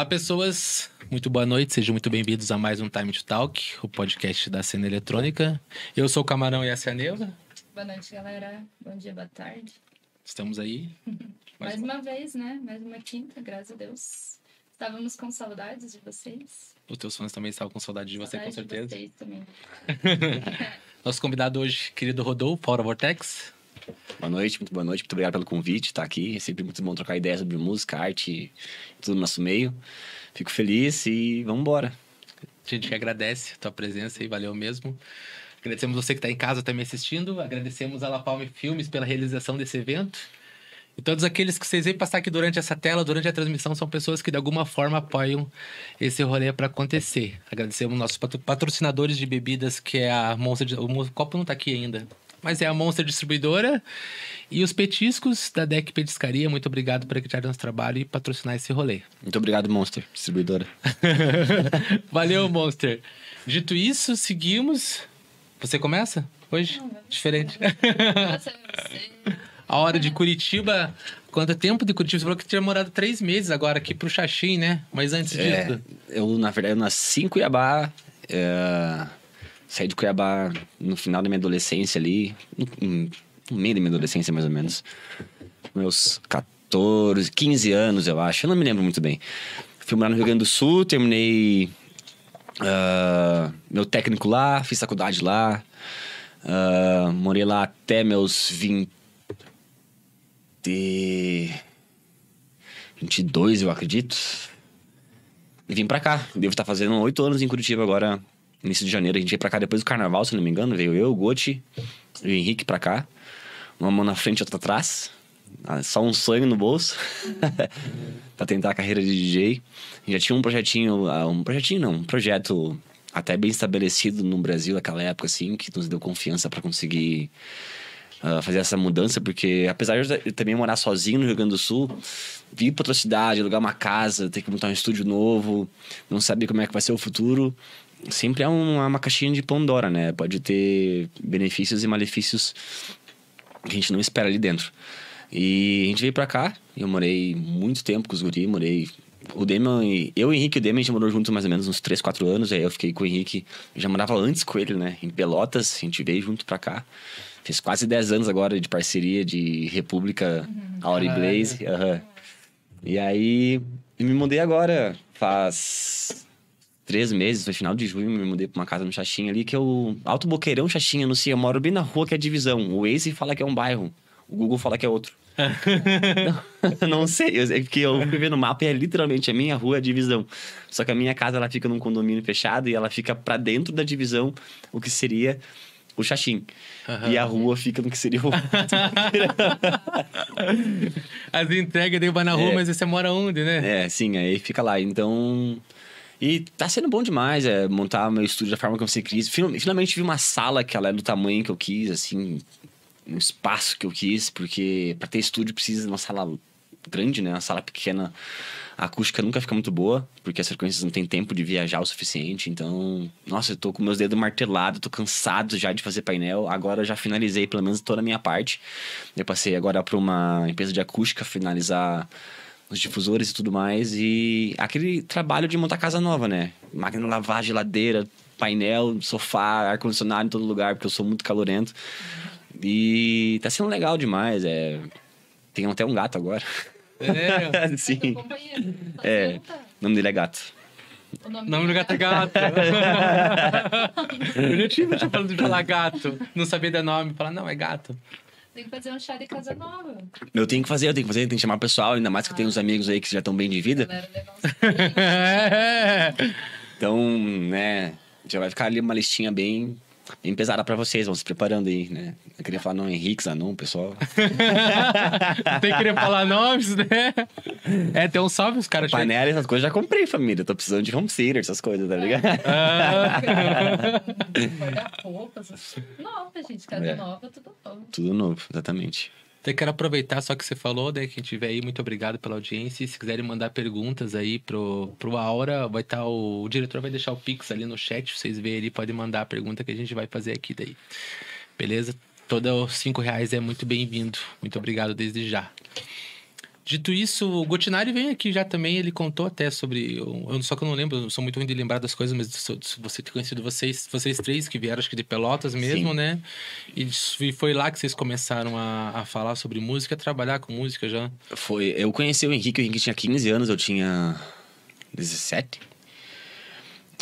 Olá, pessoas. Muito boa noite. Sejam muito bem-vindos a mais um Time to Talk, o podcast da cena eletrônica. Eu sou o Camarão e essa é a Neuza. Boa noite, galera. Bom dia, boa tarde. Estamos aí. Mais, mais uma... uma vez, né? Mais uma quinta, graças a Deus. Estávamos com saudades de vocês. Os teus fãs também estavam com saudade de você, com certeza. De vocês também. Nosso convidado hoje, querido Rodolfo, Paula Vortex. Boa noite, muito boa noite. Muito obrigado pelo convite, estar tá aqui. É sempre muito bom trocar ideias sobre música, arte, tudo no nosso meio. Fico feliz e vamos embora. A gente agradece a tua presença e valeu mesmo. Agradecemos você que está em casa também assistindo. Agradecemos a La Palme Filmes pela realização desse evento. E todos aqueles que vocês veem passar aqui durante essa tela, durante a transmissão, são pessoas que de alguma forma apoiam esse rolê para acontecer. Agradecemos nossos patrocinadores de bebidas, que é a Monster. O copo não está aqui ainda mas é a Monster Distribuidora. E os petiscos da Deck Petiscaria, muito obrigado por acreditar no nosso trabalho e patrocinar esse rolê. Muito obrigado, Monster Distribuidora. Valeu, Monster. Dito isso, seguimos. Você começa hoje? Não, Diferente. a hora de Curitiba. Quanto tempo de Curitiba? Você falou que tinha morado três meses agora aqui pro Xaxim, né? Mas antes é, disso. Eu, na verdade, eu nasci em Cuiabá. É Saí de Cuiabá no final da minha adolescência ali, no, meio da minha adolescência mais ou menos. Meus 14, 15 anos, eu acho. Eu não me lembro muito bem. Fui morar no Rio Grande do Sul, terminei uh, meu técnico lá, fiz faculdade lá. Uh, morei lá até meus 20... 22, eu acredito. E vim pra cá. Devo estar fazendo oito anos em Curitiba agora, início de janeiro. A gente veio pra cá depois do carnaval, se não me engano. Veio eu, o Goti e o Henrique pra cá. Uma mão na frente outra atrás. Ah, só um sonho no bolso. pra tentar a carreira de DJ. Já tinha um projetinho, ah, um projetinho não, um projeto até bem estabelecido no Brasil naquela época, assim, que nos deu confiança para conseguir uh, fazer essa mudança, porque apesar de eu também morar sozinho no Rio Grande do Sul, vir para outra cidade, alugar uma casa, ter que montar um estúdio novo, não saber como é que vai ser o futuro, sempre é uma, uma caixinha de Pandora, né? Pode ter benefícios e malefícios que a gente não espera ali dentro. E a gente veio pra cá, eu morei muito tempo com os guri, morei... O Demian, eu, o Henrique e o Demian, a gente morou juntos mais ou menos uns 3, 4 anos, aí eu fiquei com o Henrique, eu já morava antes com ele, né? Em Pelotas, a gente veio junto pra cá. Fez quase 10 anos agora de parceria de República, uhum. Auri Blaze. Uhum. E aí, eu me mudei agora, faz três meses, foi final de junho, me mudei pra uma casa no Xaxim ali, que é o Alto Boqueirão Xaxim, não sei, eu moro bem na rua que é divisão. O Waze fala que é um bairro, o Google fala que é outro. não, não, sei, é porque eu fui ver no mapa e é literalmente a minha rua é divisão. Só que a minha casa ela fica num condomínio fechado e ela fica para dentro da divisão, o que seria o Xaxim. Uhum. E a rua fica no que seria o. As entregas daí vai na rua, é. mas você mora onde, né? É, sim, aí fica lá. Então. E tá sendo bom demais é, montar meu estúdio da forma que eu sempre quis. Finalmente vi uma sala que ela é do tamanho que eu quis, assim, um espaço que eu quis, porque para ter estúdio precisa de uma sala grande, né? Uma sala pequena, a acústica nunca fica muito boa, porque as frequências não tem tempo de viajar o suficiente. Então, nossa, eu tô com meus dedos martelados, tô cansado já de fazer painel. Agora eu já finalizei pelo menos toda a minha parte. Eu passei agora para uma empresa de acústica finalizar os difusores e tudo mais. E aquele trabalho de montar casa nova, né? Máquina de lavar, geladeira, painel, sofá, ar-condicionado em todo lugar, porque eu sou muito calorento. E tá sendo legal demais. É... Tem até um gato agora. É, sim. É, o nome dele é gato. O nome, nome do gato é gato. eu já tive falando de falar gato. Não sabia dar nome. Falar, não, é gato. Tem que fazer um chá de casa nova. Eu tenho que fazer, eu tenho que fazer, tem que chamar o pessoal, ainda mais que ah. eu tenho uns amigos aí que já estão bem de vida. então, né, já vai ficar ali uma listinha bem bem pesada pra vocês, vão se preparando aí, né? Eu queria falar nome Henrique, Zanon, pessoal. tem que querer falar nomes, né? É, tem um salve os caras. Panela e essas coisas já comprei, família. Tô precisando de home theater, essas coisas, tá ligado? Ah. Guarda-roupas. Nova, gente. Casa é. nova, tudo novo. Tudo novo, exatamente. Até quero aproveitar só que você falou, né? Quem tiver aí, muito obrigado pela audiência. E se quiserem mandar perguntas aí pro, pro Aura, vai estar tá o, o diretor vai deixar o Pix ali no chat. Vocês verem ali, podem mandar a pergunta que a gente vai fazer aqui daí. Beleza? Todos os cinco reais é muito bem-vindo. Muito obrigado desde já. Dito isso, o Gotinari vem aqui já também, ele contou até sobre. Eu, só que eu não lembro, eu sou muito ruim de lembrar das coisas, mas você ter conhecido vocês, vocês três que vieram, acho que de Pelotas mesmo, Sim. né? E, e, foi lá que vocês começaram a, a falar sobre música, a trabalhar com música já. Foi. Eu conheci o Henrique, o Henrique tinha 15 anos, eu tinha 17.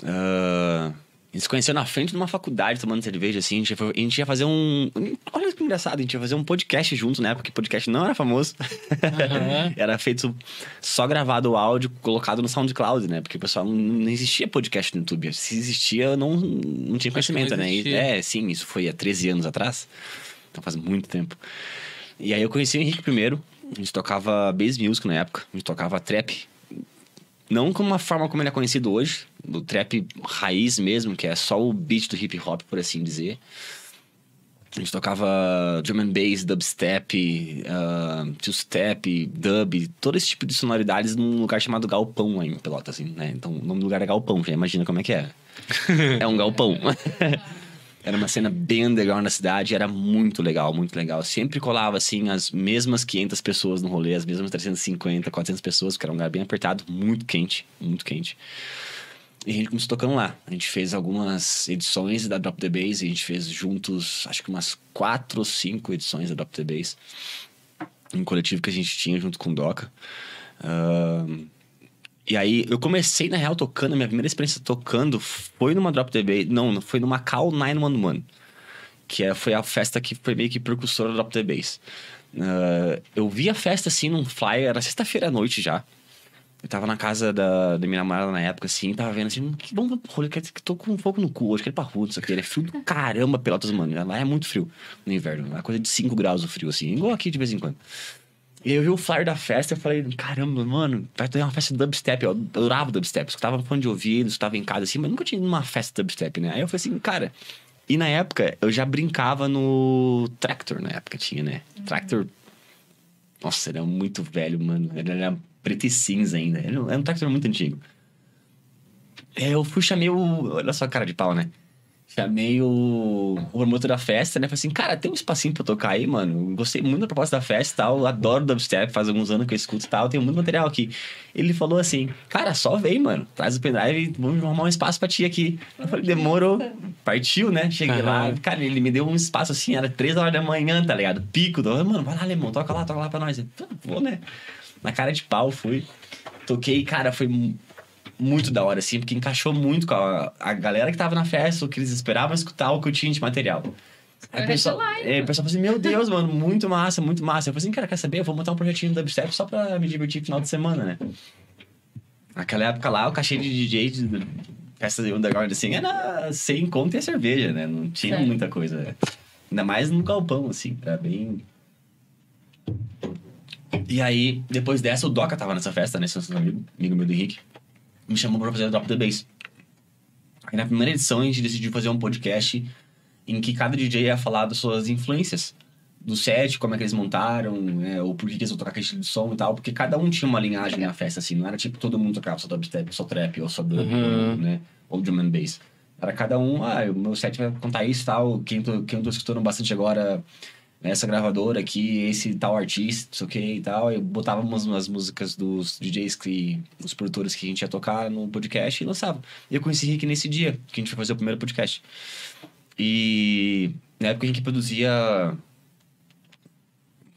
Uh, a gente se conheceu na frente de uma faculdade tomando cerveja, assim. A gente, ia, a gente ia fazer um. Olha que engraçado, a gente ia fazer um podcast junto, né? Porque podcast não era famoso. Uhum. era feito só gravado o áudio, colocado no SoundCloud, né? Porque o pessoal não existia podcast no YouTube. Se existia, não, não tinha conhecimento, não né? E, é, sim, isso foi há 13 anos atrás. Então faz muito tempo. E aí eu conheci o Henrique primeiro. A gente tocava bass music na época. A gente tocava trap não como uma forma como ele é conhecido hoje, do trap raiz mesmo, que é só o beat do hip hop, por assim dizer. A gente tocava drum and bass, dubstep, uh, two-step, dub, todo esse tipo de sonoridades num lugar chamado Galpão aí em Pelota, assim, né? Então, o nome do lugar é Galpão, já imagina como é que é. é um galpão. Era uma cena bem underground na cidade, era muito legal, muito legal. Sempre colava, assim, as mesmas 500 pessoas no rolê, as mesmas 350, 400 pessoas, porque era um lugar bem apertado, muito quente, muito quente. E a gente começou tocando lá. A gente fez algumas edições da Drop the Bass, a gente fez juntos, acho que umas quatro ou cinco edições da Drop the Bass. Um coletivo que a gente tinha junto com o Doca. Uh, e aí, eu comecei, na real, tocando. Minha primeira experiência tocando foi numa Drop the Bass. Não, foi numa Cal 911. Que é, foi a festa que foi meio que precursora da Drop the Bass. Uh, eu vi a festa, assim, num flyer. Era sexta-feira à noite já. Eu tava na casa da, da minha namorada na época, assim. Tava vendo, assim... Que bom rolê, que tô com um fogo no cu hoje. Quero ir pra rua, isso aqui. É frio do caramba, Pelotas, mano. Lá é muito frio no inverno. É coisa de 5 graus o frio, assim. Igual aqui de vez em quando. E eu vi o flyer da festa e falei, caramba, mano, vai ter uma festa de dubstep. Eu adorava dubstep. Escutava fone de ouvido, estava em casa assim, mas nunca tinha uma festa de dubstep, né? Aí eu falei assim, cara. E na época, eu já brincava no Tractor, na época tinha, né? Uhum. Tractor. Nossa, ele é muito velho, mano. Ele era preto e cinza ainda. Ele é um Tractor muito antigo. Eu fui, chamei o. Olha só a cara de pau, né? Chamei o, o promotor da festa, né? Falei assim, cara, tem um espacinho pra eu tocar aí, mano. Gostei muito da proposta da festa e tal. Adoro dubstep, faz alguns anos que eu escuto e tal. Tem muito material aqui. Ele falou assim, cara, só vem, mano. Traz o pendrive e vamos arrumar um espaço pra ti aqui. Eu falei, demorou. Partiu, né? Cheguei lá. Cara, ele me deu um espaço assim, era três horas da manhã, tá ligado? Pico. Mano, vai lá, alemão, toca lá, toca lá pra nós. Eu, vou, né? Na cara de pau, fui. Toquei, cara, foi muito da hora, assim, porque encaixou muito com a, a galera que tava na festa, o que eles esperavam escutar, o que eu tinha de material. Aí o pessoal, é, o pessoal falou assim, meu Deus, mano, muito massa, muito massa. Eu falei assim, cara, quer saber? Eu vou montar um projetinho de dubstep só pra me divertir no final de semana, né? Naquela época lá, o cachê de DJ de festa de underground, assim, era sem conta e cerveja, né? Não tinha é. muita coisa. Ainda mais no galpão, assim, era bem... E aí, depois dessa, o Doca tava nessa festa, né? Seu amigo, amigo meu do Henrique me chamou para fazer o Drop the Bass. Aí na primeira edição a gente decidiu fazer um podcast em que cada DJ ia falar das suas influências do set, como é que eles montaram, né, ou por que eles vão tocar aquele estilo de som e tal, porque cada um tinha uma linhagem na festa, assim, não era tipo todo mundo tocava só dubstep, só trap, ou só dub, uhum. né, ou drum and bass. Era cada um, ah, o meu set vai contar isso e tal, quem, tô, quem eu tô escutando bastante agora essa gravadora aqui, esse tal artista, não sei o que e tal. E botávamos as músicas dos DJs que. os produtores que a gente ia tocar no podcast e lançava. E eu conheci Rick nesse dia, que a gente foi fazer o primeiro podcast. E na época a gente produzia. Não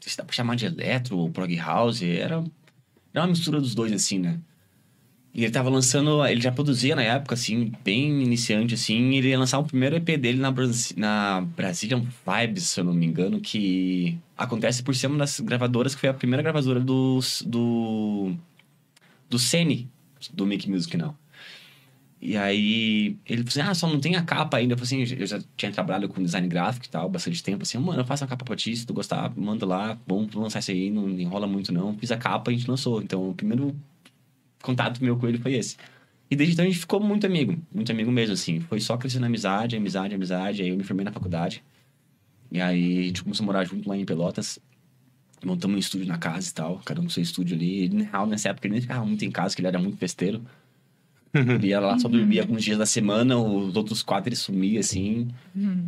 sei se dá pra chamar de eletro ou prog house. Era, era uma mistura dos dois, assim, né? E ele tava lançando, ele já produzia na época, assim, bem iniciante, assim. Ele ia lançar o primeiro EP dele na, na Brazilian Vibes, se eu não me engano, que acontece por ser uma das gravadoras que foi a primeira gravadora do. do. do Sene, do Make Music Now. E aí ele falou assim: ah, só não tem a capa ainda. Eu falei assim: eu já tinha trabalhado com design gráfico e tal, bastante tempo. Assim, mano, eu faço uma capa pra ti, se tu gostar, manda lá, vamos lançar isso aí, não enrola muito não. Fiz a capa a gente lançou. Então, o primeiro contato meu com ele foi esse. E desde então a gente ficou muito amigo, muito amigo mesmo, assim. Foi só crescendo amizade, amizade, amizade. Aí eu me formei na faculdade. E aí a gente começou a morar junto lá em Pelotas. Montamos um estúdio na casa e tal, cada um com seu estúdio ali. Na real, nessa época ele nem ficava muito em casa, que ele era muito festeiro. Ele ia lá, só dormia alguns dias da semana, os outros quatro ele sumia, assim.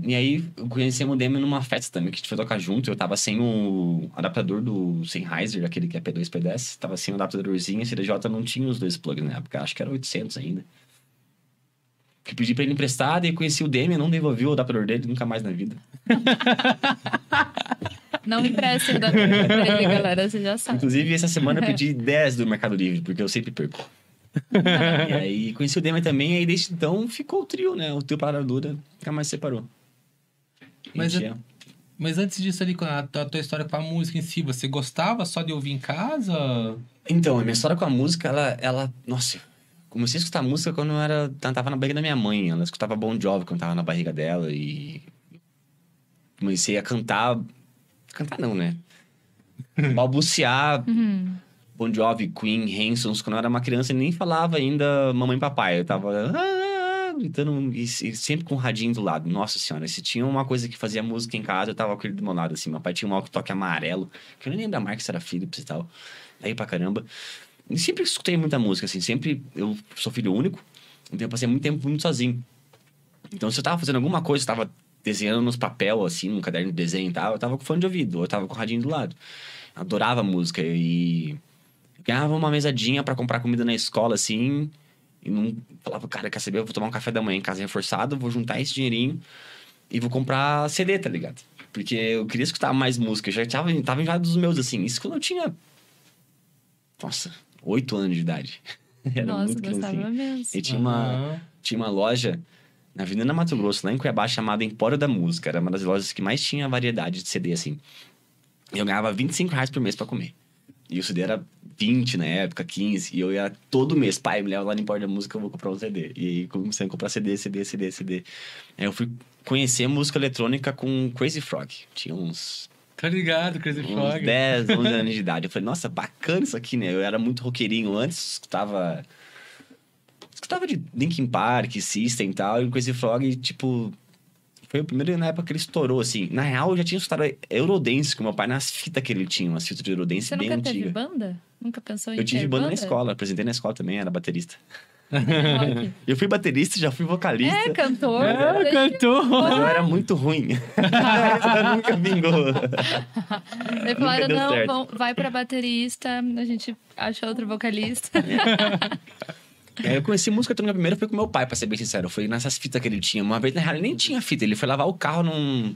E aí, conheci o Demi numa festa também, que a gente foi tocar junto. Eu tava sem o adaptador do Sennheiser, aquele que é P2, P10. Tava sem o adaptadorzinho, a CDJ não tinha os dois plugs na época. Acho que era 800 ainda. Que pedi pra ele emprestar, daí conheci o Demi, não devolvi o adaptador dele nunca mais na vida. Não emprestem da pra ele, galera, você já sabe. Inclusive, essa semana eu pedi 10 do Mercado Livre, porque eu sempre perco. E aí conheci o Demi também, e aí desde então ficou o trio, né? O trio Parada Dura nunca mais separou. Mas é- Mas antes disso ali, com a tua, a tua história com a música em si, você gostava só de ouvir em casa? Então, a minha história com a música, ela, ela. Nossa, comecei a escutar música quando eu era. Tava na barriga da minha mãe. Ela escutava Bon Jovi quando tava na barriga dela e. Comecei a cantar. Cantar não, né? Balbuciar Uhum. Bon Jovi, Queen, Hansons. Quando eu era uma criança, eu nem falava ainda mamãe e papai. Eu tava. "Ah", gritando e, e sempre com o radinho do lado. Nossa senhora, se tinha uma coisa que fazia música em casa, eu tava com ele do meu lado, assim. Meu pai tinha um walkie-talkie amarelo, que eu nem lembro a marca, se era Philips e tal. Aí pra caramba. E sempre escutei muita música, assim. Sempre. Eu sou filho único, então eu passei muito tempo muito sozinho. Então, se eu tava fazendo alguma coisa, eu tava desenhando nos papel, assim, num caderno de desenho e tal, eu tava com fone de ouvido, ou eu tava com o radinho do lado. Adorava música e ganhava uma mesadinha pra comprar comida na escola, assim, e não falava, cara, quer saber? Eu vou tomar um café da manhã em casa reforçado, vou juntar esse dinheirinho e vou comprar CD, tá ligado? Porque eu queria escutar mais música, eu já tava, tava enjoado dos meus, assim. Isso quando eu tinha, nossa, oito anos de idade. Era Nossa, muito gostava mesmo. E tinha uma, Aham. tinha uma loja na Avenida Mato Grosso, lá em Cuiabá, chamada Empório da Música. Era uma das lojas que mais tinha variedade de CD, assim. E eu ganhava 25 reais por mês pra comer. E o CD era 20 na época, 15. E eu ia todo mês, pai, me leva lá no Empório da Música, eu vou comprar um CD. E aí comecei a comprar CD, CD, CD, CD. Aí eu fui conhecer música eletrônica com Crazy Frog. Tinha uns Tá ligado, Crazy uns Frog. 10, 11 anos de idade. Eu falei, nossa, bacana isso aqui, né? Eu era muito roqueirinho antes, escutava. Escutava de Linkin Park, System e tal, e o Crazy Frog, tipo. Foi o primeiro na época que ele estourou, assim. Na real, eu já tinha escutado Eurodance com meu pai nas fitas que ele tinha, umas fitas de Eurodance Você bem nunca teve antigas. banda? Nunca pensou em Eu tive ter banda na escola, apresentei na escola também, era baterista. Eu fui baterista, já fui vocalista. É, cantor. É, cantor. Mas eu era muito ruim. nunca vingou. Falaram, deu não, certo. vai pra baterista, a gente acha outro vocalista. É, eu conheci música eletrônica primeiro foi com meu pai, pra ser bem sincero. Foi nessas fitas que ele tinha. Uma vez, na real, ele nem tinha fita. Ele foi lavar o carro num...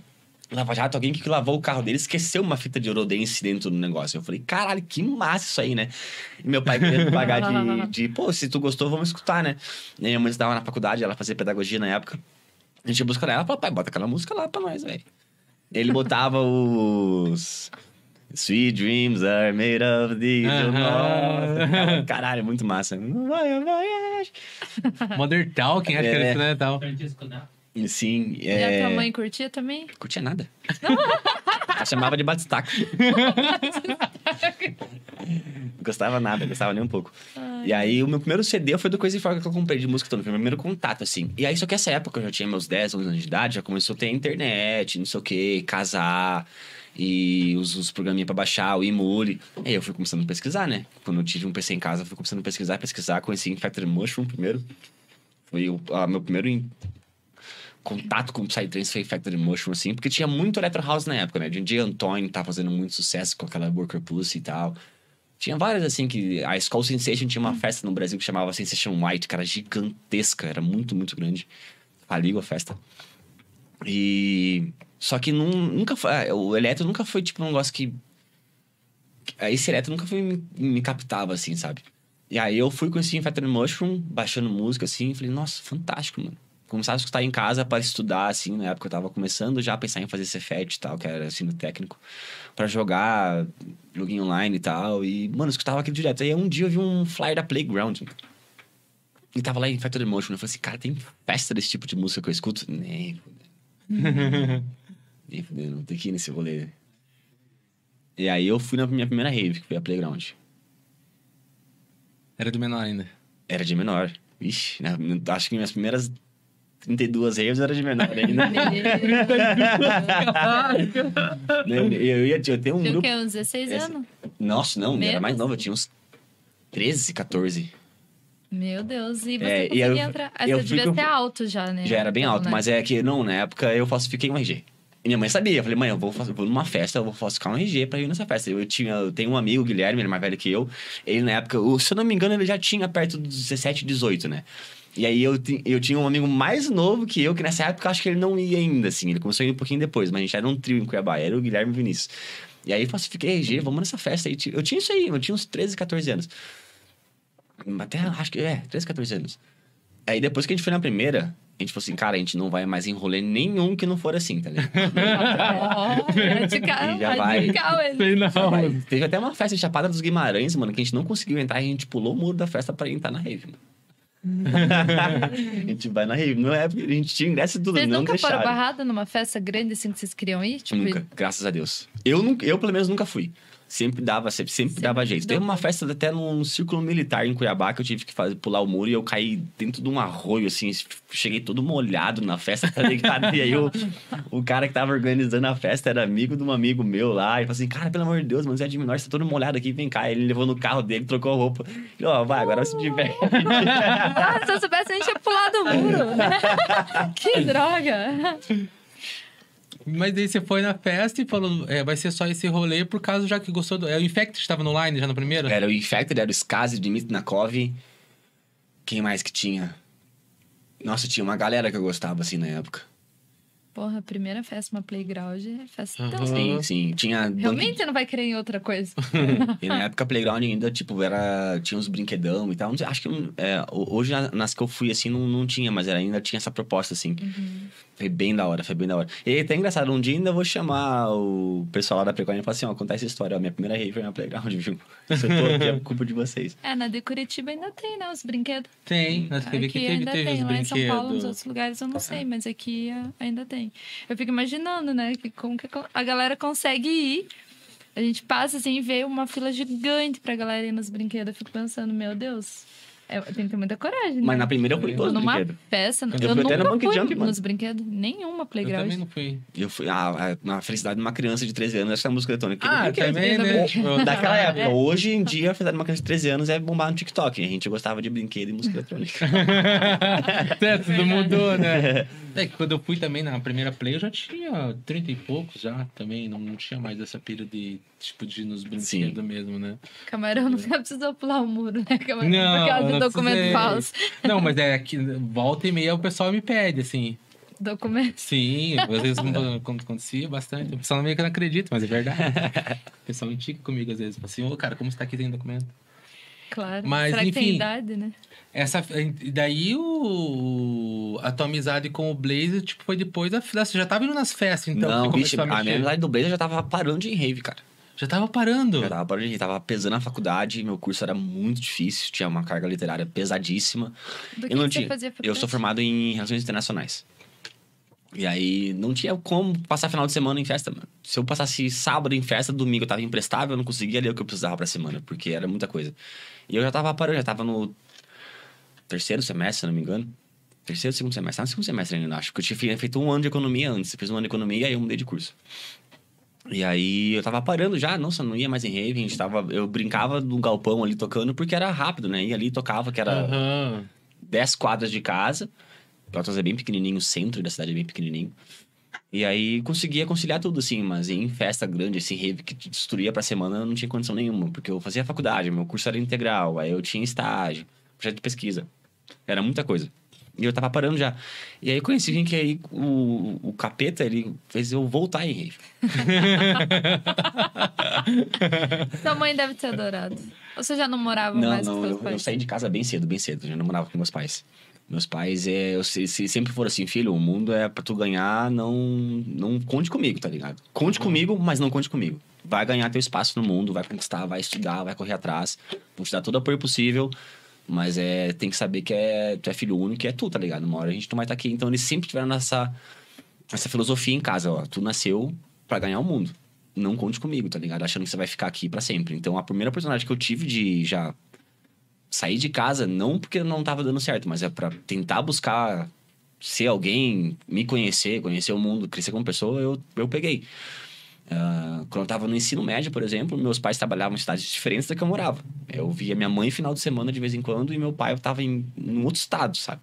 Lava Jato, alguém que lavou o carro dele esqueceu uma fita de Eurodance dentro do negócio. Eu falei, caralho, que massa isso aí, né? E meu pai queria me pagar de, de, pô, se tu gostou, vamos escutar, né? E minha mãe estava na faculdade, ela fazia pedagogia na época. A gente ia buscar ela, falou, pai, bota aquela música lá pra nós, velho. Ele botava os... Sweet dreams are made of these. Aham. Nossa, caralho, muito massa. Vai, vai, Modern Talking, acho que era É. né? Tal. Sim, E a é... tua mãe curtia também? Curtia nada. Ela chamava de batistaca. gostava nada, gostava nem um pouco. E aí, o meu primeiro CD foi do Crazy Frog que eu comprei de música toda. Foi o meu primeiro contato, assim. E aí, só que essa época, eu já tinha meus 10, 11 anos de idade, já começou a ter internet, não sei o quê, casar... E os, os programinha pra baixar, o Emule. Aí eu fui começando a pesquisar, né? Quando eu tive um PC em casa, fui começando a pesquisar, pesquisar. Conheci Infected Mushroom primeiro. Foi o a, meu primeiro in- contato com Psytrance foi Factory Motion, assim, porque tinha muito Electro House na época, né? DJ Antônio tá fazendo muito sucesso com aquela Worker Pussy e tal. Tinha várias, assim, que... A Skull Sensation tinha uma festa no Brasil que chamava Sensation White, era gigantesca, era muito, muito grande. Faliu a festa. E... Só que nun- nunca foi... ah, O Electro nunca foi, tipo, um negócio que... Esse Electro nunca foi, me, me captava, assim, sabe? E aí eu fui com esse Infected Mushroom, baixando música, assim, e falei, nossa, fantástico, mano. Começava a escutar em casa para estudar, assim, na época eu tava começando já a pensar em fazer Cefet e tal, que era ensino técnico, para jogar joguinho online e tal. E, mano, eu escutava aquilo direto. Aí um dia eu vi um flyer da Playground. E tava lá em Infected Emotion. Eu falei assim, cara, tem festa desse tipo de música que eu escuto? Nem. Nem fudendo, não tem que ir nesse rolê. E aí eu fui na minha primeira rave, que foi a Playground. Era do menor ainda. Era de menor. Ixi, né? acho que minhas primeiras 32 raves era de menor ainda. eu, eu ia eu tenho um Tinha o grupo. quê? Uns 16 Esse- anos? Nossa, não, eu era mais novo, eu tinha uns 13, 14. Meu Deus, e você É, conseguia eu- entrar. Eu você devia ser alto já, né? Já era bem alto, mas é que não, na época eu falsifiquei um RG. E minha mãe sabia, eu falei, mãe, eu vou, vou numa festa, eu vou falsificar um RG pra ir nessa festa. Eu, tinha, eu tenho um amigo, o Guilherme, ele é mais velho que eu. Ele, na época, o- se eu não me engano, ele já tinha perto dos 17, 18, né? E aí eu, eu tinha um amigo mais novo que eu, que nessa época eu acho que ele não ia ainda, assim. Ele começou a ir um pouquinho depois, mas a gente era um trio em Cuiabá, era o Guilherme e o Vinícius. E aí eu falsifiquei RG, vamos nessa festa aí. Eu tinha isso aí, eu tinha uns 13, 14 anos. Até acho que é, 13, 14 anos. Aí depois que a gente foi na primeira, a gente falou assim, cara, a gente não vai mais em rolê nenhum que não for assim, tá ligado? Radical, E já vai. radical. Teve até uma festa em Chapada dos Guimarães, mano, que a gente não conseguiu entrar e a gente pulou o muro da festa pra entrar na rave, mano. a gente vai na rave. Não é, a gente tinha ingresso e tudo, Vocês não nunca deixaram. foram barrada numa festa grande assim que vocês queriam ir? Tipo, Nunca, graças a Deus. Eu, nunca, eu pelo menos, nunca fui. Sempre dava, sempre, sempre dava jeito. Teve uma festa até num círculo militar em Cuiabá que eu tive que fazer, pular o muro e eu caí dentro de um arroio, assim. Cheguei todo molhado na festa, tá ligado? e aí o, o cara que tava organizando a festa era amigo de um amigo meu lá. E falou assim: Cara, pelo amor de Deus, mano, Zé de Menor, você tá todo molhado aqui, vem cá. Ele levou no carro dele, trocou a roupa. Ele, ó, vai, agora se diverte. Ah, se eu soubesse, a gente ia pular do muro. né? que droga. Mas daí você foi na festa e falou, é, vai ser só esse rolê por causa já que gostou do... É, o Infect estava no line já na primeira? era o Infected, era o Skazi, Dmitry Quem mais que tinha? Nossa, tinha uma galera que eu gostava, assim, na época. Porra, primeira festa, uma playground, é festa tão... Sim, sim. Tinha. Realmente você não vai querer em outra coisa. E na época, Playground ainda, tipo, era... tinha uns brinquedão e tal. Acho que é, hoje, na- nas que eu fui, assim, não, não tinha, mas era, ainda tinha essa proposta, assim. Foi bem da hora, foi bem da hora. E é até engraçado, um dia ainda vou chamar o pessoal lá da Playground e falar assim: ó, contar essa história. Ó, minha primeira rave foi na Playground, viu? Se eu tô aqui, é culpa de vocês. É, na de Curitiba ainda tem, né? Os brinquedos. Tem, na TV Aqui que teve, ainda teve tem, lá em São Paulo, nos outros lugares eu não sei, mas aqui ah, ainda tem. Eu fico imaginando, né, que como que a galera consegue ir. A gente passa assim e vê uma fila gigante pra galera ir nos brinquedos. Eu fico pensando, meu Deus, é, tem que ter muita coragem. né? Mas na primeira eu fui em todos os numa brinquedos. festa, eu, fui até nunca no Monkey fui Jump, mano. nos brinquedos, nenhuma Eu playground. também não fui. Eu fui ah, na felicidade de uma criança de 13 anos, essa música eletrônica. que Ah, também, né? também. Daquela É. época. Hoje em dia, a felicidade de uma criança de 13 anos é bombar no TikTok. A gente gostava de brinquedo e música eletrônica. é, tudo mudou, né? É que quando eu fui também na primeira play, eu já tinha 30 e poucos já também. Não, não tinha mais essa pira de, tipo, de ir nos brinquedos mesmo, né? Camarão nunca precisou pular o muro, né? Camarão, Não, por causa do não documento precisei. falso. Não, mas é que volta e meia o pessoal me pede, assim. Documento. Sim, às vezes quando acontecia bastante. O pessoal meio que não acredita, mas é verdade. O pessoal indica comigo às vezes. Fala assim, ô cara, como você tá aqui sem documento? Claro. Mas, Será que tem enfim. idade, né? Essa, e daí o, a tua amizade com o Blazer, tipo, foi depois da festa. Você já tava indo nas festas, então? não, bicho, começou a minha amizade do Blazer já tava parando de rave, cara. Já tava parando. Já tava parando ir. Tava pesando na faculdade, meu curso era muito difícil, tinha uma carga literária pesadíssima. Do que, eu não que você tinha. fazia Eu sou formado em Relações Internacionais. E aí, não tinha como passar final de semana em festa, mano. Se eu passasse sábado em festa, domingo eu tava imprestável, eu não conseguia ler o que eu precisava pra semana, porque era muita coisa. E eu já tava parando, já tava no terceiro semestre, se não me engano. Terceiro, segundo semestre. No segundo semestre ainda, acho. Porque eu tinha feito um ano de economia antes. Eu fiz um ano de economia e aí eu mudei de curso. E aí eu tava parando já, nossa, não ia mais em rave, a gente tava. Eu brincava no galpão ali tocando, porque era rápido, né? Ia ali, tocava, que era. 10 quadras de casa. Pelotas é bem pequenininho, o centro da cidade é bem pequenininho. E aí conseguia conciliar tudo, assim, mas em festa grande, assim, rave que destruía pra semana, eu não tinha condição nenhuma, porque eu fazia faculdade, meu curso era integral, aí eu tinha estágio, projeto de pesquisa. Era muita coisa. E eu tava parando já. E aí conheci gente que aí o, o capeta, ele fez eu voltar em rave. Sua mãe deve ter adorado. Você já não morava Não, mais não, com seus eu, eu pais? saí de casa bem cedo, bem cedo. Eu já não morava com meus pais. Meus pais, é, eu, se, se sempre foram assim, filho, o mundo é pra tu ganhar, não, não conte comigo, tá ligado? Conte comigo, mas não conte comigo. Vai ganhar teu espaço no mundo, vai conquistar, vai estudar, vai correr atrás. Vou te dar todo o apoio possível, mas é, tem que saber que é, tu é filho único e é tu, tá ligado? Uma hora a gente não vai estar aqui. Então eles sempre tiveram nessa, essa filosofia em casa, ó. Tu nasceu pra ganhar o mundo. Não conte comigo, tá ligado? Achando que você vai ficar aqui pra sempre. Então a primeira oportunidade que eu tive de já sair de casa, não porque não tava dando certo, mas é pra tentar buscar ser alguém, me conhecer, conhecer o mundo, crescer como pessoa, eu, eu peguei. Ah, quando eu tava no ensino médio, por exemplo, meus pais trabalhavam em cidades diferentes da que eu morava. Eu via minha mãe final de semana de vez em quando e meu pai eu tava em um outro estado, sabe?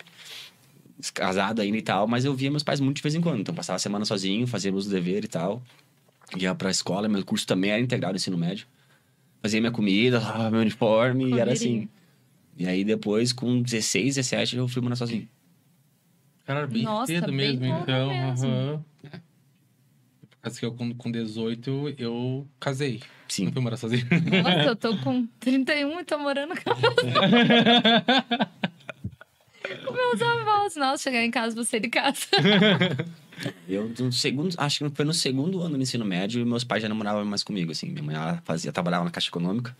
Casado ainda e tal, mas eu via meus pais muito de vez em quando. Então passava a semana sozinho, fazia meus deveres e tal. Ia pra escola, meu curso também era integrado no ensino médio. Fazia minha comida, lavava meu uniforme e era assim. E aí depois, com 16, 17, eu fui morar sozinho. Cara, bem Nossa, cedo bem mesmo, então. mesmo. aham. Que eu, com, com 18, eu casei. Sim. Não fui morar sozinho. Nossa, eu tô com 31 e tô morando com com meus avós. Nossa, chegar em casa, você de casa. Eu, no segundo, acho que foi no segundo ano do ensino médio meus pais já não moravam mais comigo, assim. Minha mãe ela fazia, trabalhava na Caixa Econômica,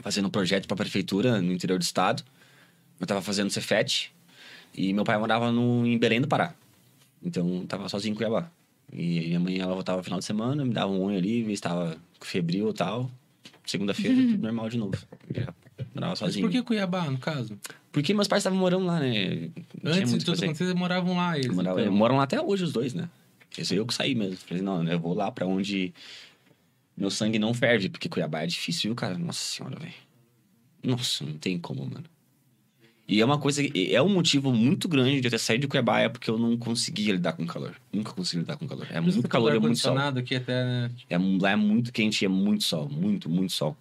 fazendo um projeto para a prefeitura no interior do estado. Eu tava fazendo Cefet e meu pai morava no, em Belém do Pará. Então, eu tava sozinho em Cuiabá. E minha mãe, ela voltava no final de semana, me dava um oi ali, via se estava febril e tal. Segunda-feira, tudo normal de novo. Eu morava Mas sozinho. por que Cuiabá, no caso? Porque meus pais estavam morando lá, né? Não Antes de tudo acontecer, vocês moravam lá. Eles, Morava- então. Moram lá até hoje os dois, né? Esse eu que saí mesmo. Falei, não, eu vou lá pra onde meu sangue não ferve, porque Cuiabá é difícil, viu, cara? Nossa senhora, velho. Nossa, não tem como, mano. E é uma coisa, que- é um motivo muito grande de eu ter saído de Cuiabá, é porque eu não conseguia lidar com calor. Nunca consegui lidar com calor. É muito calor, é muito sol. aqui até, né? É, lá é muito quente e é muito sol. Muito, muito sol.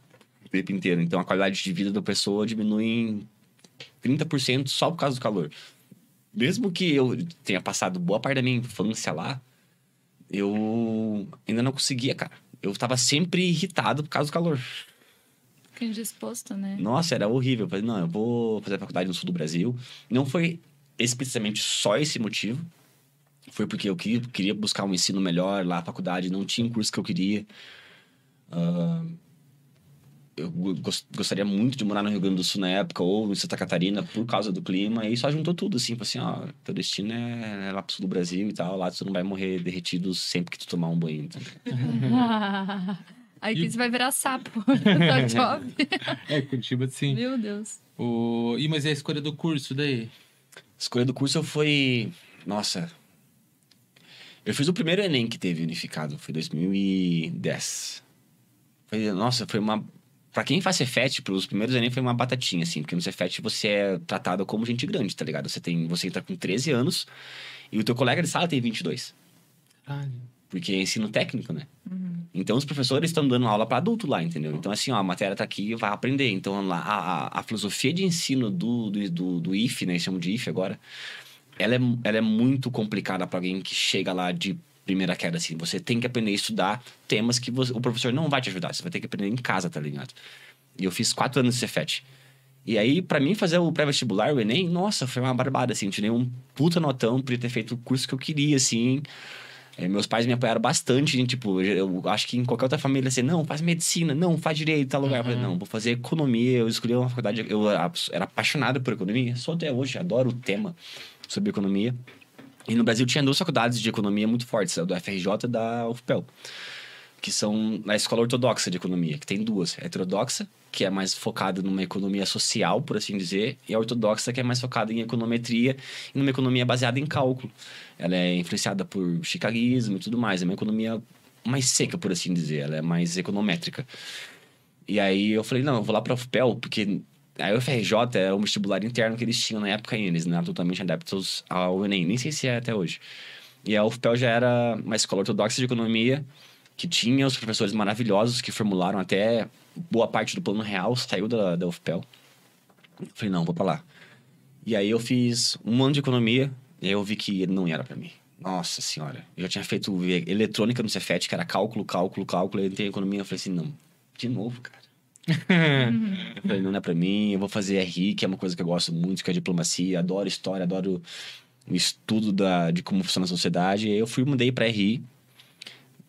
O tempo inteiro. Então a qualidade de vida da pessoa diminui em 30% só por causa do calor. Mesmo que eu tenha passado boa parte da minha infância lá, eu ainda não conseguia, cara. Eu tava sempre irritado por causa do calor. Fiquei indisposto, né? Nossa, era horrível. Eu falei, não, eu vou fazer a faculdade no sul do Brasil. Não foi explicitamente só esse motivo. Foi porque eu queria, buscar um ensino melhor lá, a faculdade não tinha o curso que eu queria. Ah, eu go- gos- gostaria muito de morar no Rio Grande do Sul na época, ou em Santa Catarina, por causa do clima. E só juntou tudo, assim, assim, ó, teu destino é, é lá pro sul do Brasil e tal. Lá tu não vai morrer derretido sempre que tu tomar um banho. Então. Aí E- você vai virar sapo no job. É, Curitiba, sim. Meu Deus. O... E, mas e a escolha do curso daí? escolha do curso foi. Nossa. Eu fiz o primeiro Enem que teve unificado, foi 2010. Foi, nossa, foi uma. Pra quem faz Cefet, pros primeiros Enem foi uma batatinha, assim, porque no Cefet você é tratado como gente grande, tá ligado? Você, tem, você entra com 13 anos e o teu colega de sala tem 22. Caralho. Porque é ensino técnico, né? Então os professores estão dando aula para adulto lá, entendeu? Então, assim, ó, a matéria tá aqui, vai aprender. Então, lá, a, a, filosofia de ensino do, do, do, do IF, né? Chamam de IF agora. Ela é, ela é muito complicada para alguém que chega lá de primeira queda, assim. Você tem que aprender a estudar temas que você- o professor não vai te ajudar. Você vai ter que aprender em casa, tá ligado? E eu fiz quatro anos de Cefet. E aí, pra mim, fazer o pré-vestibular, o Enem, nossa, foi uma barbada, assim. Eu tirei um puta notão, podia ter feito o curso que eu queria, assim. É, meus pais me apoiaram bastante, em, tipo, eu acho que em qualquer outra família, assim, não, faz medicina, não, faz direito, tal lugar. Eu falei, não, vou fazer economia. Eu escolhi uma faculdade, eu era apaixonado por economia, sou até hoje, adoro o tema sobre economia. E no Brasil tinha duas faculdades de economia muito fortes, a do FRJ e da UFPEL, que são na escola ortodoxa de economia, que tem duas. A heterodoxa, que é mais focada numa economia social, por assim dizer, e a ortodoxa, que é mais focada em econometria e numa economia baseada em cálculo. Ela é influenciada por chicaguismo e tudo mais. É uma economia mais seca, por assim dizer. Ela é mais econométrica. E aí eu falei, não, eu vou lá pra UFPEL, porque a UFRJ era um vestibular interno que eles tinham na época ainda. Eles não eram totalmente adeptos ao Enem. Nem sei se é até hoje. E a UFPEL já era uma escola ortodoxa de economia que tinha os professores maravilhosos que formularam até boa parte do plano real, saiu da, da UFPEL. Eu falei, não, vou pra lá. E aí eu fiz um ano de economia e aí eu vi que não era pra mim. Nossa senhora. Eu já tinha feito eletrônica no Cefet, que era cálculo, cálculo, cálculo. Eu entrei em economia eu falei assim, não, de novo, cara. eu falei, não é pra mim, eu vou fazer RI, que é uma coisa que eu gosto muito, que é diplomacia, adoro história, adoro o estudo da, de como funciona a sociedade. E aí eu fui, mudei pra RI,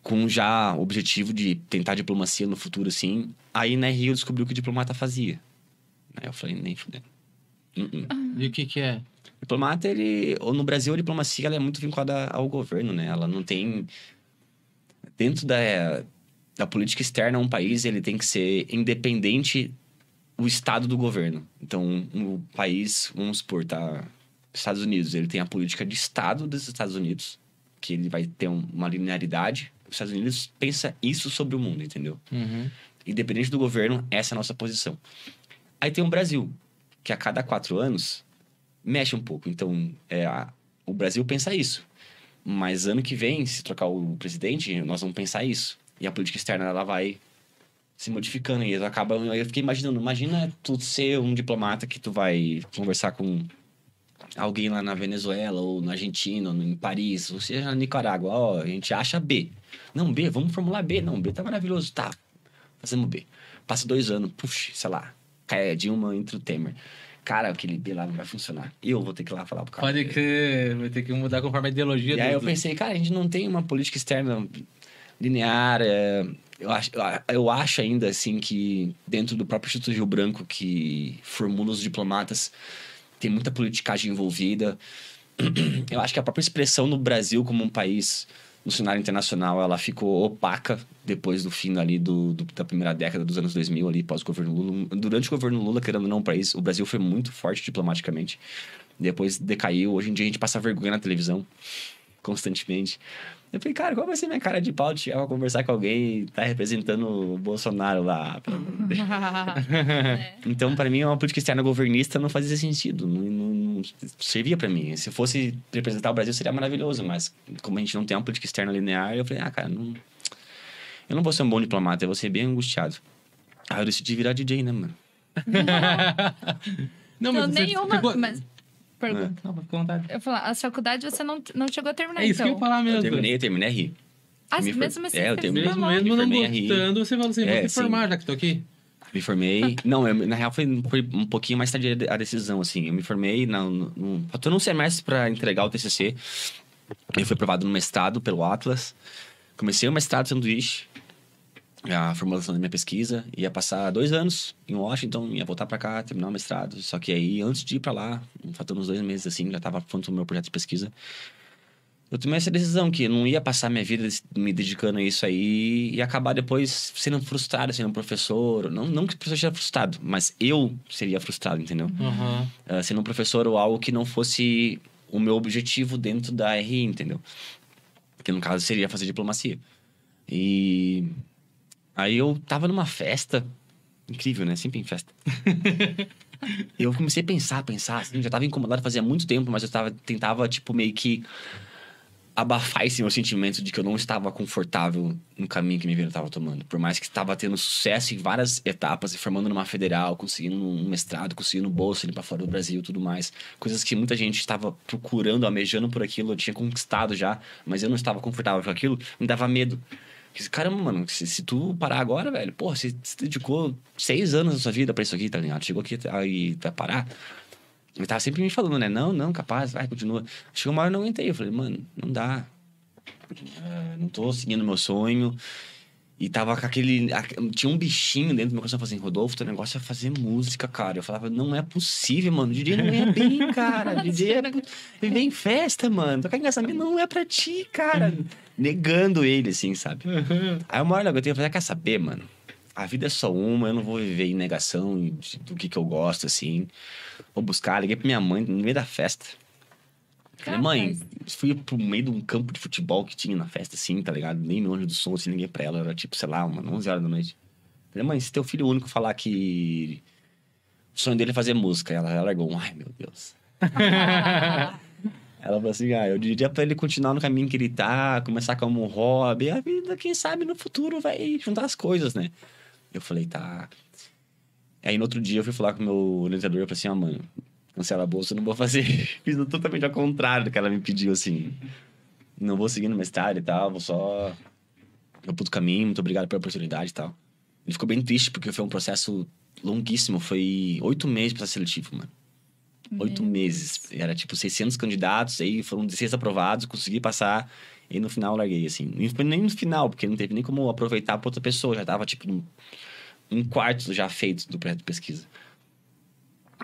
com já o objetivo de tentar diplomacia no futuro, assim. Aí na RI eu descobri o que o diplomata fazia. Aí eu falei, nem fudendo. Uh-uh. E o que que é? Diplomata, ele... ou No Brasil, a diplomacia ela é muito vinculada ao governo, né? Ela não tem... Dentro da, da política externa, um país ele tem que ser independente o estado do governo. Então, o país, vamos supor, tá... Estados Unidos, ele tem a política de estado dos Estados Unidos, que ele vai ter um- uma linearidade Os Estados Unidos pensa isso sobre o mundo, entendeu? Uhum. Independente do governo, essa é a nossa posição. Aí tem o Brasil, que a cada quatro anos mexe um pouco. Então, é, a- o Brasil pensa isso. Mas ano que vem, se trocar o presidente, nós vamos pensar isso. E a política externa, ela vai se modificando. E acaba... Eu fiquei imaginando, imagina tu ser um diplomata que tu vai conversar com alguém lá na Venezuela, ou na Argentina, ou em Paris, ou seja, na Nicarágua. Ó, a gente acha B. Não, B, vamos formular B. Não, B tá maravilhoso. Tá, fazemos B. Passa dois anos, puxa, sei lá, cai a Dilma, entra o Temer. Cara, aquele B lá não vai funcionar. Eu vou ter que ir lá falar pro cara. Pode crer, vai ter que mudar conforme a ideologia E aí do- eu pensei, cara, a gente não tem uma política externa linear. é, Eu acho, eu acho ainda, assim, que dentro do próprio Instituto Rio Branco, que formula os diplomatas, tem muita politicagem envolvida. Eu acho que a própria expressão no Brasil como um país no cenário internacional, ela ficou opaca depois do fim ali do, do- da primeira década dos anos 2000, ali pós-governo Lula. Durante o governo Lula, querendo ou não, país, o Brasil foi muito forte diplomaticamente. Depois decaiu. Hoje em dia a gente passa vergonha na televisão constantemente. Eu falei, cara, qual vai ser minha cara de pau de chegar pra conversar com alguém e tá representando o Bolsonaro lá? Então, para mim, uma política externa governista não fazia sentido. Não, não- não servia para mim. Se eu fosse representar o Brasil, seria maravilhoso. Mas, como a gente não tem uma política externa linear, eu falei, ah, cara, não... eu não vou ser um bom diplomata, eu vou ser bem angustiado. Aí eu decidi virar DJ, né, mano? Não, Não, você nenhuma. ficou- Mas, pergunta. Não, fica à vontade. Eu falar, a faculdade você não, não chegou a terminar, É isso então. que eu ia falar mesmo. Eu terminei, eu terminei a rir. Ah, Me for- mesmo assim, É, eu você terminei. Mesmo, mesmo não gostando, você falou assim, vou É, me sim. formar já que tô aqui. Me formei. Não, eu, na real foi, foi um pouquinho mais tarde a decisão, assim. Eu me formei, na, no, no- faltando um semestre para entregar o TCC. Eu fui aprovado no mestrado pelo Atlas. Comecei o mestrado sanduíche, a formulação da minha pesquisa. Ia passar dois anos em Washington, ia voltar para cá, terminar o mestrado. Só que aí, antes de ir para lá, faltando uns dois meses, assim, já tava pronto o meu projeto de pesquisa. Eu tomei essa decisão que eu não ia passar minha vida me dedicando a isso aí e acabar depois sendo frustrado, sendo professor. Não, não que o professor seja frustrado, mas eu seria frustrado, entendeu? Aham. Ah, sendo um professor ou algo que não fosse o meu objetivo dentro da RI, entendeu? Que no caso seria fazer diplomacia. E aí eu tava numa festa, incrível, né? Sempre em festa. Eu comecei a pensar, pensar, assim, já tava incomodado fazia muito tempo, mas eu tava, tentava, tipo, meio que abafar esse meu sentimento de que eu não estava confortável no caminho que minha vida estava tomando. Por mais que estava tendo sucesso em várias etapas, se formando numa federal, conseguindo um mestrado, conseguindo bolsa ali para fora do Brasil tudo mais. Coisas que muita gente estava procurando, almejando por aquilo, eu tinha conquistado já, mas eu não estava confortável com aquilo, me dava medo. Caramba, mano, se, se tu parar agora, velho, porra, você se dedicou seis anos da sua vida pra isso aqui, tá ligado? Chegou aqui aí vai parar. Ele tava sempre me falando, né? Não, não, capaz, vai, continua. Chegou uma hora eu não aguentei. Eu falei, mano, não dá. Ah, não tô seguindo meu sonho. E tava com aquele. Tinha um bichinho dentro do meu coração. Eu falei assim, Rodolfo, teu negócio é fazer música, cara. Eu falava, não é possível, mano. DJ não é bem, cara. DJ é. Viver em festa, mano. Tocar em casamento não é pra ti, cara. Negando ele, assim, sabe? Aí uma hora eu aguentei, eu falei, ah, quer saber, mano? A vida é só uma, eu não vou viver em negação do que, que eu gosto, assim. Vou buscar, liguei pra minha mãe no meio da festa. Falei, mãe, fui pro meio de um campo de futebol que tinha na festa, assim, tá ligado? Nem longe do som, assim, liguei pra ela. Era tipo, sei lá, uma 11 horas da noite. Falei, mãe, se teu filho único falar que o sonho dele é fazer música, ela, ela largou um, ai meu Deus. Ela falou assim: ah, eu diria pra ele continuar no caminho que ele tá, começar como um hobby. A vida, quem sabe, no futuro vai juntar as coisas, né? Eu falei, tá. Aí no outro dia eu fui falar com o meu orientador, eu falei assim, ó, mano, cancela a bolsa, eu não vou fazer. Fiz totalmente ao contrário do que ela me pediu, assim. Não vou seguir no mestrado e tal, vou só. Eu puto caminho, muito obrigado pela oportunidade e tal. Ele ficou bem triste, porque foi um processo longuíssimo, foi oito meses pra seletivo, mano. Oito Meu meses. Era tipo 600 candidatos, aí foram 16 aprovados, consegui passar. E no final eu larguei, assim. Nem no final, porque não teve nem como aproveitar pra outra pessoa. Já tava, tipo, um- um quarto já feito do projeto de pesquisa.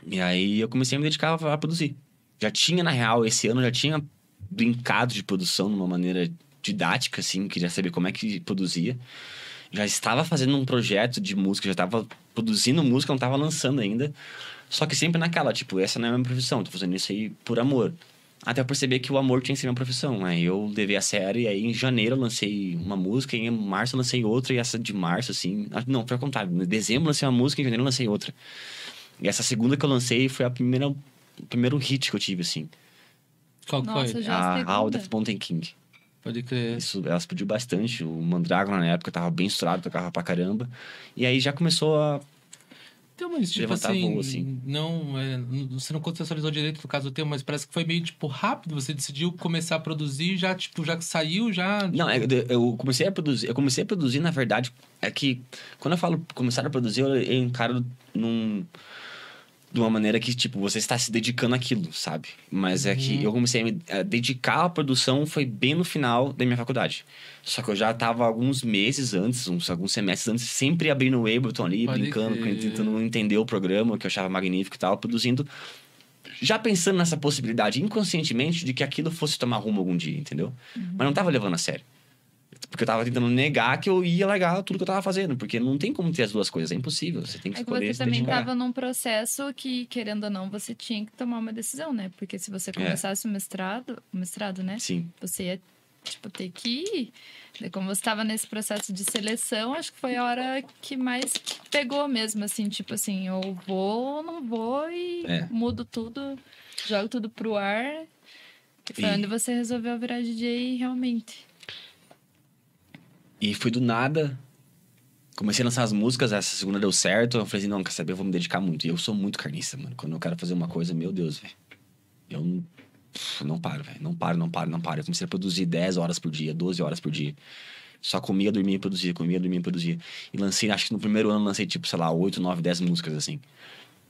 E aí eu comecei a me dedicar a produzir. Já tinha, na real, esse ano já tinha brincado de produção de uma maneira didática, assim, queria saber como é que produzia. Já estava fazendo um projeto de música, já estava produzindo música, não estava lançando ainda. Só que sempre naquela, tipo, essa não é a minha profissão, tô fazendo isso aí por amor. Até eu perceber que o amor tinha que ser minha profissão. Aí eu levei a sério, e aí em janeiro eu lancei uma música, em março eu lancei outra, e essa de março, assim. ah, Não, foi ao contrário. Em dezembro eu lancei uma música, em janeiro eu lancei outra. E essa segunda que eu lancei foi a primeira, o primeiro hit que eu tive, assim. Qual que Nossa, foi? a a segunda. How Death Mountain King. Pode crer. Isso, ela explodiu bastante. O Mandrágora na época tava bem estourado, tocava pra caramba. E aí já começou a. Tem mas tipo Levantar assim, voo, assim. não, é, você não contextualizou direito no caso do tema, mas parece que foi meio, tipo, rápido. Você decidiu começar a produzir, já, tipo, já saiu, já... Não, é, eu- eu comecei a produzir. Eu comecei a produzir, na verdade, é que quando eu falo começar a produzir, eu, eu encaro num. De uma maneira que, tipo, você está se dedicando àquilo, sabe? Mas é que eu comecei a me a dedicar à produção foi bem no final da minha faculdade. Só que eu já tava alguns meses antes, uns, alguns semestres antes, sempre abrindo o Ableton ali, Pode brincando, tentando entender o programa, que eu achava magnífico e tal, produzindo. Já pensando nessa possibilidade inconscientemente de que aquilo fosse tomar rumo algum dia, entendeu? Mas não tava levando a sério. Porque eu tava tentando negar que eu ia largar tudo que eu tava fazendo. Porque não tem como ter as duas coisas. É impossível. Você tem que É que escolher você se também dedicar. estava num processo que, querendo ou não, você tinha que tomar uma decisão, né? Porque se É. você começasse o mestrado, o mestrado, né? Sim. Você ia, tipo, ter que ir. Como você estava nesse processo de seleção, acho que foi a hora que mais pegou mesmo, assim, tipo assim, ou vou ou não vou e É. mudo tudo, jogo tudo pro ar. E foi E- onde você resolveu virar DJ realmente. E foi do nada. Comecei a lançar as músicas, essa segunda deu certo. Eu falei assim, não, quer saber, eu vou me dedicar muito. E eu sou muito carniça, mano. Quando eu quero fazer uma coisa, meu Deus, velho. Eu não paro, velho. Não paro, não paro, não paro. Eu comecei a produzir 10 horas por dia, 12 horas por dia. Só comia, dormia e produzia, comia, dormia e produzia. E lancei, acho que no primeiro ano lancei, tipo, sei lá, 8, 9, 10 músicas, assim.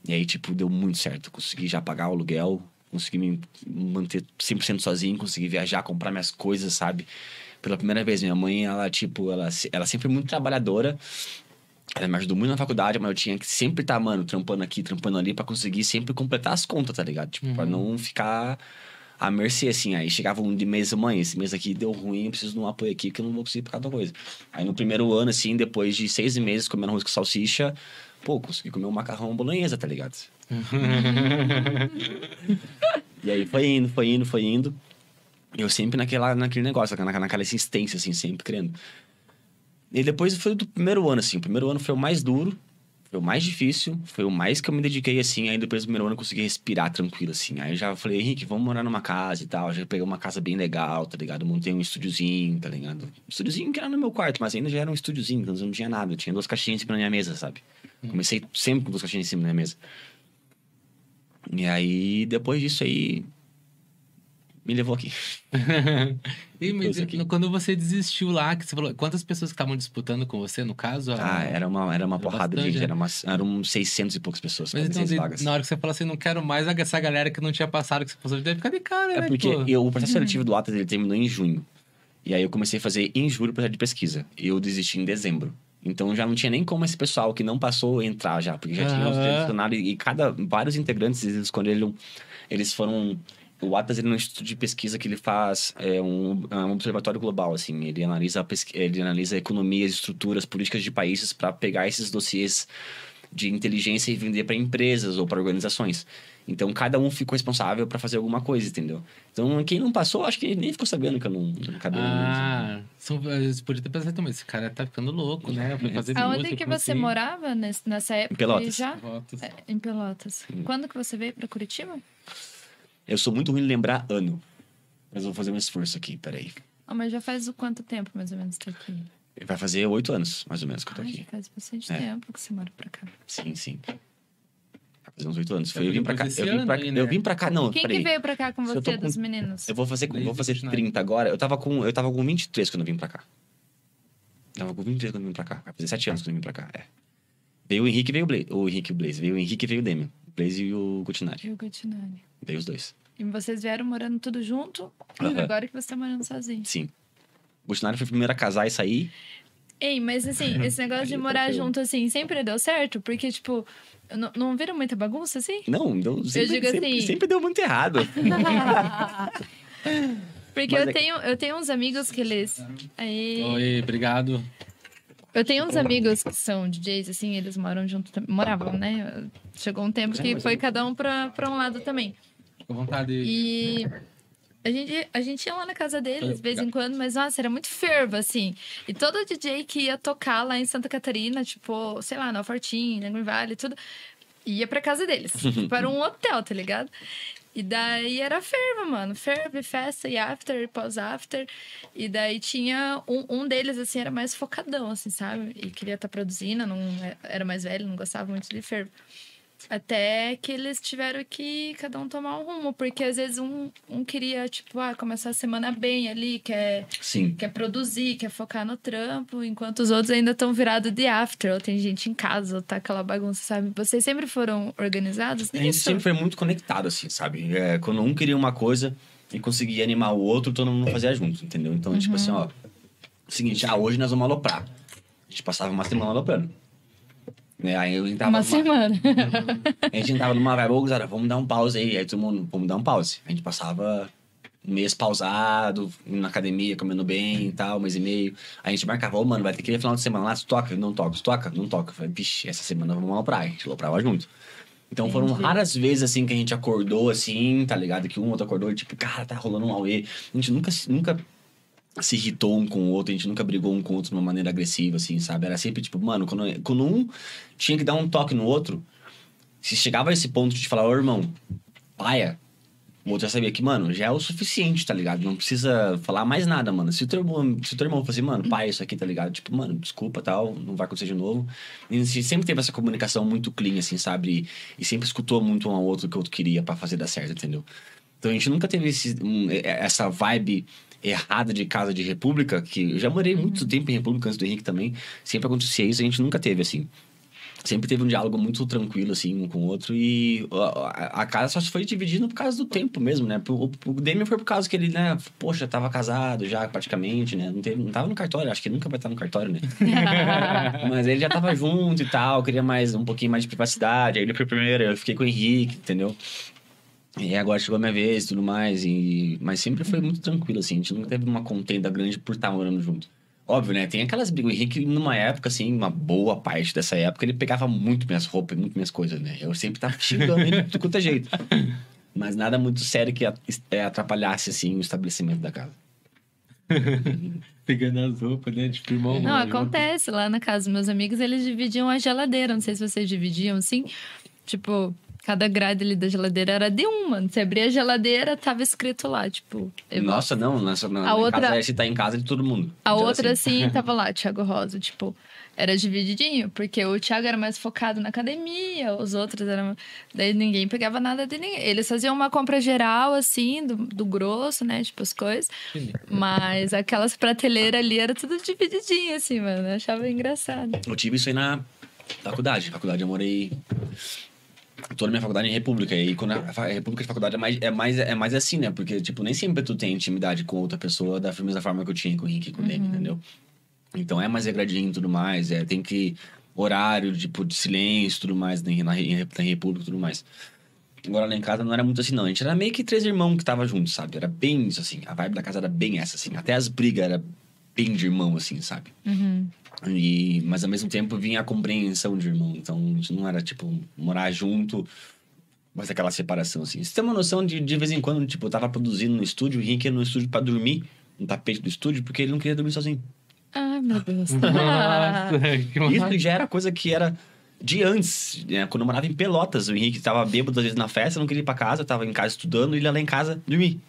E aí, tipo, deu muito certo. Consegui já pagar o aluguel, consegui me manter 100% sozinho, consegui viajar, comprar minhas coisas, sabe? Pela primeira vez, minha mãe, ela, tipo, ela, ela sempre foi muito trabalhadora. Ela me ajudou muito na faculdade, mas eu tinha que sempre estar, mano, trampando aqui, trampando ali, pra conseguir sempre completar as contas, tá ligado? Tipo, pra não ficar à mercê, assim. Aí chegava um de mês, mãe, esse mês aqui deu ruim, eu preciso de um apoio aqui, que eu não vou conseguir por causa da coisa. Aí no primeiro ano, assim, depois de seis meses comendo arroz com salsicha, pô, consegui comer um macarrão bolonhesa, tá ligado? e aí foi indo, foi indo, foi indo. Eu sempre naquela, naquele negócio, naquela, naquela insistência, assim, sempre querendo. E depois foi do primeiro ano, assim. O primeiro ano foi o mais duro, foi o mais difícil, foi o mais que eu me dediquei, assim. Aí depois do primeiro ano eu consegui respirar tranquilo, assim. Aí eu já falei, Henrique, vamos morar numa casa e tal. Já peguei uma casa bem legal, tá ligado? Montei um estúdiozinho, tá ligado? Um estúdiozinho que era no meu quarto, mas ainda já era um estúdiozinho, então não tinha nada. Eu tinha duas caixinhas em cima da minha mesa, sabe? Comecei sempre com duas caixinhas em cima da minha mesa. E aí, depois disso aí, me levou aqui. e, mas, aqui. quando você desistiu lá, que você falou, quantas pessoas que estavam disputando com você, no caso? a- Ah, era uma, era uma Era porrada de bastante, gente, né? era umas, eram 600 e poucas pessoas, Mas então, 16 de- vagas. na hora que você falou assim, não quero mais essa galera que não tinha passado, que você passou, deve ficar de cara, É né? porque pô? eu- o processo seletivo do Atlas ele terminou em junho. E aí eu comecei a fazer em julho o projeto de pesquisa. E eu desisti em dezembro. Então já não tinha nem como esse pessoal que não passou entrar já, porque já tinha os Aham. selecionados e cada vários integrantes eles escolheram, eles foram o Atlas ele é um instituto de pesquisa que ele faz é um, é um observatório global assim, ele analisa ele analisa economias, estruturas, políticas de países para pegar esses dossiês de inteligência e vender para empresas ou para organizações. Então cada um ficou responsável para fazer alguma coisa, entendeu? Então quem não passou, acho que nem ficou sabendo que eu não, não acabei. Ah, são, você podia ter pensado, mas esse cara tá ficando louco, né? Foi fazer Aonde música, que você assim? morava nesse- nessa época? Pelotas. Já? Votos. É, em Pelotas. Quando que você veio pra Curitiba? Eu sou muito ruim de lembrar ano. Mas eu vou fazer um esforço aqui, peraí. Ah, mas já faz o quanto tempo, mais ou menos, tá aqui? Vai fazer oito anos, mais ou menos, que eu tô Ai, já aqui. faz bastante É. tempo que você mora pra cá. Sim, sim. Vai fazer uns oito anos. Foi, eu vim pra cá. Eu vim pra, aí, né? eu vim pra cá, não, Quem peraí. que veio pra cá com eu você, com- dos meninos? Eu vou fazer, Desde vou fazer 29. 30 agora. Eu tava com, eu tava com 23 quando eu vim pra cá. Tava com 23 quando eu vim pra cá. Vai fazer 7 anos quando eu vim pra cá, é. Veio o Henrique e veio o Blaze. O Henrique e o Blaze. Veio o Henrique e veio o Demian. O Blaze e o Gutinari. Rio Gutinani. Veio os dois. E vocês vieram morando tudo junto? Agora que você tá morando sozinho. Sim. O Gutinari foi o primeiro a casar e sair. Ei, mas assim, esse negócio de morar aconteceu. junto, assim, sempre deu certo? Porque, tipo, não, não vira muita bagunça, assim? Não, deu, sempre, digo sempre, assim- sempre deu muito errado. Porque Mas eu, é- tenho, eu tenho uns amigos que eles. Aí, Oi, obrigado. Eu tenho uns amigos que são DJs, assim, eles moram junto, moravam, né? Chegou um tempo que foi cada um pra, pra um lado também. À vontade. E A gente, a gente ia lá na casa deles de vez em quando, mas nossa, era muito fervo, assim. E todo DJ que ia tocar lá em Santa Catarina, tipo, sei lá, no Fortim, Green Valley, tudo, ia pra casa deles. tipo, era um hotel, tá ligado? E daí era ferva, mano. Ferva, festa e after, e pós-after. E daí tinha um, um deles, assim, era mais focadão, assim, sabe? E queria estar produzindo, não, era mais velho, não gostava muito de fervo. Até que eles tiveram que cada um tomar um rumo, porque às vezes um, um queria, tipo, ah, começar a semana bem ali, quer, Sim. quer produzir, quer focar no trampo, enquanto os outros ainda estão virados de after, ou tem gente em casa, ou tá aquela bagunça, sabe? Vocês sempre foram organizados A gente sempre foi muito conectado, assim, sabe? É, quando um queria uma coisa e conseguia animar o outro, todo mundo fazia junto, entendeu? Então, tipo assim, ó. Seguinte, ah, hoje nós vamos aloprar. A gente passava uma semana aloprando. Né? Aí a gente tava Uma numa- semana. A gente tava numa vibe, ô, Guzara, vamos dar um pause aí. Aí todo mundo, vamos dar um pause. A gente passava um mês pausado, na academia, comendo bem e tal, um mês e meio. Aí a gente marcava, ô, mano, vai ter que ir final de semana lá, tu toca? Não toca, tu toca? Não toca. Eu Falei, vixe, essa semana vamos lá pra praia. A gente aloprava junto. Então foram Entendi. raras vezes, assim, que a gente acordou, assim, tá ligado? Que um outro acordou tipo, cara, tá rolando um auê. A gente nunca, nunca se irritou um com o outro, a gente nunca brigou um com o outro de uma maneira agressiva, assim, sabe? Era sempre, tipo, mano, quando, quando um tinha que dar um toque no outro, se chegava a esse ponto de falar, ô, irmão, paia, o outro já sabia que, mano, já é o suficiente, tá ligado? Não precisa falar mais nada, mano. Se o teu irmão, se o teu irmão fosse, assim, mano, pai, isso aqui, tá ligado? Tipo, mano, desculpa, tal, não vai acontecer de novo. E a gente sempre teve essa comunicação muito clean, assim, sabe? E, sempre escutou muito um ao outro o que o outro queria pra fazer dar certo, entendeu? Então a gente nunca teve esse, um, é- essa vibe errada de casa de república, que eu já morei muito tempo em república antes do Henrique também. Sempre acontecia isso, a gente nunca teve, assim sempre teve um diálogo muito tranquilo, assim, um com o outro. E a, a- a casa só se foi dividindo por causa do tempo mesmo, né? O, o Demian foi por causa que ele, né? Poxa, tava casado já praticamente, né? Não, teve, não tava no cartório, acho que nunca vai estar no cartório, né? Mas ele já tava junto e tal, queria mais um pouquinho mais de privacidade. Aí ele foi primeiro, eu fiquei com o Henrique, entendeu? E agora chegou a minha vez e tudo mais. E... Mas sempre foi muito tranquilo, assim. A gente nunca teve uma contenda grande por estar morando junto. Óbvio, né? Tem aquelas brigas. O Henrique, numa época, assim, uma boa parte dessa época, ele pegava muito minhas roupas, muito minhas coisas, né? Eu sempre tava xingando ele de quanto é jeito. Mas nada muito sério que é, atrapalhasse, assim, o estabelecimento da casa. Pegando as roupas, né? Tipo, irmão. Não, mano, acontece. Lá na casa dos meus amigos, eles dividiam a geladeira. Não sei se vocês dividiam, assim. Tipo, cada grade ali da geladeira era de um, mano. Você abria a geladeira, tava escrito lá, tipo... Nossa, não. Nessa, na, A na outra- casa, esse tá em casa de todo mundo. A Então, outra, assim, assim, tava lá, Thiago Rosa, tipo... Era divididinho, porque o Thiago era mais focado na academia, os outros eram... Daí ninguém pegava nada de ninguém. Eles faziam uma compra geral, assim, do, do grosso, né? Tipo, as coisas. Mas aquelas prateleiras ali era tudo divididinho, assim, mano. Eu achava engraçado. Eu tive isso aí na faculdade. Faculdade, eu morei toda a minha faculdade em República. E quando a República de faculdade é mais, é, mais, é mais assim, né? Porque, tipo, nem sempre tu tem intimidade com outra pessoa da mesma forma que eu tinha com o Henrique e com o Demi, entendeu? Então é mais regradinho e tudo mais. É, tem que... Horário, tipo, de silêncio e tudo mais na, na, na República e tudo mais. Agora lá em casa não era muito assim, não. A gente era meio que três irmãos que tava juntos, sabe? Era bem isso, assim. A vibe da casa era bem essa, assim. Até as brigas era bem de irmão, assim, sabe? Uhum. E, mas ao mesmo tempo vinha a compreensão de irmão. Então a gente não era, tipo, morar junto, mas aquela separação, assim. Você tem uma noção de, de vez em quando, tipo, eu tava produzindo no estúdio, o Henrique ia no estúdio pra dormir, no tapete do estúdio, porque ele não queria dormir sozinho. Ai, meu Deus. Isso já era coisa que era de antes, né? Quando eu morava em Pelotas, o Henrique tava bêbado às vezes na festa, não queria ir pra casa, eu tava em casa estudando, e ele ia lá em casa dormir.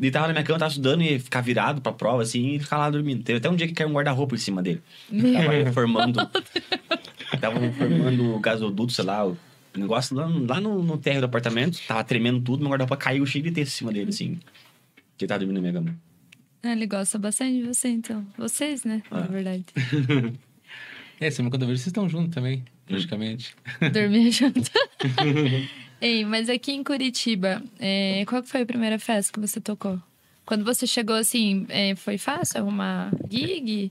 Ele tava na minha cama, tava estudando e ia ficar virado pra prova, assim, e ficar lá dormindo. Teve até um dia que caiu um guarda-roupa em cima dele. Tava reformando. tava reformando o gasoduto, sei lá, o negócio lá, no- lá no, no térreo do apartamento. Tava tremendo tudo, meu guarda-roupa caiu cheio de texto em cima dele, assim. Que ele tava dormindo na minha cama. Ah, Ele gosta bastante de você, então. Vocês, né? Na Ah. verdade. É, sempre quando eu vejo, vocês estão juntos também, praticamente. Dormir junto. Ei, mas aqui em Curitiba, é, qual foi a primeira festa que você tocou? Quando você chegou, assim, é, foi fácil arrumar gig?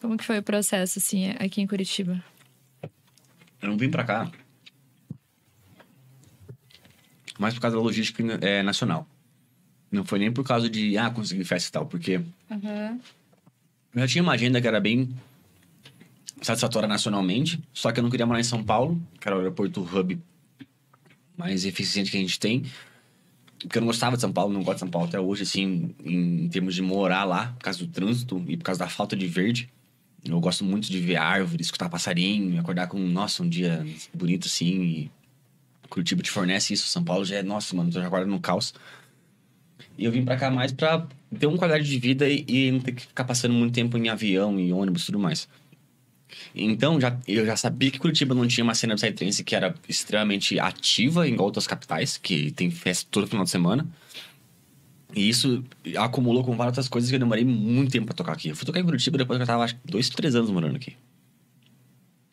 Como que foi o processo, assim, aqui em Curitiba? Eu não vim pra cá. Mais por causa da logística é, nacional. Não foi nem por causa de, ah, conseguir festa e tal, porque Aham. eu já tinha uma agenda que era bem satisfatória nacionalmente, só que eu não queria morar em São Paulo, que era o aeroporto hub mais eficiente que a gente tem. Porque eu não gostava de São Paulo, não gosto de São Paulo até hoje, assim, em termos de morar lá, por causa do trânsito e por causa da falta de verde. Eu gosto muito de ver árvores, escutar passarinho, acordar com, nossa, um dia bonito assim. E Curitiba te fornece isso, São Paulo já é, nossa, mano, tu já acorda no caos. E eu vim pra cá mais pra ter uma qualidade de vida e, e não ter que ficar passando muito tempo em avião, em ônibus e tudo mais. Então, já, eu já sabia que Curitiba não tinha uma cena psytrance que era extremamente ativa, igual outras capitais, que tem festa todo final de semana. E isso acumulou com várias outras coisas que eu demorei muito tempo pra tocar aqui. Eu fui tocar em Curitiba depois que eu tava, acho que, dois, três anos morando aqui.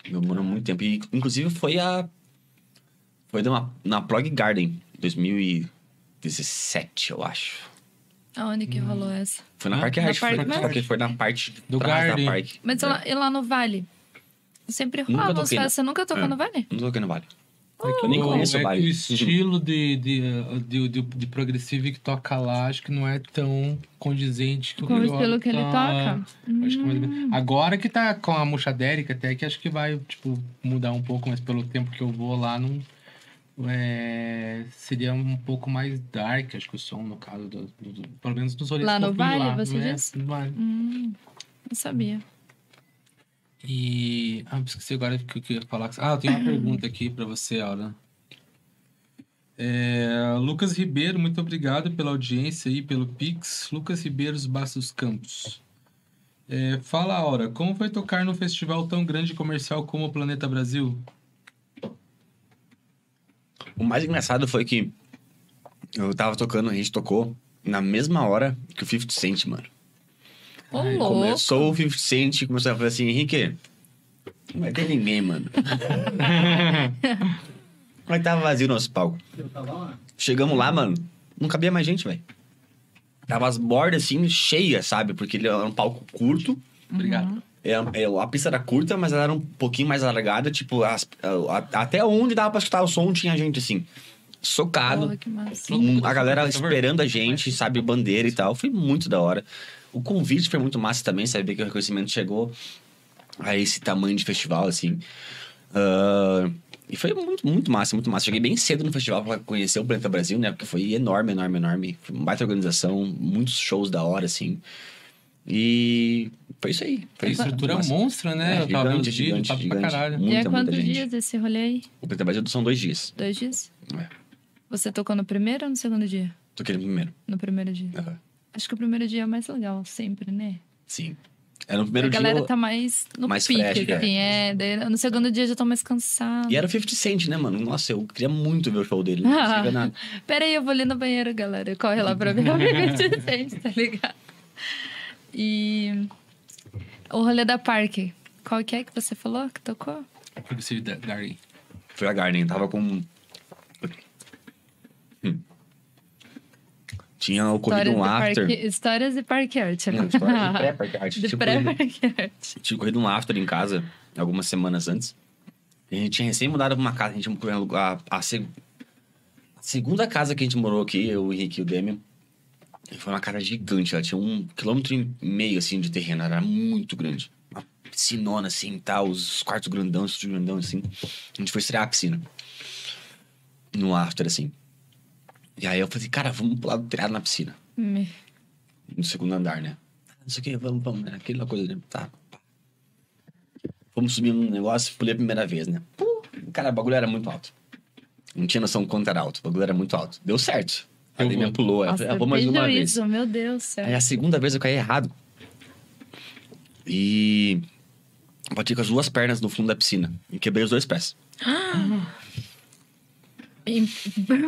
Demorou muito tempo. E, inclusive, foi a... Foi na, na Plug Garden, 2017, eu acho. Aonde que rolou essa? Foi na Ah, Parque Arte, foi, foi na parte Do trás Garden. da parque. Mas lá, e lá no Vale? Sempre Nunca rolava as toquei, festas. Você nunca tocou É. no Vale? Não toquei no Vale. É que Eu nem o- conheço o é que Vale. o estilo de, de, de, de, de progressivo que toca lá, acho que não é tão condizente com, Com o que estilo que ele tá- toca? Hum. Acho que mais ou menos. Agora que tá com a Muxadérica, até que acho que vai, tipo, mudar um pouco, mas pelo tempo que eu vou lá, não. É, seria um pouco mais dark, acho que o som, no caso, do, do- do- pelo menos dos rolês Lá no Vale, lá, você né? disse? No Vale. Hum, não sabia. E. Ah, esqueci agora o que eu ia falar. Ah, eu tenho uma pergunta aqui pra você, Aura. É, Lucas Ribeiro, muito obrigado pela audiência e pelo Pix. Lucas Ribeiros Bastos Campos. É, fala, Aura, como foi tocar num festival tão grande e comercial como o Planeta Brasil? O mais engraçado foi que eu tava tocando, a gente tocou na mesma hora que o 50 Cent, mano. Ô, Ai, louco. Começou o 50 Cent e começou a falar assim, Henrique, não vai ter ninguém, mano. Mas tava vazio o nosso palco. Chegamos lá, mano, não cabia mais gente, velho. Tava as bordas, assim, cheias, sabe? Porque ele era um palco curto. Obrigado. É, é, a pista era curta, mas ela era um pouquinho mais alargada. Tipo, as- a- até onde dava pra escutar o som tinha gente, assim, socado. Um- a galera esperando a gente, sabe, bandeira e tal. Foi muito da hora. O convite foi muito massa também, saber que o reconhecimento chegou a esse tamanho de festival, assim. Ah, e foi muito, muito massa, muito massa. Cheguei bem cedo no festival pra conhecer o Planeta Brasil, né? Porque foi enorme, enorme, enorme. Foi uma baita organização, muitos shows da hora, assim. E foi isso aí. A Foi isso. estrutura Massa. monstra, né? É, eu tava vendo gigante, vídeos, gigante, top pra gigante. caralho. Muita, e muita quantos gente. dias esse rolê aí? O Planeta Brasil são dois dias. Dois dias? É. Você tocou no primeiro ou no segundo dia? Toquei no primeiro. No primeiro dia. Aham. Acho que o primeiro dia é o mais legal, sempre, né? Sim. É no primeiro a dia. galera eu- tá mais no mais pique, fresh, assim, é. Daí, no segundo dia já tô mais cansado. E era o 50 Cent, né, mano? Nossa, eu queria muito ver o show dele. Não conseguia nada. Pera aí, eu vou ali no banheiro, galera. Corre lá pra ver o que sente, tá ligado? E o rolê da parque. Qual que é que você falou que tocou? Progressive Garden. Foi a Garden, tava com. Hum. Tinha ocorrido um after. parque, histórias de parque art. Não, história de pré-parque art. De Tinha ocorrido- pré-parque art. Tinha ocorrido um after em casa, algumas semanas antes. E a gente tinha recém mudado pra uma casa, a gente morou a, a, seg- a segunda casa que a gente morou aqui, eu, o Henrique e o Demian. Foi uma casa gigante, ela tinha um quilômetro e meio, assim, de terreno, era muito grande. Uma piscinona, assim, tal, os quartos grandão, os estúdio grandão, assim. A gente foi estrear a piscina. No after, assim. E aí eu falei, cara, vamos pular do telhado na piscina Me- no segundo andar, né? Não sei o que, vamos, vamos, né? Aquela coisa, né? Tá. Fomos subir um negócio, pulei a primeira vez, né? Cara, o bagulho era muito alto. Não tinha noção quanto era alto. O bagulho era muito alto. Deu certo. A Eu vou. pulou. Eu Nossa, ah, vou mais uma vez. juízo, meu Deus do céu. Aí a segunda vez eu caí errado. E bati com as duas pernas no fundo da piscina. E quebrei os dois pés. E-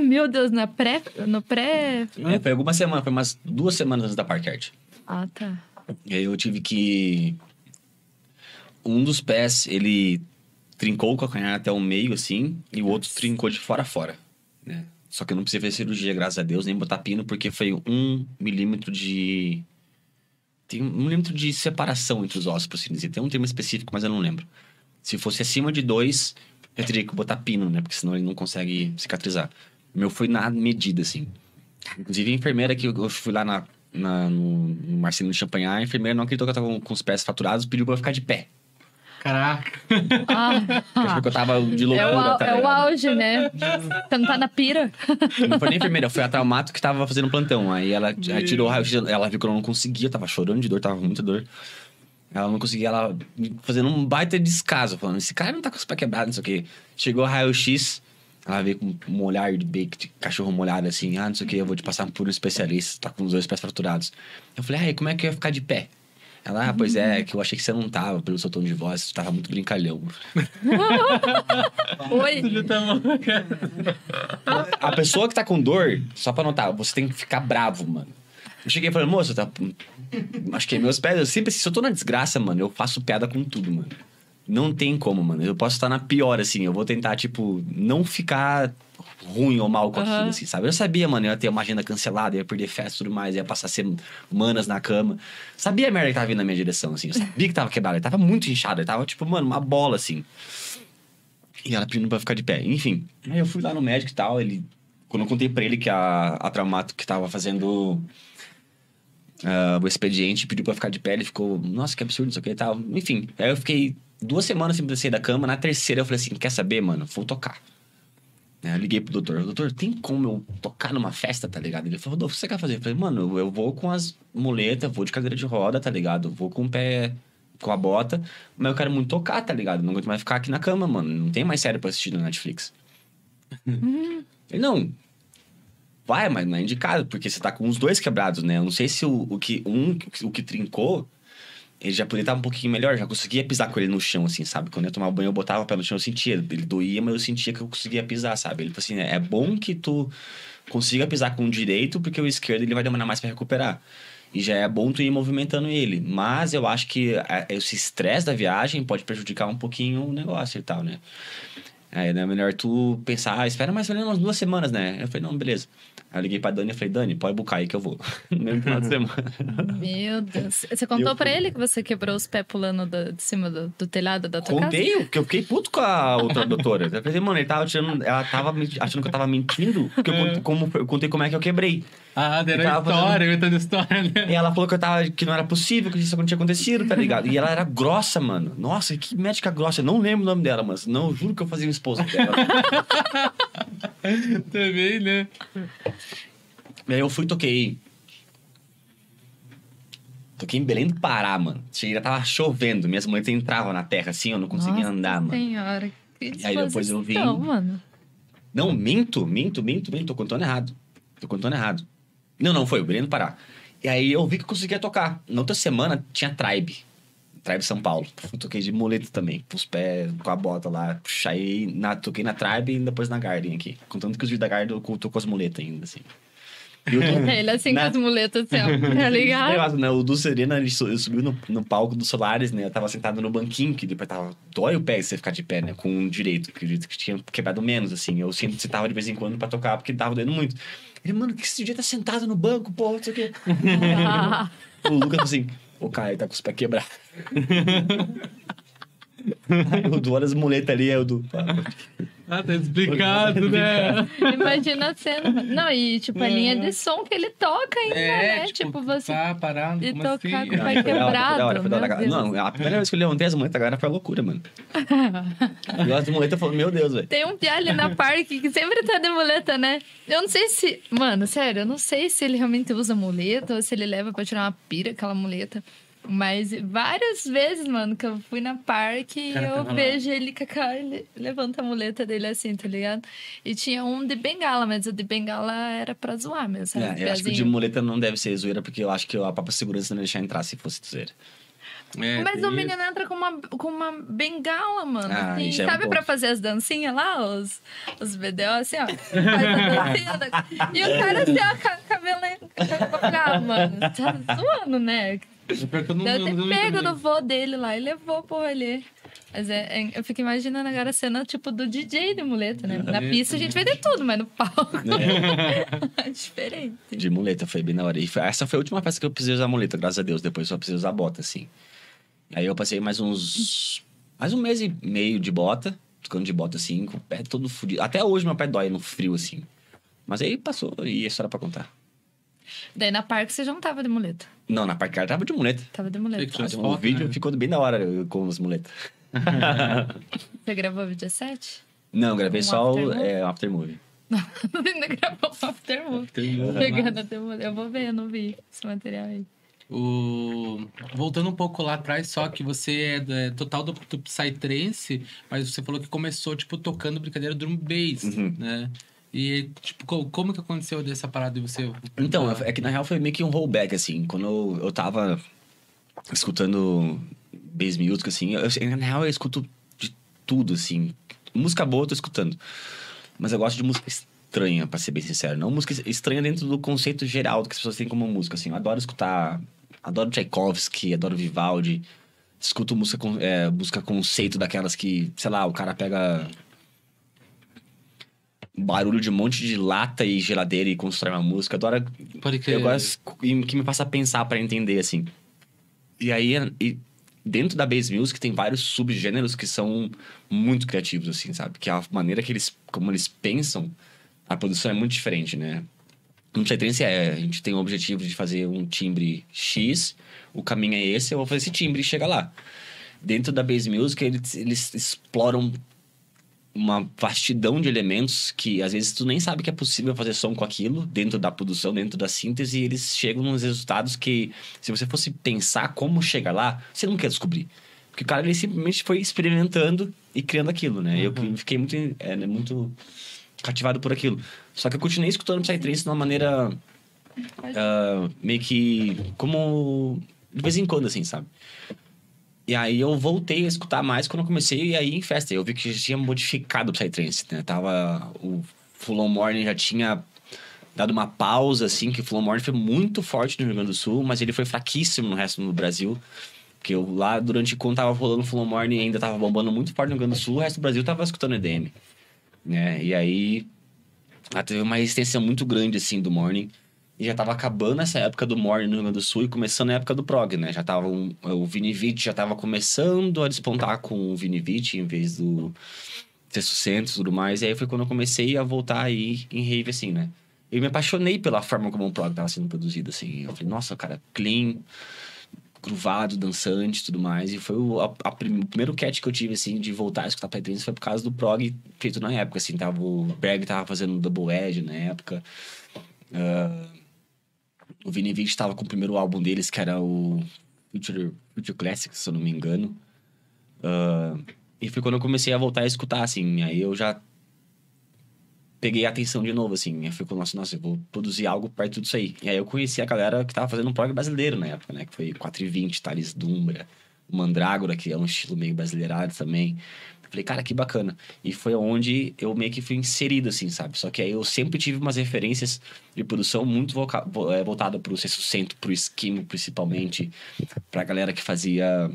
Meu Deus, na pré, no pré... É, foi algumas semanas, foi umas duas semanas antes da Park Art. Ah, tá. E aí eu tive que. Um dos pés, ele trincou o calcanhar até o meio, assim, e o outro trincou de fora a fora, né? Só que eu não precisei fazer cirurgia, graças a Deus, nem botar pino, porque foi um milímetro de. Tem um milímetro de separação entre os ossos, por assim dizer. Tem um termo específico, mas eu não lembro. Se fosse acima de dois, eu teria que botar pino, né? Porque senão ele não consegue cicatrizar. O meu foi na medida, assim. Inclusive, a enfermeira que eu fui lá na, na- no, no Marcelino de Champagnat, a enfermeira não acreditou que eu tava com, com os pés faturados, pediu pra eu ficar de pé. Caraca. Ah, Porque eu tava de é, o, loucura, tá é o auge, né? Você não tá na pira. Não foi nem enfermeira, foi a Traumato que tava fazendo plantão. Aí ela aí tirou o raio-x, ela viu que eu não conseguia, eu tava chorando de dor, tava com muita dor. Ela não conseguia, ela me fazendo um baita descaso, falando: esse cara não tá com os pés quebrados, não sei o quê. Chegou o raio-x, ela veio com um olhar de bacon, de cachorro molhado, assim: ah, não sei o quê, eu vou te passar por um especialista, tá com os dois pés fraturados. Eu falei: ai, como é que eu ia ficar de pé? Ela, ah, pois é, que eu achei que você não tava, pelo seu tom de voz, você tava muito brincalhão. Oi. A pessoa que tá com dor, só pra notar, você tem que ficar bravo, mano. Eu cheguei e falei, moça, tá. Machuquei meus pés. Eu sempre, se eu tô na desgraça, mano, eu faço piada com tudo, mano. Não tem como, mano. Eu posso estar na pior, assim. Eu vou tentar, tipo, não ficar ruim ou mal com aquilo, assim, sabe? Eu sabia, mano, eu ia ter uma agenda cancelada, ia perder festa e tudo mais, ia passar semanas na cama. Sabia a merda que tava vindo na minha direção, assim. Eu sabia que tava quebrado. Ele tava muito inchado. Ele tava, tipo, mano, uma bola, assim. E ela pedindo pra ficar de pé. Enfim. Aí eu fui lá no médico e tal. Ele. Quando eu contei pra ele que a, a Traumato que tava fazendo ah, o expediente pediu pra ficar de pé, ele ficou, nossa, que absurdo, isso aqui e tal. Enfim. Aí eu fiquei duas semanas sem sair da cama. Na terceira eu falei assim: quer saber, mano? Vou tocar. Aí eu liguei pro doutor, doutor, tem como eu tocar numa festa, tá ligado? Ele falou, Rodolfo, o que você quer fazer? Eu falei, mano, eu- eu vou com as muletas, vou de cadeira de roda, tá ligado? Vou com o pé, com a bota, mas eu quero muito tocar, tá ligado? Não aguento mais ficar aqui na cama, mano. Não tem mais série pra assistir na Netflix. Ele, não, vai, mas não é indicado, porque você tá com os dois quebrados, né? Eu não sei se o, o que um, o que trincou, ele já podia estar um pouquinho melhor, já conseguia pisar com ele no chão, assim, sabe? Quando eu tomar banho, eu botava o pé no chão, eu sentia. Ele doía, mas eu sentia que eu conseguia pisar, sabe? Ele falou assim: é bom que tu consiga pisar com o direito, porque o esquerdo ele vai demorar mais pra recuperar. E já é bom tu ir movimentando ele. Mas eu acho que a- esse estresse da viagem pode prejudicar um pouquinho o negócio e tal, né? Aí é melhor tu pensar, ah, espera mais ou menos umas duas semanas, né? Eu falei, não, beleza. Aí eu liguei pra Dani e falei, Dani, pode bucar aí que eu vou. No mesmo final de semana. Meu Deus. Você contou Eu pra fui. ele que você quebrou os pés pulando do- de cima do, do telhado da tua casa? Contei, porque eu fiquei puto com a outra doutora. Eu falei, mano, ele tava tirando, ela tava achando que eu tava mentindo, porque eu, contei como, eu contei como é que eu quebrei. Ah, era história, inventando história, né? E ela falou que eu tava, que não era possível, que isso não tinha acontecido, tá ligado? E ela era grossa, mano. Nossa, que médica grossa. Eu não lembro o nome dela, mas não, eu juro que eu fazia um esposo dela. Também, né? E aí eu fui e toquei. Toquei em Belém do Pará, mano. Cheguei, tava chovendo, minhas muletas entravam na terra assim, eu não conseguia Nossa andar, mano. Senhora. Que aí depois eu vim- disposição, mano. Não, minto, minto, minto, minto. Tô contando errado. Tô contando errado. Não, não, foi o Belém do Pará. E aí eu vi que eu conseguia tocar. Na outra semana tinha Tribe. Tribe São Paulo. Toquei de muleta também. Com os pés, com a bota lá. Aí na, toquei na Tribe e depois na Garden aqui. Contando que os vídeos da Garden eu tô com as muletas ainda, assim. Eu Ele assim Né? com as muletas assim, ó. Tá ligado? Né? O do Serena, ele su- eu subi no, no palco do Solares, né? Eu tava sentado no banquinho, que depois tava. Dói o pé você ficar de pé, né? Com o direito, que o direito que tinha quebrado menos, assim. Eu sempre sentava de vez em quando pra tocar, porque tava doendo muito. Ele, mano, que esse dia tá sentado no banco, pô, não sei o quê. O Lucas assim: o Caio tá com os pés quebrados. O do olha as muletas ali, é o do. Ah, tá explicado, né? imagina a cena. Não, e tipo, a linha de som que ele toca ainda, né? Tipo, você. Tá parado, e como tocar assim? com o pai hora, quebrado. hora, hora. Deus. Não, a primeira vez que eu levantei as muletas, agora foi loucura, mano. Eu as muletas falei, meu Deus, velho. Tem um piá ali na parque que sempre tá de muleta, né? Eu não sei se. Mano, sério, eu não sei se ele realmente usa muleta ou se ele leva pra tirar uma pira aquela muleta. Mas várias vezes, mano, que eu fui na parque, Cara, eu lá. vejo ele com a cara, ele levanta a muleta dele assim, tá ligado? E tinha um de bengala, mas o de bengala era pra zoar mesmo, sabe? É, eu acho que o de muleta não deve ser zoeira, porque eu acho que a própria segurança não ia deixar entrar se fosse zoeira. É, Mas o isso. menino entra com uma, com uma bengala, mano. Ah, assim, é um sabe ponto. pra fazer as dancinhas lá? Os, os BDO, assim, ó. E o cara assim, ó, a cabelo. Ah, mano, tá zoando, né? Pior que eu não- Deve eu ter não pego no vô dele lá e levou pro rolê. Mas é, é- eu fico imaginando agora a cena, tipo, do DJ de muleta, né? Na pista a gente vai ter tudo, mas no palco é diferente. De muleta, foi bem na hora. E foi- essa foi a última festa que eu precisei usar muleta, graças a Deus. Depois só precisei usar bota, assim. Aí eu passei mais uns. Mais um mês e meio de bota, ficando de bota assim, com o pé todo fudido. Até hoje meu pé dói no frio, assim. Mas aí passou e isso era pra contar. Daí na parque você já não tava de muleta. Não, na parque tava de muleta. Tava de muleta. Tinha as o fotos, vídeo né? ficou bem da hora eu com as muletas. Você gravou o 17? Não, gravei Um só o aftermovie? é, Aftermovie. Ainda gravou o Aftermovie. Pegando até Eu vou ver, eu não vi esse material aí. O... Voltando um pouco lá atrás, só que você é, do- é total do, do Psytrance, mas você falou que começou, tipo, tocando brincadeira drum bass, Uhum. né? E, tipo, co- como que aconteceu dessa parada de você... Então, é que na real foi meio que um rollback, assim. Quando eu, eu tava escutando bass music, assim, eu, na real eu escuto de tudo, assim. Música boa eu tô escutando. Mas eu gosto de música estranha, pra ser bem sincero. Não música estranha dentro do conceito geral do que as pessoas têm como música, assim. Eu adoro escutar... Adoro Tchaikovsky, adoro Vivaldi. Escuto música, com, é, música conceito daquelas que, sei lá, o cara pega barulho de um monte de lata e geladeira e constrói uma música. Adoro Pode crer. eu gosto que que me faça pensar pra entender, assim. E aí, e dentro da bass music tem vários subgêneros que são muito criativos, assim, sabe? Que a maneira que eles, como eles pensam, a produção é muito diferente, né? No Psytrance é, a gente tem o objetivo de fazer um timbre X, o caminho é esse, eu vou fazer esse timbre e chega lá. Dentro da bass music, eles, eles exploram uma vastidão de elementos que às vezes tu nem sabe que é possível fazer som com aquilo dentro da produção, dentro da síntese, e eles chegam nos resultados que se você fosse pensar como chegar lá, você não quer descobrir. Porque o cara ele simplesmente foi experimentando e criando aquilo, né? Eu fiquei muito é, né, muito cativado por aquilo. Só que eu continuei escutando Psytrance de uma maneira ah, meio que como de vez em quando assim, sabe? E aí eu voltei a escutar mais quando eu comecei a ir em festa. Eu vi que já tinha modificado o Psytrance, né? Tava... O Full On Morning já tinha dado uma pausa, assim, que o Full On Morning foi muito forte no Rio Grande do Sul, mas ele foi fraquíssimo no resto do Brasil. Porque eu, lá, durante quando tava rolando Full On Morning, ainda tava bombando muito forte no Rio Grande do Sul, o resto do Brasil tava escutando EDM. Né? E aí... ah, teve uma resistência muito grande, assim, do Morning. E já tava acabando essa época do Morning no Rio Grande do Sul e começando a época do prog, né? Já tava um, o Vinivit já tava começando a despontar com o Vinivit em vez do Sexto Centro e tudo mais. E aí foi quando eu comecei a voltar aí em rave, assim, né? Eu me apaixonei pela forma como o prog tava sendo produzido, assim. Eu falei, nossa, cara, clean, gruvado, dançante e tudo mais. E foi o, a- a prim- o primeiro catch que eu tive, assim, de voltar a escutar Psytrance foi por causa do prog feito na época, assim. Tava, o Berg tava fazendo Double Edge na época. Ah, o Vini Vici estava com o primeiro álbum deles, que era o Future, Future Classics, se eu não me engano. Ah, e foi quando eu comecei a voltar a escutar, assim. Aí eu já peguei a atenção de novo, assim. Foi quando, nossa, nossa, eu vou produzir algo perto disso aí. E aí eu conheci a galera que tava fazendo um prog brasileiro na época, né? Que foi 420, Thales Dumbra, Mandrágora, que é um estilo meio brasileirado também. Falei, cara, que bacana. E foi onde eu meio que fui inserido, assim, sabe? Só que aí eu sempre tive umas referências de produção muito eh, voltada pro Sexto Centro, pro Esquimo, principalmente. Pra galera que fazia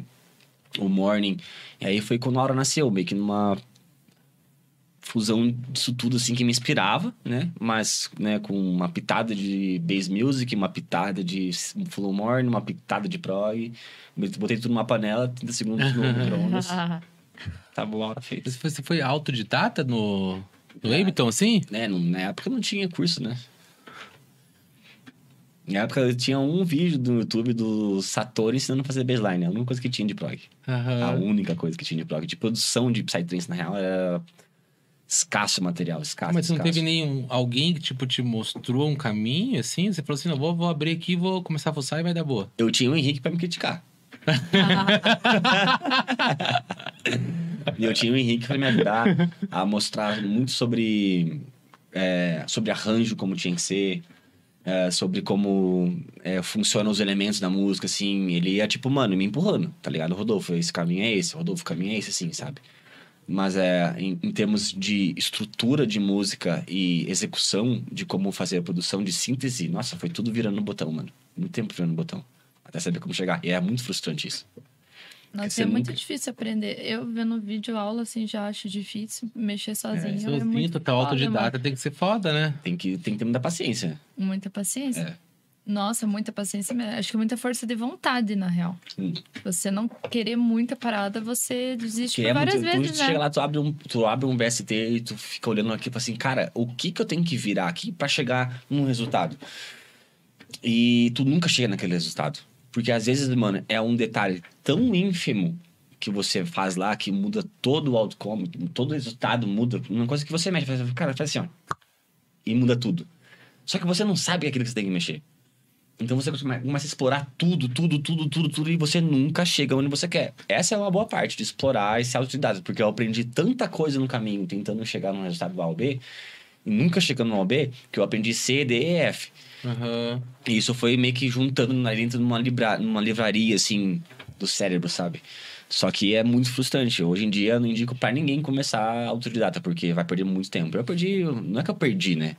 o Morning. E aí foi quando a hora nasceu, meio que numa fusão disso tudo, assim, que me inspirava, né? Mas, né, com uma pitada de bass music, uma pitada de full morning, uma pitada de prog. Botei tudo numa panela, 30 segundos no micro-ondas. Feita. Você foi, você foi autodidata no, no É. Ableton, assim? né, não- na época não tinha curso, né? Na época eu tinha um vídeo do YouTube do Satori ensinando a fazer baseline. A única coisa que tinha de prog. A Aham. única coisa que tinha de prog. De produção de Psytrance, na real, era escasso material, escasso, Mas não escasso. teve nenhum alguém que tipo te mostrou um caminho assim? Você falou assim, não, vou, vou abrir aqui, vou começar a fuçar e vai dar boa. Eu tinha o Henrique pra me criticar. E eu tinha o Henrique pra me ajudar a mostrar muito sobre, é, sobre arranjo, como tinha que ser, é, sobre como é, funcionam os elementos da música, assim. Ele ia, tipo, mano, me empurrando, tá ligado? Rodolfo, esse caminho é esse, Rodolfo, caminho é esse, assim, sabe? Mas é, em, em termos de estrutura de música e execução de como fazer a produção de síntese, nossa, foi tudo virando no botão, mano. Muito tempo virando no botão. Até saber como chegar. E é muito frustrante isso. Nossa, é muito nunca- difícil aprender. Eu vendo vídeo aula, assim, já acho difícil mexer sozinho. É, Sozinho, muito total foda, autodidata, tem que ser foda, né? Tem que, tem que ter muita paciência. Muita paciência. É. Nossa, muita paciência. mesmo. Acho que muita força de vontade, na real. Hum. Você não querer muita parada, você desiste Que por é várias muito, tu vezes, chega né? lá, tu abre, um, tu abre um VST e tu fica olhando aqui e fala assim, cara, o que que eu tenho que virar aqui pra chegar num resultado? E tu nunca chega naquele resultado. Porque às vezes, mano, é um detalhe tão ínfimo que você faz lá, que muda todo o outcome, todo o resultado muda. Uma coisa que você mexe, faz, cara, faz assim, ó. E muda tudo. Só que você não sabe aquilo que você tem que mexer. Então você come- começa a explorar tudo, tudo, tudo, tudo, tudo, e você nunca chega onde você quer. Essa é uma boa parte de explorar esse autodidata, porque eu aprendi tanta coisa no caminho, tentando chegar no resultado do A ou B, e nunca chegando no A ou B, que eu aprendi C, D e F. Aham. E isso foi meio que juntando na- dentro de uma, libra, numa livraria, assim, do cérebro, sabe? Só que é muito frustrante. Hoje em dia, eu não indico pra ninguém começar autodidata, porque vai perder muito tempo. Eu perdi... Não é que eu perdi, né?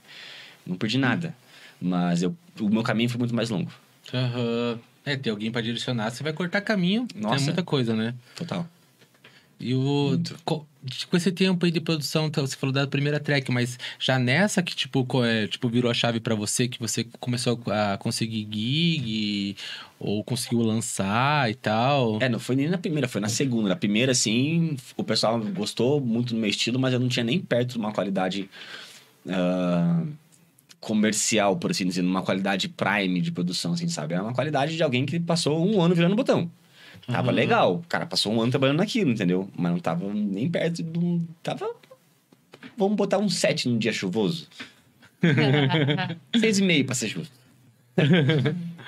Não perdi nada. Mas eu, o meu caminho foi muito mais longo. Aham. É, ter alguém pra direcionar, você vai cortar caminho. Nossa. Tem muita coisa, né? Total. E o. co- Com esse tempo aí de produção, então, você falou da primeira track, mas já nessa que, tipo, é, tipo virou a chave pra você, que você começou a conseguir gig, ou conseguiu lançar e tal. É, não foi nem na primeira, foi na segunda. Na primeira, assim, o pessoal gostou muito do meu estilo, mas eu não tinha nem perto de uma qualidade ah, comercial, por assim dizer, uma qualidade prime de produção, assim, sabe? Era uma qualidade de alguém que passou um ano virando botão. Tava Uhum. legal. O cara passou um ano trabalhando naquilo, entendeu? Mas não tava nem perto de um. Tava. Vamos botar um 7 num dia chuvoso. Seis e meio pra ser justo.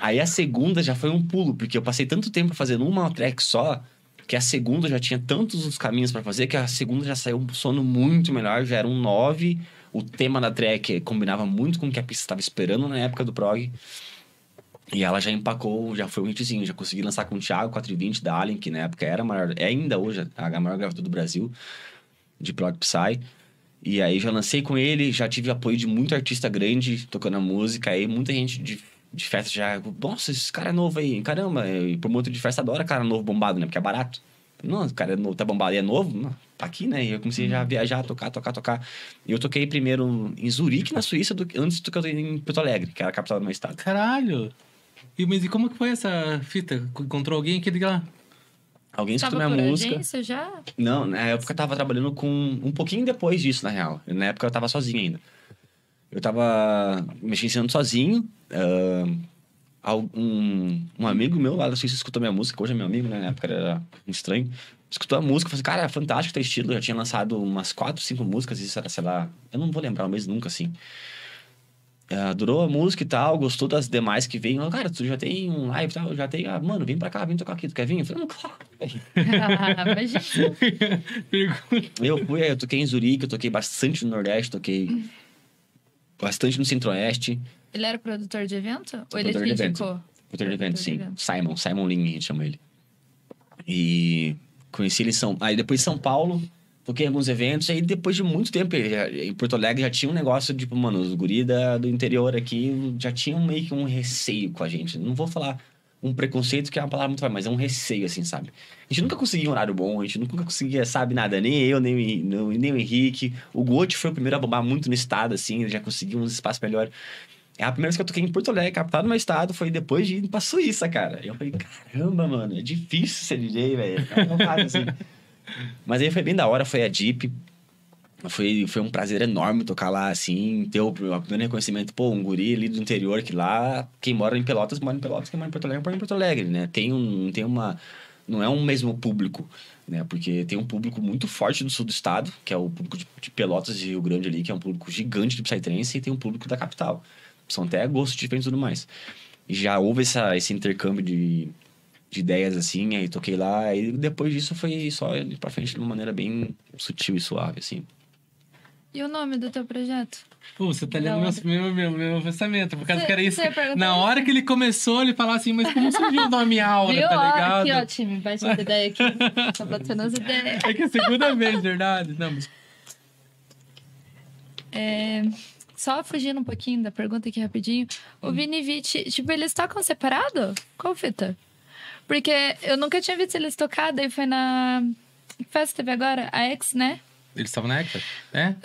Aí a segunda já foi um pulo, porque eu passei tanto tempo fazendo uma track só, que a segunda já tinha tantos os caminhos pra fazer, que a segunda já saiu um sono muito melhor, já era um 9. O tema da track combinava muito com o que a pista estava esperando na época do prog. E ela já empacou, já foi um hitzinho, já consegui lançar com o Thiago 420 da Allen, que na época era a maior, é ainda hoje a maior gravadora do Brasil, de prog psy. E aí já lancei com ele, já tive apoio de muito artista grande tocando a música, aí muita gente de, de festa já, nossa, esse cara é novo aí, caramba, e promotor de festa adora cara novo bombado, né? Porque é barato. Não, o cara é novo, tá bombado e é novo, não, tá aqui, né? E eu comecei já a viajar, tocar, tocar, tocar. E eu toquei primeiro em Zurique, na Suíça, do, antes do que eu em Porto Alegre, que era a capital do meu estado. Caralho! E, mas e como que foi essa fita? Encontrou alguém que diga lá? Alguém escutou Tava minha por música. agência já? Não, na época eu tava trabalhando com. Um pouquinho depois disso, na real. Na época eu tava sozinho ainda. Eu tava mexendo sozinho. al- um, um amigo meu lá da Suíça escutou minha música, hoje é meu amigo, né? Na época era estranho. Escutou a música, falou assim, cara, é fantástico teu estilo. Eu já tinha lançado umas quatro, cinco músicas, isso era, sei lá, eu não vou lembrar o mês nunca, assim. Ah, adorou a música e tal, gostou das demais que veio. Falou, Cara, tu já tem um live e tal, já tem. Ah, mano, vem pra cá, vem tocar aqui, tu quer vir? Eu falei, não, claro. velho." Imagina. Pergunta. Eu fui, eu toquei em Zurique, eu toquei bastante no Nordeste, toquei bastante no Centro-Oeste. Ele era produtor de evento? Ou ele Produtor te de evento. indicou? Produtor de evento, sim. evento. Simon, Simon Lin, a gente chama ele. E conheci ele em São... Aí depois em São Paulo, toquei em alguns eventos. Aí depois de muito tempo, já- em Porto Alegre já tinha um negócio, tipo, mano, os guri da- do interior aqui já tinham meio que um receio com a gente. Não vou falar um preconceito, que é uma palavra muito forte, mas é um receio, assim, sabe? A gente nunca conseguia um horário bom, a gente nunca conseguia, sabe, nada. Nem eu, nem, não- nem o Henrique. O Gotti foi o primeiro a bombar muito no estado, assim, ele já conseguiu uns espaços melhores. É a primeira vez que eu toquei em Porto Alegre, capital do meu estado, foi depois de ir pra Suíça, cara. E eu falei, caramba, mano, é difícil ser DJ, velho. É assim. Mas aí foi bem da hora, foi a Jeep. Foi, foi um prazer enorme tocar lá, assim, ter o primeiro reconhecimento, pô, um guri ali do interior, que lá, quem mora em Pelotas, mora em Pelotas, quem mora em Porto Alegre, mora em Porto Alegre, né? Tem um, tem uma... Não é um mesmo público, né? Porque tem um público muito forte do sul do estado, que é o público de, de Pelotas e Rio Grande ali, que é um público gigante de Psytrance, e tem um público da capital. São até gostos diferentes e tudo mais. E já houve essa, esse intercâmbio de, de ideias, assim, aí toquei lá, e depois disso foi só ir pra frente de uma maneira bem sutil e suave, assim. E o nome do teu projeto? Pô, você tá lendo meu, meu, meu, meu pensamento. Por causa Você- que era isso. Na isso? hora que ele começou, ele falava assim, mas como surgiu o nome Aura, Viu? tá ligado? aqui, ó, time. Bate as ideias aqui. Tá batendo as ideias. É que é a segunda vez, verdade? Não, mas É, só fugindo um pouquinho da pergunta aqui rapidinho. O Vini e Vit, tipo, eles tocam separado? Qual fita? Porque eu nunca tinha visto eles tocar, daí foi na. Que festa teve agora? A X, né? eles estavam na Hector? É?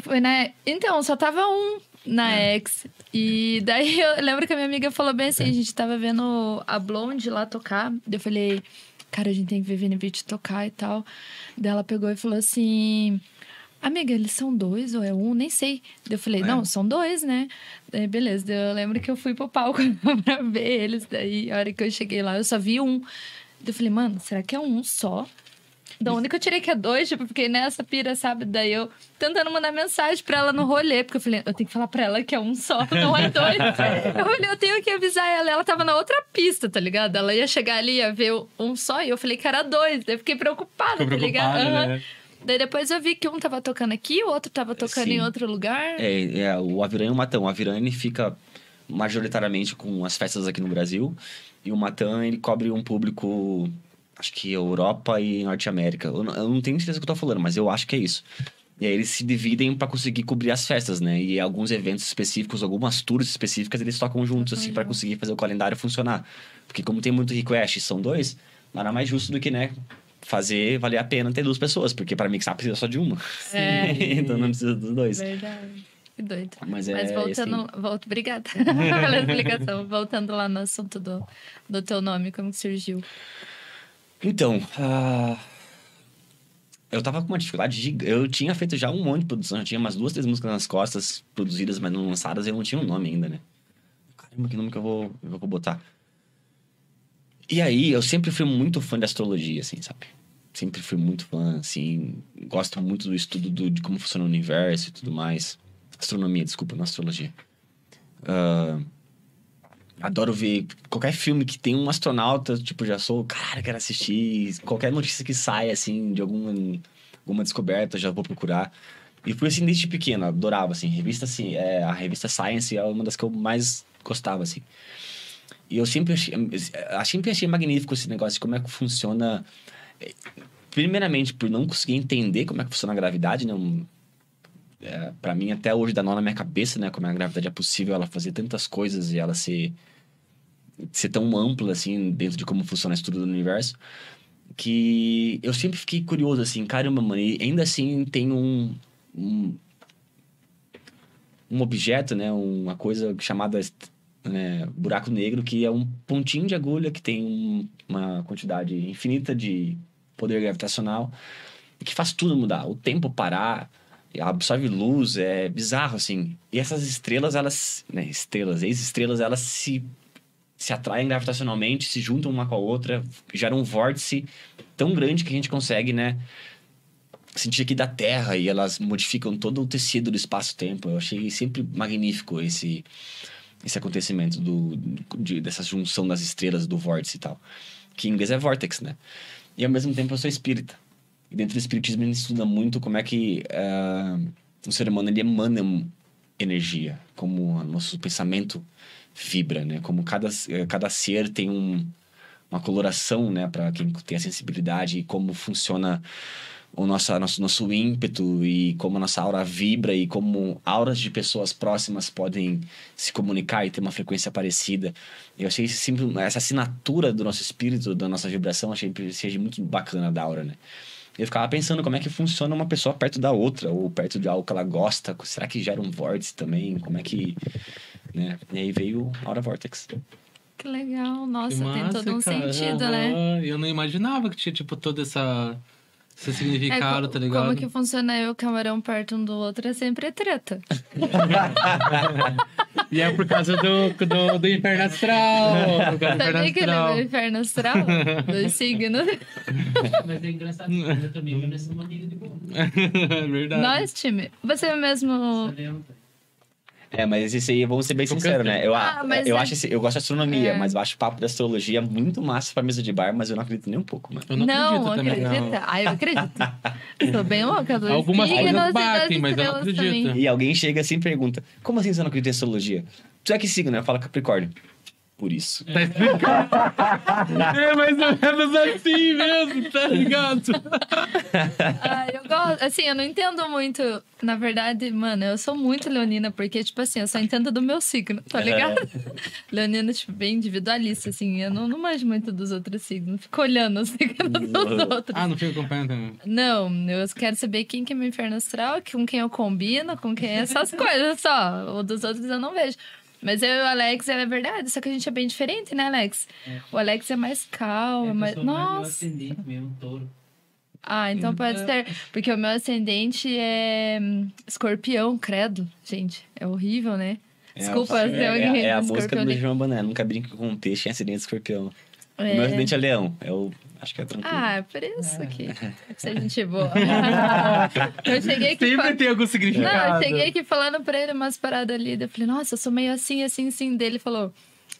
Foi na. Então, só tava um na X. E daí eu lembro que a minha amiga falou bem assim: a gente tava vendo a Blonde lá tocar. Daí eu falei, cara, a gente tem que ver Vini Beat tocar e tal. Daí ela pegou e falou assim. Amiga, eles são dois ou é um? Nem sei. Eu falei, É. não, são dois, né? Daí, beleza. Daí eu lembro que eu fui pro palco pra ver eles. Daí, a hora que eu cheguei lá, eu só vi um. Daí eu falei, mano, será que é um só? Da onde que eu tirei que é dois? Tipo, fiquei nessa pira, sabe? Daí eu tentando mandar mensagem pra ela no rolê, porque eu falei, eu tenho que falar pra ela que é um só, não é dois. eu falei, eu tenho que avisar ela. Ela tava na outra pista, tá ligado? Ela ia chegar ali, ia ver um só, e eu falei que era dois. Daí eu fiquei preocupada, Ficou tá ligado? preocupada, Aham. Daí depois eu vi que um tava tocando aqui, o outro tava tocando Sim. em outro lugar. É, é, o Aviran e o Matão. O Aviran ele fica majoritariamente com as festas aqui no Brasil. E o Matan, ele cobre um público, acho que Europa e Norte América. Eu não, eu não tenho certeza do que eu tô falando, mas eu acho que é isso. E aí eles se dividem para conseguir cobrir as festas, né? E alguns eventos específicos, algumas tours específicas, eles tocam juntos, assim, para conseguir fazer o calendário funcionar. Porque como tem muito request, são dois, nada mais justo do que, né? Fazer valer a pena ter duas pessoas, porque para mixar precisa só de uma. É. então não precisa dos dois. Verdade. Que doido. Mas é. Mas voltando, assim, volto, obrigada pela explicação. Voltando lá no assunto do, do teu nome, como que surgiu? Então, ah, eu tava com uma dificuldade gigante. Eu tinha feito já um monte de produção, já tinha umas duas, três músicas nas costas, produzidas, mas não lançadas, e eu não tinha um nome ainda, né? Caramba, que nome que eu vou, eu vou botar? E aí, eu sempre fui muito fã de astrologia, assim, sabe? Sempre fui muito fã, assim. Gosto muito do estudo do- de como funciona o universo e tudo mais. Astronomia, desculpa, não astrologia. Ah, Adoro ver qualquer filme que tem um astronauta, tipo, já sou, cara, quero assistir. Qualquer notícia que sai, assim, de alguma, alguma descoberta, já vou procurar. E fui assim desde pequeno, adorava, assim. Revista, assim, é, a revista Science é uma das que eu mais gostava, assim. E eu sempre achei, sempre achei magnífico esse negócio de como é que funciona. eh, Primeiramente, por não conseguir entender como é que funciona a gravidade, né? Um, é, para mim, até hoje, dá nó na minha cabeça, né? Como a gravidade é possível ela fazer tantas coisas e ela ser, ser tão ampla, assim, dentro de como funciona a estrutura do universo. Que eu sempre fiquei curioso, assim, caramba, mano, e ainda assim tem um, um, um objeto, né? Uma coisa chamada né, buraco negro, que é um pontinho de agulha que tem um- uma quantidade infinita de poder gravitacional que faz tudo mudar. O tempo parar, absorve luz, é bizarro, assim. E essas estrelas, elas... Né, estrelas, ex-estrelas, elas se, se atraem gravitacionalmente, se juntam uma com a outra, geram um vórtice tão grande que a gente consegue, né... Sentir aqui da Terra e elas modificam todo o tecido do espaço-tempo. Eu achei sempre magnífico esse esse acontecimento do, de, dessa junção das estrelas, do vórtice e tal. Que em inglês é vortex, né? E ao mesmo tempo eu sou espírita. E dentro do espiritismo a gente estuda muito como é que ah, o ser humano ele emana energia, como o nosso pensamento vibra, né? Como cada, eh, cada ser tem um, uma coloração, né? Para quem tem a sensibilidade e como funciona o nosso, nosso, nosso ímpeto e como a nossa aura vibra e como auras de pessoas próximas podem se comunicar e ter uma frequência parecida. Eu achei sempre essa assinatura do nosso espírito, da nossa vibração, achei seja muito bacana da aura, né? Eu ficava pensando como é que funciona uma pessoa perto da outra, ou perto de algo que ela gosta. Será que gera um vórtice também? Como é que. Né? E aí veio a Aura Vortex. Que legal. Nossa, Que tem massa, todo um cara. sentido, né? Aham. Eu não imaginava que tinha, tipo, todo essa, esse significado, co- tá ligado? É, Como que funciona eu e o camarão perto um do outro é sempre treta. E é por causa do, do, do inferno astral. Por causa do inferno Sabia que ele é astral. meu inferno astral? Dos signos. Mas é engraçado, eu também, mas nós somos amigos de boa. É Verdade. Nós, time. Você mesmo. É, mas esse aí, vamos ser bem sinceros, né? Eu, Ah, eu, é- acho esse- eu gosto de astronomia, É. mas eu acho o papo da astrologia muito massa pra mesa de bar, mas eu não acredito nem um pouco, mano. Eu não, não, acredito também. acredita? Ah, eu acredito. Tô bem louca. Dos Algumas coisas batem, mas eu não acredito. também. E alguém chega assim e pergunta: Como assim você não acredita em astrologia? Tu é que signo, né? Fala Capricórnio. Por isso. Tá explicado. é mais ou menos assim mesmo, tá ligado? Ah, eu gosto. Assim, eu não entendo muito. Na verdade, mano, eu sou muito leonina, porque, tipo assim, eu só entendo do meu signo, tá ligado? leonina, tipo, bem individualista, assim. Eu não, não manjo muito dos outros signos. Fico olhando os signos dos outros. Ah, não fica acompanhando também. Não, eu quero saber quem que é meu inferno astral, com quem eu combino, com quem é essas coisas só. O dos outros eu não vejo. Mas eu e o Alex, é verdade, só que a gente é bem diferente, né, Alex? O Alex é mais calmo, É, é mais... Nossa! ascendente mesmo, touro. Ah, então pode ser. Porque o meu ascendente é hum, escorpião, credo. Gente, é horrível, né? Desculpa é, ser é, alguém é, é a música do. João Banana. Nunca brinca com peixe em acidente de escorpião. É. O meu acidente é leão. É o Acho que é tranquilo. Ah, é por isso que se a gente boa. eu cheguei aqui. Sempre fa- tem algum Não, significado. eu cheguei aqui falando pra ele umas paradas ali. Eu falei, nossa, eu sou meio assim, assim, assim. Dele falou.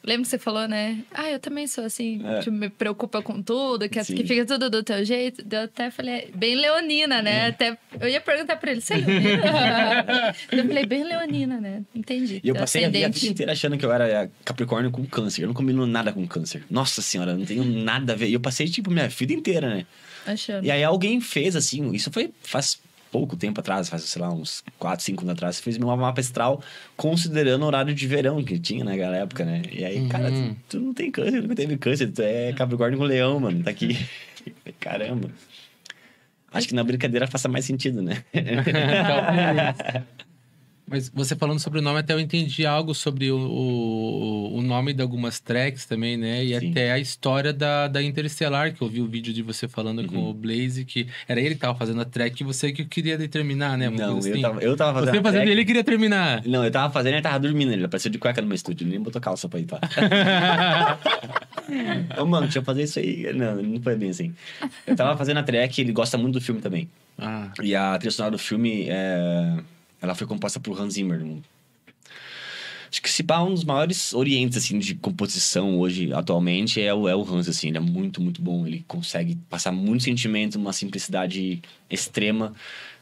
Lembra que você falou, né? Ah, eu também sou assim, É. tipo, me preocupa com tudo, que, que fica tudo do teu jeito. Eu até falei, bem leonina, É. né? Até, eu ia perguntar pra ele, você é leonina? eu falei, bem leonina, né? Entendi. E eu passei a vida inteira achando que eu era Capricórnio com câncer. Eu não combino nada com câncer. Nossa senhora, não tenho nada a ver. E eu passei, tipo, minha vida inteira, né? Achando. E aí alguém fez, assim, isso foi faz pouco tempo atrás, faz, sei lá, uns 4, 5 anos atrás, fez meu mapa astral considerando o horário de verão que tinha naquela época, né? E aí, cara, Uhum. tu, tu não tem câncer, nunca teve câncer, tu é Capricórnio com leão, mano, tá aqui. Caramba. Acho que na brincadeira faça mais sentido, né? Mas você falando sobre o nome, até eu entendi algo sobre o, o, o nome de algumas tracks também, né? E Sim. até a história da, da Interestelar, que eu vi o vídeo de você falando Uhum. com o Blaze, que era ele que tava fazendo a track e você que queria determinar, né? Uma não, coisa eu assim. tava, eu tava fazendo. Você a fazendo track- ele queria terminar. Não, eu tava fazendo e ele tava dormindo. Ele apareceu de cueca no meu estúdio. Ele nem botou calça pra ir, tá? Ô, mano, deixa eu fazer isso aí. Não, não foi bem assim. Eu tava fazendo a track ele gosta muito do filme também. ah, E a trilha sonora do filme, é... ela foi composta por Hans Zimmer. Acho que se pá, um dos maiores orientes, assim, de composição hoje, atualmente, é o, é o Hans, assim. Ele é muito, muito bom. Ele consegue passar muito sentimento, uma simplicidade extrema.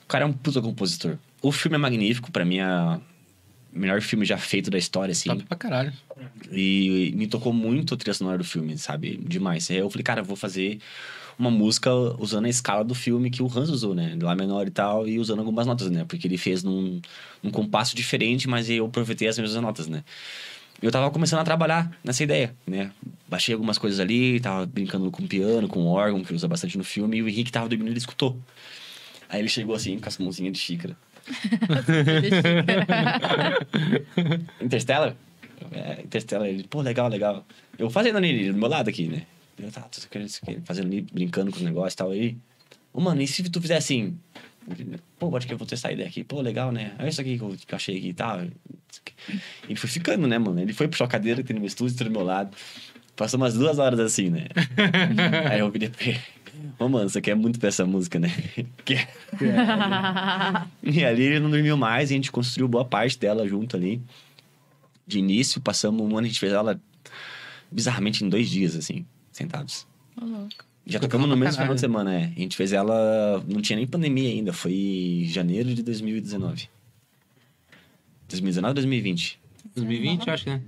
O cara é um puta compositor. O filme é magnífico. Pra mim, é o melhor filme já feito da história, assim. top pra caralho. E me tocou muito a trilha sonora do filme, sabe? Demais. Eu falei, cara, eu vou fazer uma música usando a escala do filme que o Hans usou, né? Lá menor e tal, e usando algumas notas, né? Porque ele fez num, num compasso diferente, mas eu aproveitei as mesmas notas, né? Eu tava começando a trabalhar nessa ideia, né? Baixei algumas coisas ali, tava brincando com piano, com órgão, que usa bastante no filme, e o Henrique tava dormindo e ele escutou. Aí ele chegou assim, com as mãozinhas de xícara. Interstellar? É, Interstellar, ele, pô, legal, legal. Eu fazendo ali, do meu lado aqui, né? Eu tava tô isso aqui, fazendo ali, brincando com os negócios e tal. Aí, ô, mano, e se tu fizer assim? Pô, acho que eu vou testar a ideia aqui. Pô, legal, né? Olha isso aqui que eu, que eu achei aqui e tal. Ele foi ficando, né, mano? Ele foi puxar a cadeira que tem no meu estúdio, tá do meu lado. Passou umas duas horas assim, né? Aí eu virei pra ele. Ô, mano, você quer muito pra essa música, né? Quer. E ali ele não dormiu mais, a gente construiu boa parte dela junto ali. De início, passamos um ano, a gente fez ela bizarramente em dois dias, assim, sentados. Louco. Já tocamos no mesmo final de semana, é. A gente fez ela. Não tinha nem pandemia ainda, foi janeiro de 2019. 2019 ou 2020? 2020, eu acho que né?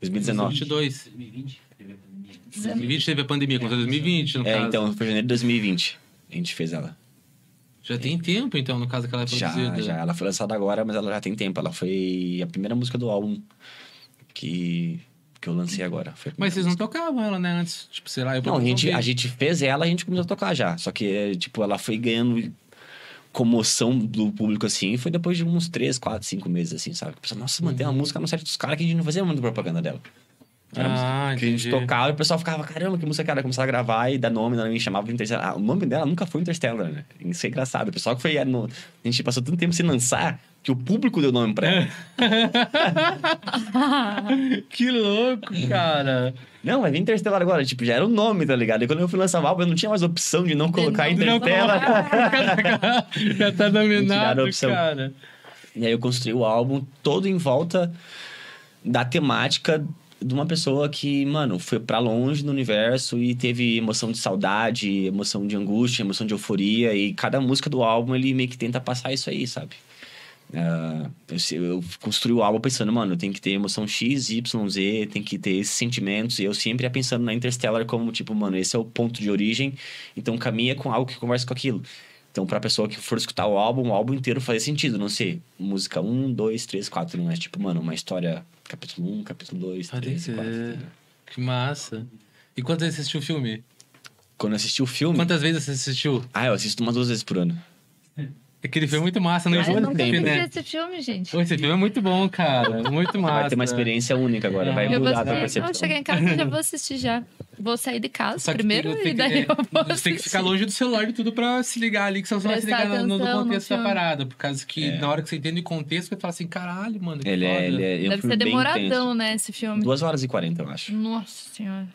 2019. 2022. 2020, teve a pandemia. 2020 teve a pandemia, começou em 2020, no É, caso. então, foi janeiro de 2020. A gente fez ela. Já tem tempo, então, no caso que ela é Já, produzida. já. Ela foi lançada agora, mas ela já tem tempo. Ela foi a primeira música do álbum que, que eu lancei agora. Mas vocês não música. tocavam ela, né? Antes, tipo, sei lá, eu Não, a gente, a gente fez ela, a gente começou a tocar já. Só que, é, tipo, ela foi ganhando comoção do público, assim, foi depois de uns 3, 4, 5 meses, assim, sabe? Pessoal, nossa, mantém uma música no site dos caras que a gente não fazia muita propaganda dela. Era Ah, que a gente tocava e o pessoal ficava, caramba, que música que era? Começava a gravar e dar nome, ela me chamava de Interstellar. Ah, o nome dela nunca foi Interstellar, né? Isso é engraçado. O pessoal que foi. no- A gente passou tanto tempo sem lançar que o público deu nome pra ela. que louco, cara. Não, vai vir Interstellar agora. Tipo, já era o nome, tá ligado? E quando eu fui lançar o álbum, eu não tinha mais opção de não colocar não Interstellar. Já tá Tiraram a dominado, opção. cara. E aí eu construí o álbum todo em volta da temática de uma pessoa que, mano, foi pra longe do universo e teve emoção de saudade, emoção de angústia, emoção de euforia. E cada música do álbum, ele meio que tenta passar isso aí, sabe? Ah, eu, eu construí o álbum pensando, mano, eu tenho que ter emoção X, Y, Z, tem que ter esses sentimentos. E eu sempre ia pensando na Interstellar como, tipo, mano, esse é o ponto de origem, então caminha com algo que conversa com aquilo. Então, pra pessoa que for escutar o álbum, o álbum inteiro faz sentido, não sei. Música 1, 2, 3, 4, não é tipo, mano, uma história, capítulo 1, capítulo 2, Pode 3, 4. ser. Que massa. E quantas vezes você assistiu o filme? Quando assisti o filme. Quantas vezes você assistiu? Ah, eu assisto umas duas vezes por ano. Aquele filme é muito massa, não Eu filme, assisti né? esse filme, gente. Pô, Esse filme é muito bom, cara. Muito massa. Vai ter uma experiência única agora, vai Eu vou mudar a percepção. Vou chegar em casa e já vou assistir já. Vou sair de casa Só que primeiro e que- daí é, eu vou Você tem que ficar longe do celular e tudo pra se ligar ali, que senão você vai se ligar no, no contexto da parada. Por causa que É. na hora que você entende o contexto, você fala assim, caralho, mano. que Ele é, foda." ele é, é Deve ser demoradão, intenso. né, esse filme. Duas horas e 40, eu acho. Nossa senhora.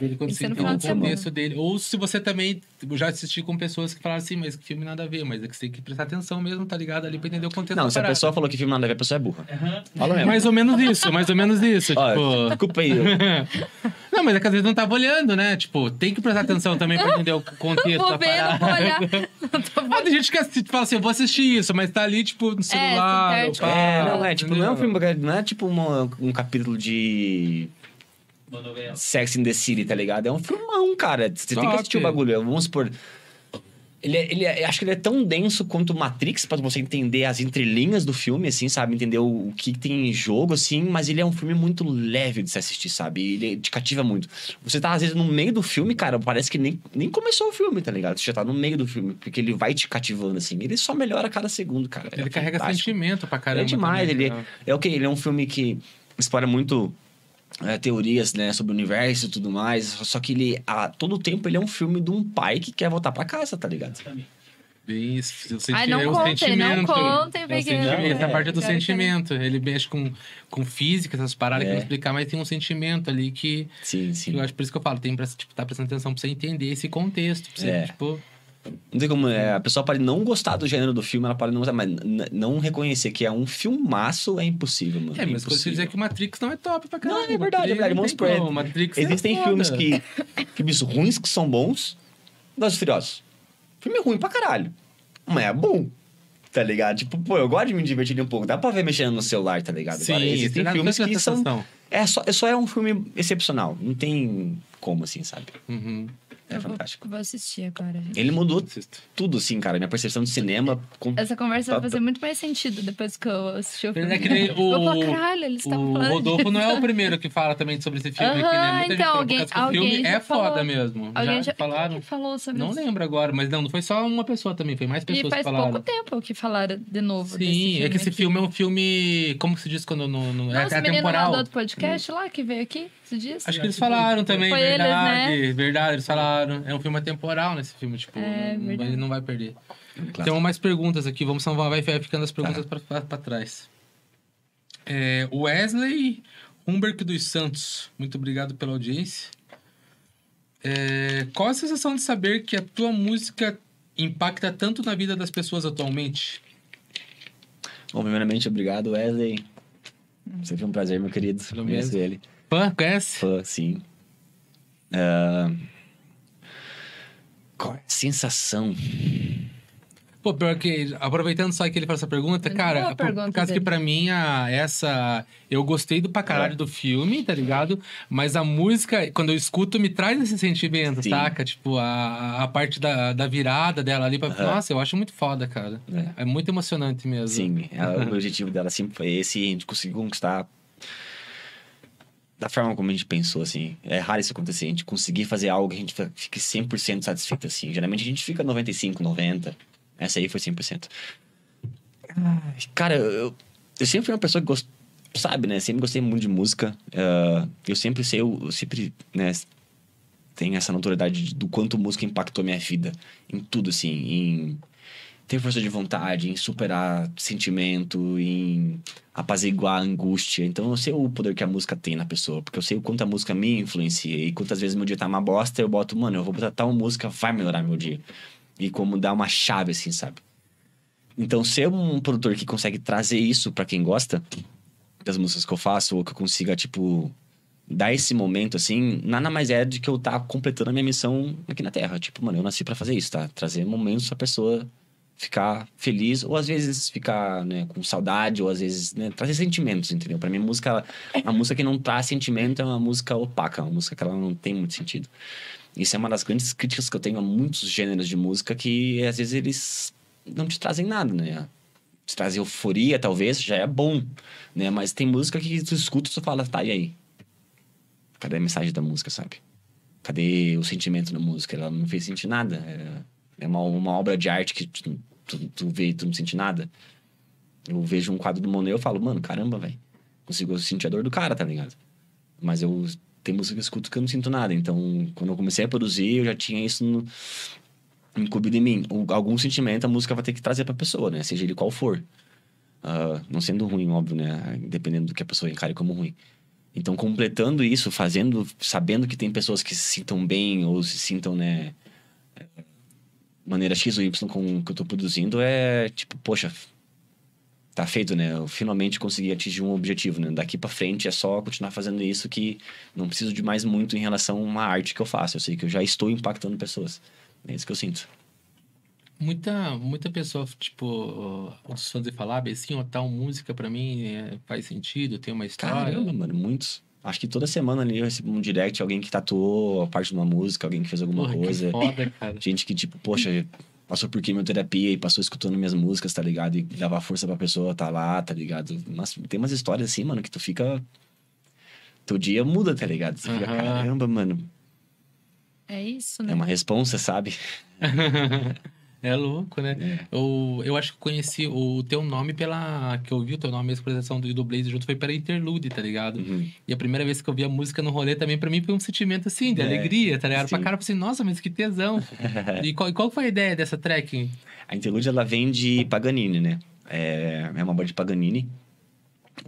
Ele quando você é entende o contexto dele. Ou se você também eu já assisti com pessoas que falaram assim, mas que filme nada a ver, mas é que você tem que prestar atenção mesmo, tá ligado? Ali pra entender o contexto Não, se a pessoa falou que filme nada a ver, a pessoa é burra. Aham. Fala mesmo. Mais ou menos isso, mais ou menos isso. Ó, tipo... desculpa aí. Não, mas é que às vezes não tava olhando, né? Tipo, tem que prestar atenção também pra entender o contexto Vou da ver, não parada. vou olhar. Não tô Ah, tem gente que assiste, fala assim, eu vou assistir isso, mas tá ali, tipo, no celular. tem no É, não é, tipo, não é um filme, não é tipo uma- um capítulo de. Sex in the City, tá ligado? É um filmão, cara. Você tem que assistir o bagulho. Vamos supor. Ele, é- ele é- acho que ele é tão denso quanto Matrix pra você entender as entrelinhas do filme, assim, sabe? Entender o, o que tem em jogo, assim. Mas ele é um filme muito leve de se assistir, sabe? Ele te cativa muito. Você tá, às vezes, no meio do filme, cara, parece que nem, nem começou o filme, tá ligado? Você já tá no meio do filme, porque ele vai te cativando, assim. Ele só melhora a cada segundo, cara. Ele É carrega fantástico. sentimento pra caramba. É demais, também, ele é o que ele é um filme que explora muito é, teorias, né, sobre o universo e tudo mais. Só que ele a todo tempo ele é um filme de um pai que quer voltar pra casa, tá ligado? Bem, isso, o senti- Ai, não é o contem, não sentimento. contem, É o porque- é. parte do Quero, sentimento. Ele mexe com, com física, essas paradas que É. eu não explicar, mas tem um sentimento ali que, Sim, que sim. eu acho por isso que eu falo, tem pra tipo, tá prestando atenção pra você entender esse contexto. Pra você, É. tipo, Não tem como é, a pessoa pode não gostar do gênero do filme, ela pode não gostar, mas não reconhecer que é um filmaço é impossível, mano. é, mas quando você dizer que o Matrix não é top pra caralho. Não, é verdade, é Matrix verdade. não supor, como, Matrix é Existem foda. filmes que. filmes ruins que são bons. E Furiosos. Filme ruim pra caralho. Mas é bom. Tá ligado? Tipo, pô, eu gosto de me divertir um pouco. Dá pra ver mexendo no celular, tá ligado? Sim, Agora, existem tem filmes que são. É só, é só é um filme excepcional. Não tem como, assim, sabe? Uhum. É Eu vou- fantástico. Vou assistir agora. gente. Ele mudou tudo, assim, cara. Minha percepção de cinema. Com... Essa conversa vai Tá- fazer muito mais sentido depois que eu assistir o filme. É que Eu o, caralho, eles o. Rodolfo não é o primeiro que fala também sobre esse filme aqui, né? Muita então, alguém- que o alguém filme já é foda falou. mesmo. Alguém já, já falaram. Falou sobre Não isso? lembro agora, mas não, não foi só uma pessoa também, foi mais pessoas E faz que falaram. pouco tempo que falaram de novo. desse Sim, é que esse aqui. filme é um filme. Como que se diz quando no, no, é, Nossa, é o menino lá temporal? do outro podcast lá que veio aqui esses dias. Acho que eles falaram também, Foi eles, verdade. né? Verdade, eles falaram. É um filme atemporal nesse filme, tipo, É, não, não vai, verdade. não vai perder. Claro. Tem mais perguntas aqui, vamos salvar, vai ficando as perguntas Tá. pra trás. É, Wesley Humberg dos Santos, muito obrigado pela audiência. É, qual a sensação de saber que a tua música impacta tanto na vida das pessoas atualmente? Bom, primeiramente, obrigado, Wesley. Sempre um prazer, meu querido. Mesmo. ele. Fã, conhece? Fã, sim. Ah, Qual é a sensação? Pô, pior que, aproveitando só que ele faz essa pergunta, cara, por, pergunta por causa que dele. pra mim, a, essa. Eu gostei do pra caralho É. do filme, tá ligado? Mas a música, quando eu escuto, me traz esse sentimento, Sim. saca? Tipo, a, a parte da, da virada dela ali. Pra. Nossa, eu acho muito foda, cara. É. É, muito emocionante mesmo. Sim, é, o objetivo dela sempre foi esse e a gente conseguiu conquistar da forma como a gente pensou, assim. É raro isso acontecer, a gente conseguir fazer algo que a gente fique 100% satisfeito, assim. Geralmente a gente fica 95, 90. Essa aí foi 100%. Ai, Cara, eu, eu sempre fui uma pessoa que gost... sabe, né? Sempre gostei muito de música. Ah, eu sempre sei, eu, eu sempre, né? Tenho essa notoriedade de- do quanto música impactou minha vida. Em tudo, assim. Em ter força de vontade, em superar sentimento, em apaziguar a angústia. Então eu sei o poder que a música tem na pessoa, porque eu sei o quanto a música me influencia. E quantas vezes meu dia tá uma bosta, eu boto, mano, eu vou botar tal música, vai melhorar meu dia. E como dar uma chave, assim, sabe? Então, ser um produtor que consegue trazer isso pra quem gosta das músicas que eu faço, ou que eu consiga, tipo, dar esse momento, assim, nada mais é de que eu tá completando a minha missão aqui na Terra. Tipo, mano, eu nasci pra fazer isso, tá? Trazer momentos pra pessoa ficar feliz, ou às vezes ficar, né, com saudade, ou às vezes, né, trazer sentimentos, entendeu? Pra mim, música, ela- a música que não traz sentimento é uma música opaca, uma música que ela não tem muito sentido. Isso é uma das grandes críticas que eu tenho a muitos gêneros de música que, às vezes, eles não te trazem nada, né? Te traz euforia, talvez, já é bom, né? Mas tem música que tu escuta e tu fala, tá, e aí? Cadê a mensagem da música, sabe? Cadê o sentimento da música? Ela não fez sentir nada. É, é uma, uma obra de arte que tu, tu, tu vê e tu não sente nada. Eu vejo um quadro do Monet eu falo, mano, caramba, velho. Consigo sentir a dor do cara, tá ligado? Mas eu tem música que eu escuto que eu não sinto nada. Então, quando eu comecei a produzir, eu já tinha isso no, em mim. Algum sentimento a música vai ter que trazer pra pessoa, né? Seja ele qual for. Ah, não sendo ruim, óbvio, né? Dependendo do que a pessoa encare como ruim. Então, completando isso, fazendo, sabendo que tem pessoas que se sintam bem ou se sintam, né, maneira X ou Y com que eu tô produzindo, é tipo, poxa, tá feito, né? Eu finalmente consegui atingir um objetivo, né? Daqui para frente é só continuar fazendo isso que não preciso de mais muito em relação a uma arte que eu faço. Eu sei que eu já estou impactando pessoas. É isso que eu sinto. Muita, muita pessoa, tipo, os fãs de falar, "Ah, assim, ó, tal música pra mim é, faz sentido, tem uma história. Caramba, mano, muitos. Acho que toda semana ali eu recebo um direct, alguém que tatuou a parte de uma música, alguém que fez alguma Porra, que coisa. foda, cara. Gente que, tipo, poxa, passou por quimioterapia e passou escutando minhas músicas, tá ligado? E dava força pra pessoa tá lá, tá ligado? Mas tem umas histórias assim, mano, que tu fica. Teu dia muda, tá ligado? Você fica, Aham. caramba, mano. É isso, né? É uma responsa, sabe? É louco, né? Eu, eu acho que conheci o teu nome pela. Que eu ouvi o teu nome, a expressão do, do Blaze junto, foi pela Interlude, tá ligado? Uhum. E a primeira vez que eu vi a música no rolê também, pra mim, foi um sentimento assim, de É, alegria, tá ligado? Pra sim. cara, eu falei assim, nossa, mas que tesão. e qual, e qual foi a ideia dessa track? A Interlude, ela vem de Paganini, né? É, é uma banda de Paganini.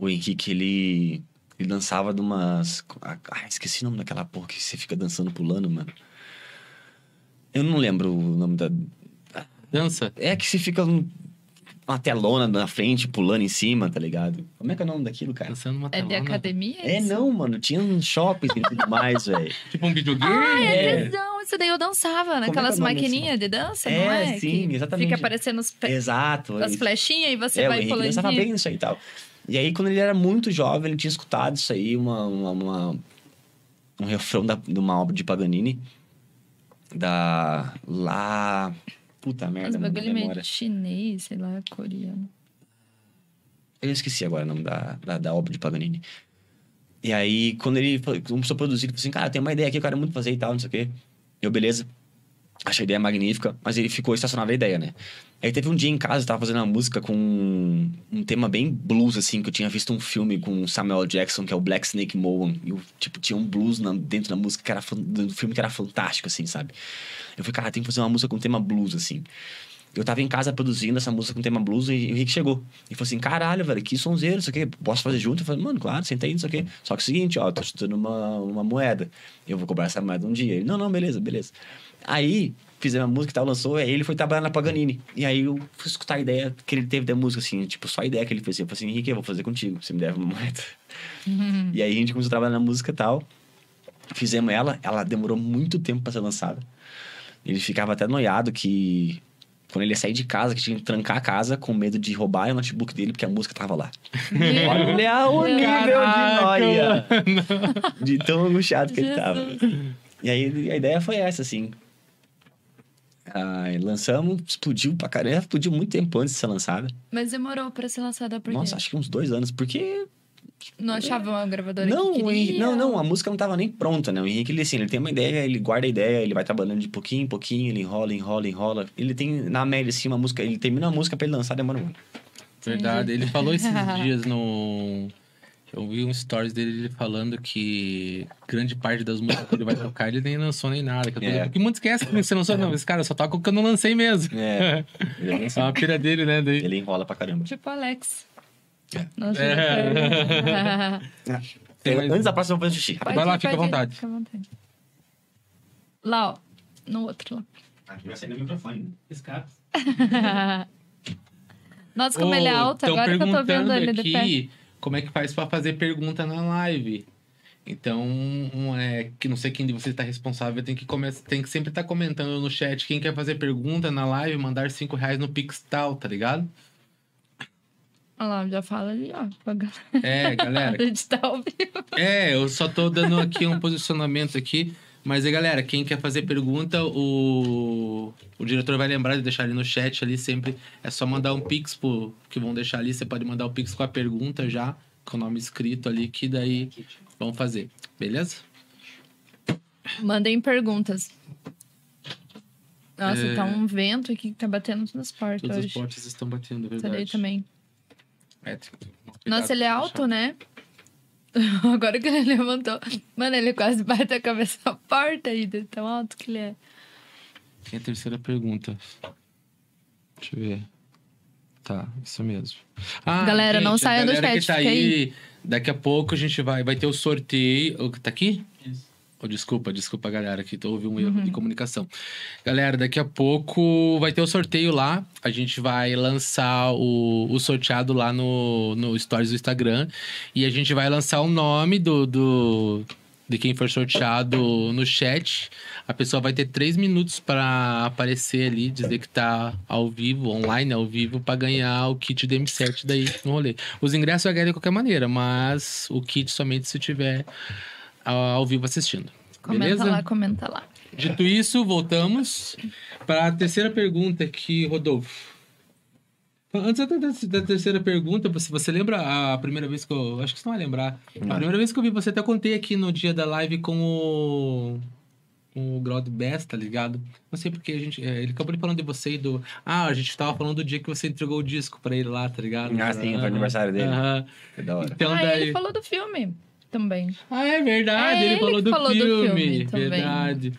O Henrique, ele, ele dançava de umas... Ah, esqueci o nome daquela porra que você fica dançando pulando, mano. Eu não lembro o nome da... Dança? É que você fica um- uma telona na frente, pulando em cima, tá ligado? Como é que é o nome daquilo, cara? Dançando uma É de telona? academia? É, isso? não, mano. Tinha um shopping e tudo mais, velho. Tipo um videogame? Ah, é, É. tesão. Isso daí eu dançava, naquelas é o nome desse? maquininhas de dança, É, não é? sim, Que exatamente. Fica aparecendo os pe- Exato. as isso. flechinhas e você é, vai Henrique dançava pulando. bem nisso aí e tal. E aí, quando ele era muito jovem, ele tinha escutado isso aí, uma, uma, uma- um refrão da, de uma obra de Paganini. Da... Lá... Puta merda, mano, bagulho meio memória. chinês, sei lá, coreano. Eu esqueci agora o nome da, da, da obra de Paganini. E aí, quando ele começou a produzir, ele falou assim, cara, tem uma ideia aqui, eu quero muito fazer e tal, não sei o quê. Eu, beleza. Achei a ideia magnífica, mas ele ficou estacionado a ideia, né? Aí teve um dia em casa, eu tava fazendo uma música com um, tema bem blues, assim, que eu tinha visto um filme com Samuel Jackson, que é o Black Snake Moan. E, tipo, tinha um blues na- dentro da música, que era, do filme que era fantástico, assim, sabe? Eu falei, cara, tem que fazer uma música com tema blues, assim. Eu tava em casa produzindo essa música com tema blues e o Henrique chegou. E falou assim: caralho, velho, que sonzeiro, isso aqui, posso fazer junto? Eu falei, mano, claro, senta aí, isso aqui. Só que é o seguinte, ó, tô te dando uma, uma moeda. Eu vou cobrar essa moeda um dia. Ele, não, não, beleza, beleza. Aí, fizemos a música e tal, lançou, aí ele foi trabalhar na Paganini. E aí eu fui escutar a ideia que ele teve da música, assim, tipo, só a ideia que ele fez. Eu falei assim, Henrique, eu vou fazer contigo, você me deve uma moeda. E aí a gente começou a trabalhar na música e tal. Fizemos ela, ela demorou muito tempo pra ser lançada. Ele ficava até noiado que quando ele ia sair de casa, que tinha que trancar a casa com medo de roubar o notebook dele, porque a música tava lá. Olha o nível de noia! De tão angustiado que ele tava. E aí a ideia foi essa, assim. Lançamos, explodiu pra caramba. Explodiu muito tempo antes de ser lançada. Mas demorou pra ser lançada por quê? Nossa, acho que uns dois anos. Porque Não achava uma gravadora não, que queria? Não, não, a música não tava nem pronta, né? O Henrique, ele, assim, ele tem uma ideia, ele guarda a ideia, ele vai trabalhando de pouquinho em pouquinho, ele enrola, enrola, enrola. Ele tem, na média, assim, uma música, ele termina a música pra ele lançar, demora um ano. Verdade. Ele falou esses dias no. Eu vi um stories dele ele falando que grande parte das músicas que ele vai tocar ele nem lançou nem nada. Que É. Porque muitos esquecem que você lançou. Não, esse cara só toca o que eu não lancei mesmo. É. Ele, é. É uma pira dele, né? Daí... ele enrola pra caramba. Tipo Alex. É. Nossa, É. Mais- Antes da próxima, eu vou fazer xixi. Pode Vai lá, fica à vontade. Fica à vontade. Lá, ó. No outro lá. Aqui vai sair no microfone. Escape. Nossa, como Ô, ele é alto, agora que eu tô vendo ele de pé. Como é que faz pra fazer pergunta na live. Então, um, é, que não sei quem de vocês está responsável, tem que, tem que sempre estar comentando no chat quem quer fazer pergunta na live, mandar cinco reais no Pixtal, tá ligado? Olha lá, já fala ali, ó. É, galera. A gente tá. É, eu só tô dando aqui um posicionamento aqui. Mas aí, galera, quem quer fazer pergunta, o, o diretor vai lembrar de deixar ali no chat ali sempre. É só mandar um pix pro que vão deixar ali. Você pode mandar o pix com a pergunta já, com o nome escrito ali, que daí vão fazer. Beleza? Mandem perguntas. Nossa, É. tá um vento aqui que tá batendo nas portas Todas as hoje. portas estão batendo, é Essa verdade. daí também. É, Nossa, ele é alto, né? Agora que ele levantou. Mano, ele quase bate a cabeça na porta aí, de tão alto que ele é. Tem a terceira pergunta. Deixa eu ver. Tá, isso mesmo. Ah, Galera, não gente, a saia do galera chat, que tá fica aí Daqui a pouco a gente vai, vai ter o sorteio. Tá aqui? Oh, desculpa, desculpa, galera, que houve um erro de comunicação. Galera, daqui a pouco vai ter o sorteio lá. A gente vai lançar o, o sorteado lá no, no Stories do Instagram. E a gente vai lançar o nome do, do, de quem for sorteado no chat. A pessoa vai ter três minutos para aparecer ali, dizer que tá ao vivo, online, ao vivo, para ganhar o kit do M7 daí no rolê. Os ingressos eu ganhar de qualquer maneira, mas o kit somente se tiver ao vivo assistindo. Comenta Beleza? lá, comenta lá. Dito isso, voltamos para a terceira pergunta aqui, Rodolfo. Antes da, terceira pergunta, você, você lembra a primeira vez que eu. Acho que você não vai lembrar. A primeira vez que eu vi você, até contei aqui no dia da live com o. Com o Grod Best, tá ligado? Não sei porque a gente. é, ele acabou de falando de você e do. Ah, a gente tava falando do dia que você entregou o disco pra ele lá, tá ligado? Ah, sim, foi aniversário dele. aham. Que da hora. Então ah, daí. ele falou do filme também. Ah, é verdade, É ele ele falou, do, falou do filme, filme também. Verdade.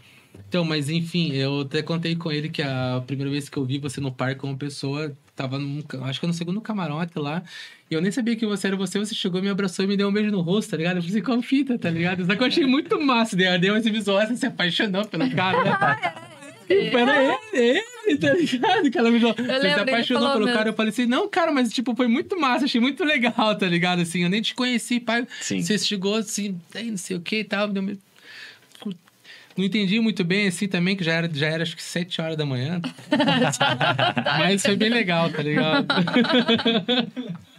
Então, mas enfim, eu até contei com ele que a primeira vez que eu vi você no parque como pessoa, tava num, acho que no segundo camarote lá, e eu nem sabia que você era você, você chegou, me abraçou e me deu um beijo no rosto, tá ligado? Eu falei, com fita, tá ligado? Só que eu achei muito massa, daí deu esse visual, você se apaixonou pelo cara, né? Tipo, era ele, ele, tá ligado? Que ela me falou, você se apaixonou pelo mesmo. cara. Eu falei assim, não, cara, mas tipo, foi muito massa, achei muito legal, tá ligado? Assim, eu nem te conheci, pai. Sim. Você chegou assim, aí não sei o que e tal. deu me- Não entendi muito bem assim também, que já era, já era acho que 7 horas da manhã. Mas foi bem legal, tá ligado?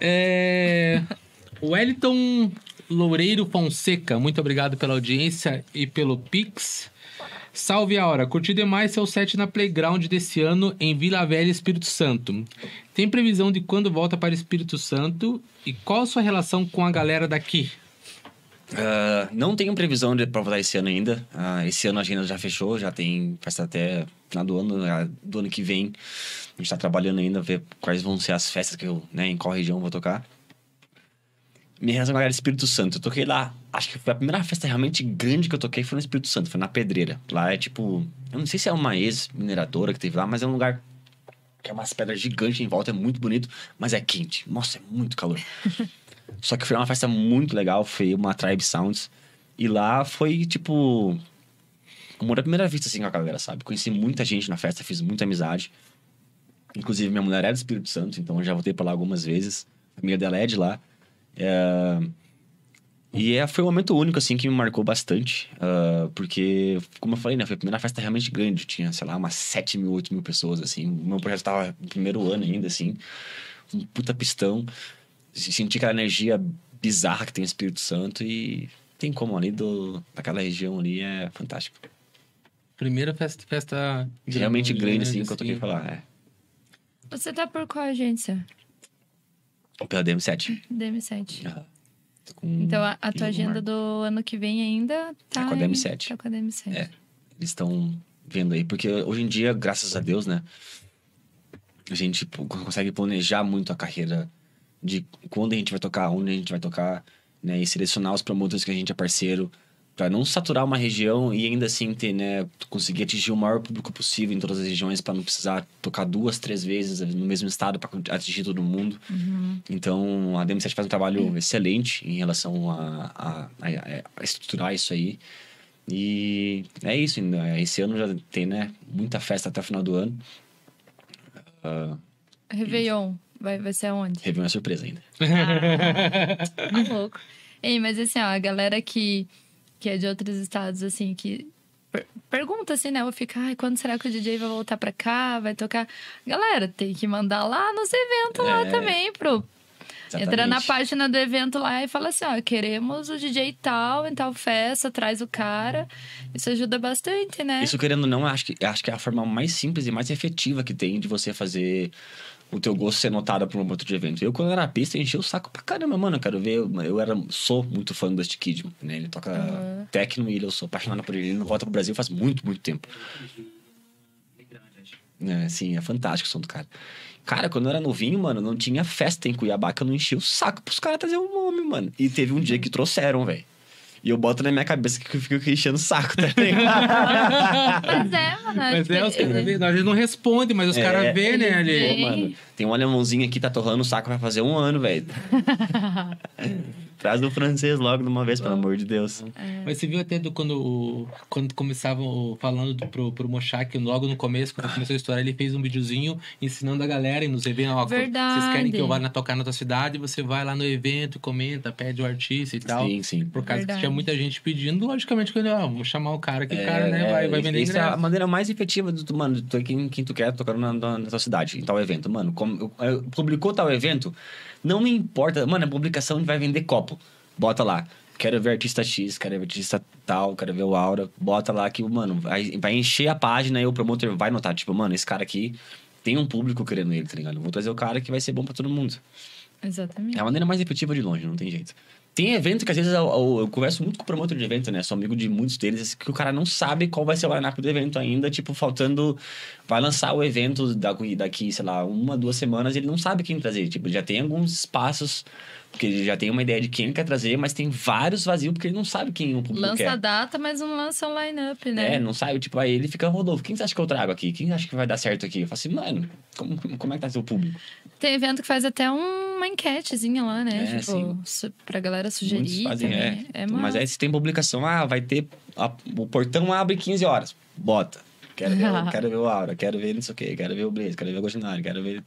É... Wellington Loureiro Fonseca, muito obrigado pela audiência e pelo Pix. Salve a hora, curti demais seu set na Playground desse ano em Vila Velha, Espírito Santo. Tem previsão de quando volta para Espírito Santo e qual a sua relação com a galera daqui? Ah, não tenho previsão de pra voltar esse ano ainda. Ah, esse ano a agenda já fechou, já tem festa até final do ano, ah, do ano que vem. A gente tá trabalhando ainda, ver quais vão ser as festas que eu, né, em qual região vou tocar. Minha relação com a galera do Espírito Santo. Eu toquei lá, acho que foi a primeira festa realmente grande que eu toquei foi no Espírito Santo, foi na Pedreira. Lá é tipo, eu não sei se é uma ex-mineradora que teve lá, mas é um lugar que é umas pedras gigantes em volta, é muito bonito, mas é quente. Nossa, é muito calor. Só que foi uma festa muito legal, foi uma Tribe Sounds. E lá foi, tipo, amor à primeira vista, assim, com a galera, sabe? Conheci muita gente na festa, fiz muita amizade. Inclusive, minha mulher é do Espírito Santo, então eu já voltei pra lá algumas vezes. A família dela é de lá. É... E é, foi um momento único, assim, que me marcou bastante. ah, porque, como eu falei, né? Foi a primeira festa realmente grande. Tinha, sei lá, umas 7 mil, 8 mil pessoas, assim. O meu projeto tava no primeiro ano ainda, assim. Um puta pistão. Senti aquela energia bizarra que tem o Espírito Santo e tem como ali do, daquela região ali é fantástico. Primeira festa, festa Realmente grande, assim, que eu assim. toquei falar. É. Você tá por qual agência? Pela DM7. DM7. Ah, tô com Então a, a tua agenda do ano que vem ainda tá. Tá com a em- DM7. Tá com a DM7. É. Eles estão vendo aí, porque hoje em dia, graças a Deus, né? A gente consegue planejar muito a carreira de quando a gente vai tocar, onde a gente vai tocar, né? E selecionar os promotores que a gente é parceiro, para não saturar uma região e ainda assim ter, né? Conseguir atingir o maior público possível em todas as regiões, para não precisar tocar duas, três vezes no mesmo estado para atingir todo mundo. Então, a DM7 faz um trabalho excelente em relação a, a, a- a estruturar isso aí. E é isso, né? esse ano já tem, né, muita festa até o final do ano. Uh, Réveillon. Vai, vai ser aonde? Réveillon é surpresa ainda. Tá louco. Ei, mas assim, ó, a galera que, que é de outros estados, assim, que per- pergunta assim, né? Eu fico, ai, quando será que o DJ vai voltar pra cá? Vai tocar? Galera, tem que mandar lá nos eventos lá É. também, pro. Entra na Exatamente. página do evento lá e fala assim, ó, queremos o DJ tal, em tal festa, traz o cara. Isso ajuda bastante, né? Isso, querendo ou não, acho que, acho que é a forma mais simples e mais efetiva que tem de você fazer o teu gosto ser notado por um outro de evento. Eu, quando era na pista, enchi o saco pra caramba, mano. Eu quero ver. Eu, era, sou muito fã do Dusty Kid, né? Ele toca Uhum. techno e eu sou apaixonado por ele. Ele não volta pro Brasil faz muito, muito tempo. É, sim, é fantástico o som do cara. Cara, quando eu era novinho, mano, não tinha festa em Cuiabá que eu não enchia o saco pros caras trazer um homem, mano. E teve um dia que trouxeram, velho. E eu boto na minha cabeça que eu fico enchendo o saco, tá ligado? Mas é, mano. Mas é, os caras vê, a gente não responde, mas os É, caras vê, né, ali. Pô, mano, Tem um alemãozinho aqui, tá torrando o saco, vai fazer um ano, velho. Traz do francês logo de uma vez, pelo amor de Deus. Mas você viu até do, quando, quando começavam falando do, pro, pro Mochak, logo no começo, quando começou a história, ele fez um videozinho ensinando a galera e nos eventos. Ó, Verdade. Vocês querem que eu vá na, tocar na tua cidade, você vai lá no evento, comenta, pede o artista e tal. Sim, sim. Por causa Verdade. que tinha muita gente pedindo, logicamente, que eu ah, vou chamar o cara, que o É, cara né, vai, vai vender Isso é a ingresso. maneira mais efetiva do tu, mano, tu, quem, quem tu quer tocando na, na, na tua cidade, em tal evento. Mano, como, eu- publicou tal evento, não me importa. Mano, a publicação vai vender copo. Bota lá. Quero ver artista X, quero ver artista tal, quero ver o Aura. Bota lá que, mano, vai, vai encher a página e o promotor vai notar. Tipo, mano, esse cara aqui tem um público querendo ele, tá ligado? Eu vou trazer o cara que vai ser bom pra todo mundo. Exatamente. É a maneira mais efetiva de longe, não tem jeito. Tem evento que às vezes eu, eu- eu converso muito com o promotor de evento, né? Sou amigo de muitos deles, que o cara não sabe qual vai ser o line-up do evento ainda. Tipo, faltando. Vai lançar o evento daqui, daqui, sei lá, uma, duas semanas, ele não sabe quem trazer. Tipo, já tem alguns espaços, porque ele já tem uma ideia de quem ele quer trazer, mas tem vários vazios, porque ele não sabe quem o público Lança quer. a data, mas não lança o line-up, né? É, não sabe, tipo, aí ele fica, Rodolfo, quem você acha que eu trago aqui? Quem acha que vai dar certo aqui? Eu falo assim, mano, como, como é que tá seu público? Tem evento que faz até uma enquetezinha lá, né? É, tipo, pra galera sugerir fazem, é. É, Mas aí se tem publicação, ah, vai ter. a- o portão abre 15 horas. Bota. Quero ver, quero ver o Aura, quero ver não sei o quê, quero ver o Blaze, quero ver o Gostinari, quero ver.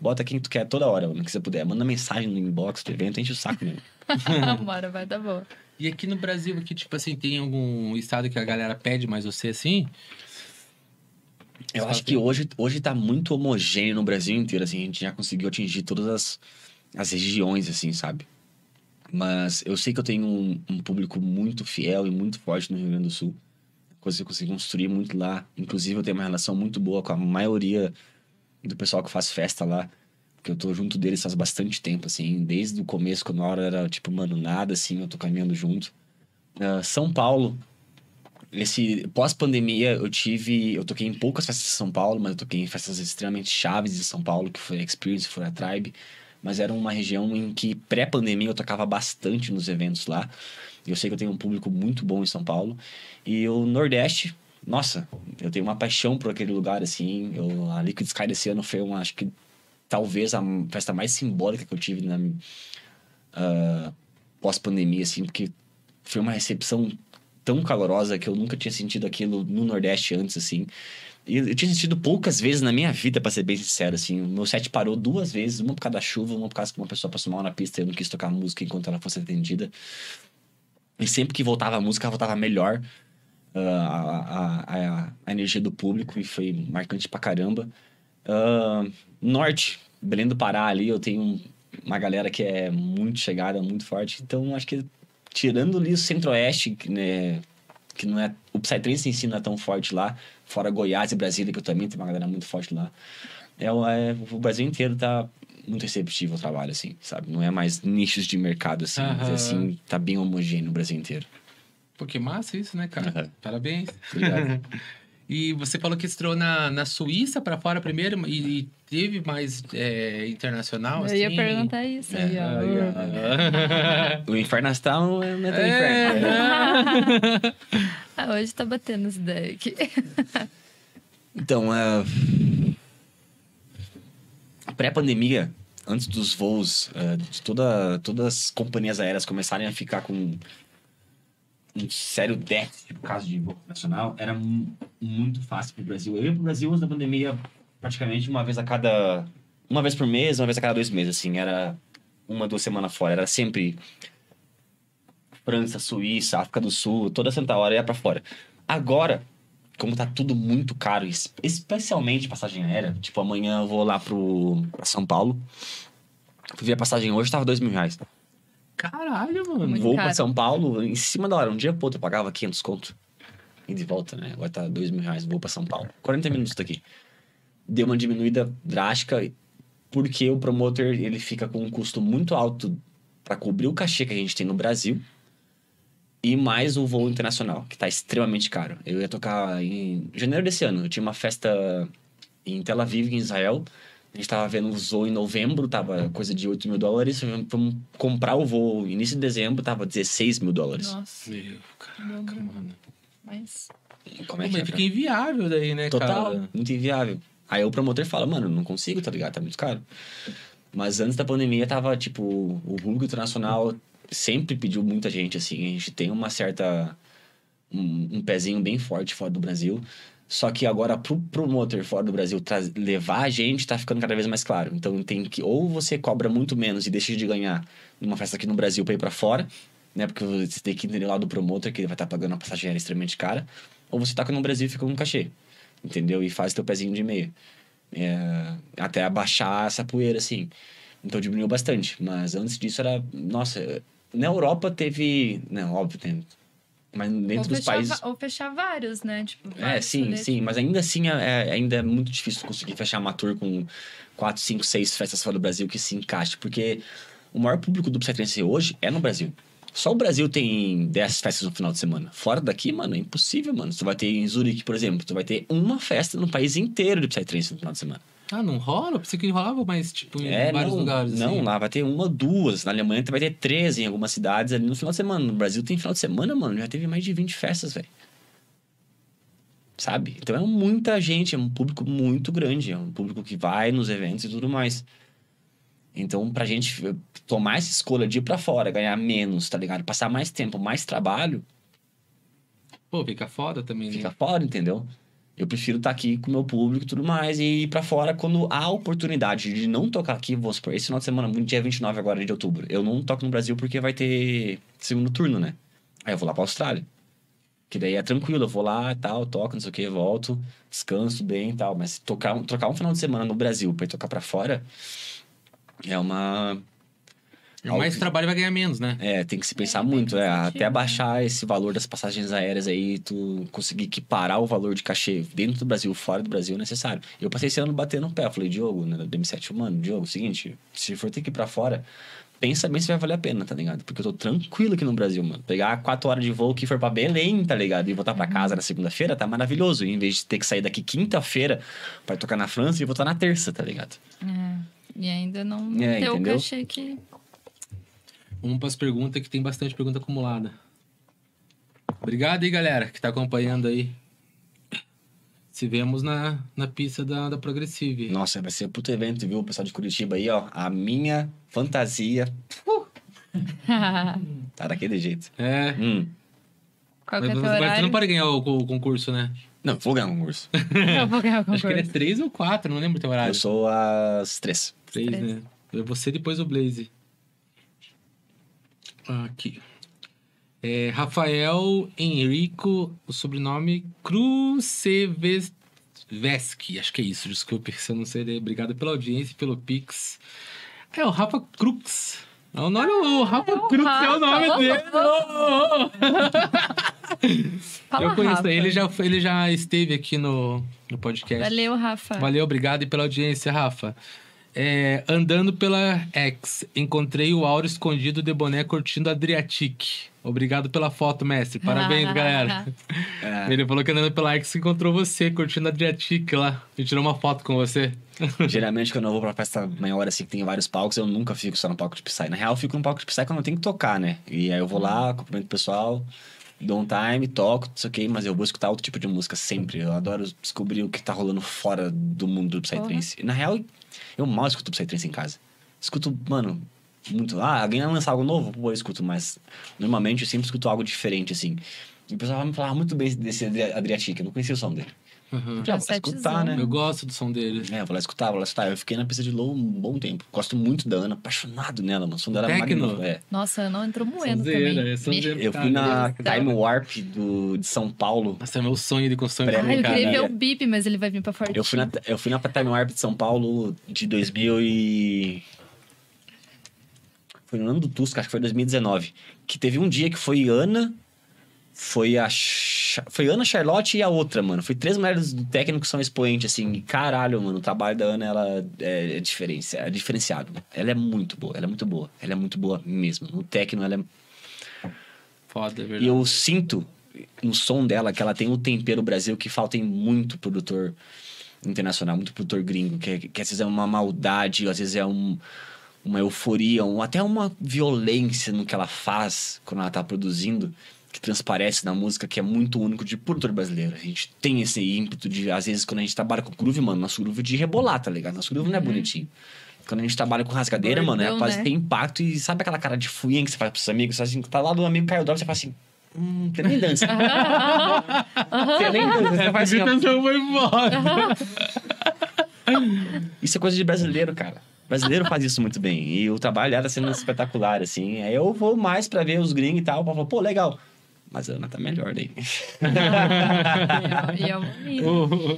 Bota quem tu quer toda hora, mano, que você puder. Manda mensagem no inbox do evento, enche o saco mesmo. Hora vai dar boa. E aqui no Brasil, aqui, tipo assim, tem algum estado que a galera pede mais você assim? Eu acho que hoje, hoje tá muito homogêneo no Brasil inteiro, assim, a gente já conseguiu atingir todas as, as regiões, assim, sabe? Mas eu sei que eu tenho um, um público muito fiel e muito forte no Rio Grande do Sul. Coisa que eu consegui construir muito lá. Inclusive, eu tenho uma relação muito boa com a maioria do pessoal que faz festa lá. Porque eu tô junto deles faz bastante tempo, assim. Desde o começo, quando a hora era, tipo, mano, nada, assim, eu tô caminhando junto. Ah, São Paulo, esse pós-pandemia eu tive eu toquei em poucas festas de São Paulo mas eu toquei em festas extremamente chaves de São Paulo que foi a Experience foi a Tribe mas era uma região em que pré-pandemia eu tocava bastante nos eventos lá eu sei que eu tenho um público muito bom em São Paulo e o Nordeste nossa eu tenho uma paixão por aquele lugar assim eu, a Liquid Sky desse ano foi uma acho que talvez a festa mais simbólica que eu tive na ah, pós-pandemia assim porque foi uma recepção tão calorosa que eu nunca tinha sentido aquilo no Nordeste antes, assim. E eu tinha sentido poucas vezes na minha vida, pra ser bem sincero, assim. O meu set parou duas vezes, uma por causa da chuva, uma por causa que uma pessoa passou mal na pista e eu não quis tocar música enquanto ela fosse atendida. E sempre que voltava a música, voltava melhor. Ah, a, a, a, energia do público e foi marcante pra caramba. Ah, norte, Belém do Pará ali, eu tenho uma galera que é muito chegada, muito forte. Então, acho que tirando ali o Centro-Oeste, que, né, que não é... O Psytrance em si não é tão forte lá. Fora Goiás e Brasília, que eu também tenho uma galera muito forte lá. É, o- é, o Brasil inteiro tá muito receptivo ao trabalho, assim, sabe? Não é mais nichos de mercado, assim. mas, Aham. assim, tá bem homogêneo o Brasil inteiro. Pô, que massa isso, né, cara? Aham. Parabéns. Obrigado. E você falou que estreou na, na Suíça pra fora primeiro e, e teve mais é, internacional, Eu assim? ia perguntar isso aí, ó. Aí, ó. o Inferno Astral não é, não é É. inferno. Ah, hoje tá batendo as ideias aqui. Então, é... pré-pandemia, antes dos voos, é, de toda, todas as companhias aéreas começarem a ficar com um sério déficit por causa de voo nacional, era mu- muito fácil pro Brasil. Eu ia pro Brasil antes da pandemia praticamente uma vez a cada... Uma vez por mês, uma vez a cada dois meses, assim. Era uma, duas semanas fora. Era sempre França, Suíça, África do Sul, toda santa hora ia pra fora. Agora, como tá tudo muito caro, es- especialmente passagem aérea, tipo, amanhã eu vou lá pro pra São Paulo. Fui ver a passagem hoje, tava dois mil reais. Caralho, mano. Muito vou pra caro. São Paulo, em cima da hora. Um dia pro outro eu pagava 500 conto. E de volta, né? Agora tá dois mil reais, vou pra São Paulo. 40 minutos daqui. Deu uma diminuída drástica, porque o promotor, ele fica com um custo muito alto para cobrir o cachê que a gente tem no Brasil. E mais o voo internacional, que tá extremamente caro. Eu ia tocar em janeiro desse ano. Eu tinha uma festa em Tel Aviv, em Israel. A gente tava vendo o voo em novembro, tava coisa de 8 mil dólares. Vamos comprar o voo início de dezembro, tava 16 mil dólares. Nossa, Meu, caraca, mano. mas... Como é Pô, que mas é? fica inviável daí, né, Total, cara? muito inviável. Aí o promotor fala, mano, não consigo, tá ligado? Tá muito caro. Mas antes da pandemia tava, tipo, o público internacional sempre pediu muita gente, assim. A gente tem uma certa. Um, um pezinho bem forte fora do Brasil. Só que agora, pro promotor fora do Brasil levar a gente, tá ficando cada vez mais claro. Então tem que. Ou você cobra muito menos e deixa de ganhar numa festa aqui no Brasil pra ir pra fora, né? Porque você tem que entender lá do promotor que ele vai estar pagando uma passagem aérea extremamente cara. Ou você taca no Brasil e fica com um cachê. Entendeu? E faz teu pezinho de meia. É, até abaixar essa poeira, assim. Então diminuiu bastante. Mas antes disso era. Nossa, na Europa teve. Não, óbvio, tem. Mas dentro ou, dos fechar, países. ou fechar vários, né? Tipo, É, vários sim, soletes. sim, mas ainda assim é, é- ainda é muito difícil conseguir fechar uma tour com quatro, cinco, seis festas fora do Brasil que se encaixe, porque o maior público do Psytrance hoje é no Brasil. Só o Brasil tem 10 festas no final de semana. Fora daqui, mano, é impossível, mano. Tu vai ter em Zurique, por exemplo, tu vai ter uma festa no país inteiro de Psytrance no final de semana. Ah, não rola? Pensei que rolava, mas, tipo, em É, vários não, lugares. não, assim. lá vai ter uma, duas. Na Alemanha vai ter 13 em algumas cidades ali no final de semana. No Brasil tem final de semana, mano, já teve mais de 20 festas, velho. Sabe? Então é muita gente, é um público muito grande, é um público que vai nos eventos e tudo mais. Então, pra gente tomar essa escolha de ir pra fora, ganhar menos, tá ligado? Passar mais tempo, mais trabalho, Pô, fica foda também, né? fica fora, entendeu? Eu prefiro estar aqui com o meu público e tudo mais e ir pra fora quando há oportunidade de não tocar aqui. Vou supor, esse final de semana, dia 29 agora de outubro. Eu não toco no Brasil porque vai ter segundo turno, né? Aí eu vou lá pra Austrália. Que daí é tranquilo, eu vou lá e tal, toco, não sei o que, volto, descanso bem e tal. Mas tocar, trocar um final de semana no Brasil pra ir tocar pra fora é uma. É mais trabalho vai ganhar menos, né? É, tem que se pensar É, muito, é, sentido, até né? baixar esse valor das passagens aéreas aí, tu conseguir equiparar o valor de cachê dentro do Brasil, fora do Brasil, é necessário. Eu passei esse ano batendo no pé, eu falei, Diogo, né, do M7, mano, Diogo, seguinte, se for ter que ir pra fora, pensa bem se vai valer a pena, tá ligado? Porque eu tô tranquilo aqui no Brasil, mano. Pegar quatro horas de voo que for pra Belém, tá ligado? E voltar pra casa na segunda-feira, tá maravilhoso. Em vez de ter que sair daqui quinta-feira pra tocar na França e voltar na terça, tá ligado? É. E ainda não, não É, ter o entendeu? cachê que. Vamos pras perguntas, que tem bastante pergunta acumulada. Obrigado aí, galera, que tá acompanhando aí. Se vemos na, na pista da, da Progressive. Nossa, vai ser um puto evento, viu? O pessoal de Curitiba aí, ó. A minha fantasia tá daquele jeito. É. Hum. Qual que Mas, é teu mas tu horário? não pode ganhar o, o concurso, né? Não, vou ganhar um concurso. Eu vou ganhar o Acho que ele é concurso. três ou quatro, não lembro o teu horário. Eu sou às três. Três, Três. né? Eu vou ser depois o Blaze. Aqui. É, Rafael Henrico, o sobrenome Krusevesky. Acho que é isso, desculpe se eu não sei. Obrigado pela audiência e pelo Pix. É o Rafa Crux. É o nome, o Rafa Crux é o nome Rafa. dele. Fala, eu conheço Rafa. ele, já, ele já esteve aqui no, no podcast. Valeu, Rafa. Valeu, obrigado e pela audiência, Rafa. É, andando pela X, encontrei o Auro escondido de boné curtindo Adriatic. Obrigado pela foto, mestre. Parabéns, galera. É, Ele falou que andando pela X encontrou você curtindo Adriatic lá. E tirou uma foto com você. geralmente, quando eu vou pra festa maior, assim, que tem vários palcos, eu nunca fico só no palco de Psy. Na real, eu fico no palco de Psy quando eu tenho que tocar, né? E aí eu vou lá, cumprimento o pessoal, dou um time, toco, não sei o que, mas eu vou escutar outro tipo de música sempre. Eu adoro descobrir o que tá rolando fora do mundo do Psytrance. Na real, eu mal escuto Psytrance em casa. Escuto, mano, muito. Ah, alguém vai lançar algo novo? Pô, eu escuto, mas normalmente eu sempre escuto algo diferente, assim. E o pessoal me falava muito bem desse Adri- Adriatic, eu não conhecia o som dele. Uhum. Já vou lá escutar, né? Eu gosto do som dele. É, vou lá escutar, vou lá escutar. Eu fiquei na pista de Low um bom tempo. Gosto muito da Ana, apaixonado nela, mano. O som dela é magnífico. É. Nossa, não entrou moendo Sonzeira, também. é sonzeira. Eu fui na Time Warp do, de São Paulo. Nossa, é meu sonho de construir um Ai, eu cara. queria ver o bip, mas ele vai vir pra forte. Eu fui, na, eu fui na Time Warp de São Paulo de 2000 e... Foi no ano do Tusca, acho que foi 2019. Que teve um dia que foi Ana, foi a... Cha- Foi Ana, Charlotte e a outra, mano. Foi três mulheres do técnico que são expoentes, assim. E caralho, mano, o trabalho da Ana, ela é, é, diferenci- é diferenciado. Ela é muito boa, ela é muito boa. Ela é muito boa mesmo. No técnico, ela é Foda, é E verdade. eu sinto no som dela que ela tem o tempero Brasil que falta em muito produtor internacional, muito produtor gringo, que, que às vezes é uma maldade, às vezes é um, uma euforia, um, até uma violência no que ela faz quando ela tá produzindo, que transparece na música que é muito único de produtor brasileiro. A gente tem esse ímpeto de, às vezes, quando a gente trabalha com groove, mano, nosso groove de rebolar, tá ligado? Nosso groove não é bonitinho. Quando a gente trabalha com rasgadeira, mano, é quase né? ter impacto e sabe aquela cara de fuinha que você faz pros seus amigos? Você assim, tá lá do amigo caiu você fala assim, hum, tem nem dança. tem nem dança. Você faz assim, ó, foi embora. Isso é coisa de brasileiro, cara. Brasileiro faz isso muito bem. E o trabalho era sendo espetacular, assim. Aí eu vou mais pra ver os gringos e tal. Pra falar, pô, legal. Mas a Ana tá melhor daí. E é uma mina.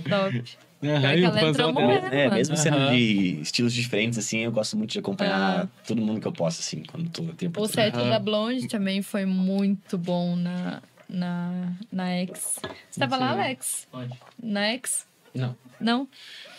Top. Pior que ela entrou morrendo, É, mesmo sendo Aham. de estilos diferentes, assim, eu gosto muito de acompanhar todo mundo que eu posso, assim, quando tô, tenho O set da Blonde também foi muito bom na, na, na X. Você tava lá. Alex? Pode. Na X? Não, Não?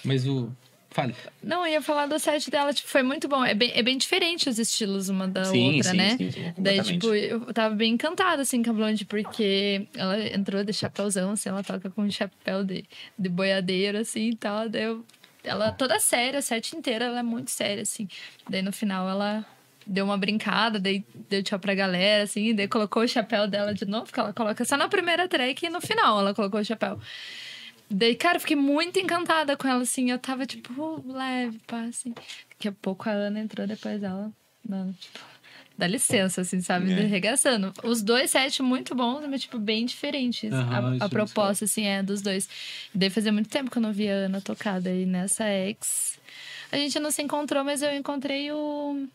mas o... Fale. Não, eu ia falar do set dela, tipo, foi muito bom. É bem, é bem diferente os estilos uma da Sim, outra, sim, né? sim, sim, Daí, tipo, eu tava bem encantada, assim, com a Blonde, porque ela entrou de chapéuzão, assim, ela toca com um chapéu de, de boiadeiro, assim, e tal. Daí eu, ela toda séria, a set inteira, ela é muito séria, assim. Daí, no final, ela deu uma brincada, daí deu tchau pra galera, assim, daí colocou o chapéu dela de novo, que ela coloca só na primeira track e no final ela colocou o chapéu. Daí, cara, eu fiquei muito encantada com ela, assim. Eu tava, tipo, leve, pá, assim. Daqui a pouco a Ana entrou depois dela. Mano, tipo, dá licença, assim, sabe? É. Arregaçando. Os dois sets muito bons, mas, tipo, bem diferentes. A, a isso, proposta, assim, é dos dois. Daí fazia muito tempo que eu não via a Ana tocar. Daí nessa ex. A gente não se encontrou, mas eu encontrei o.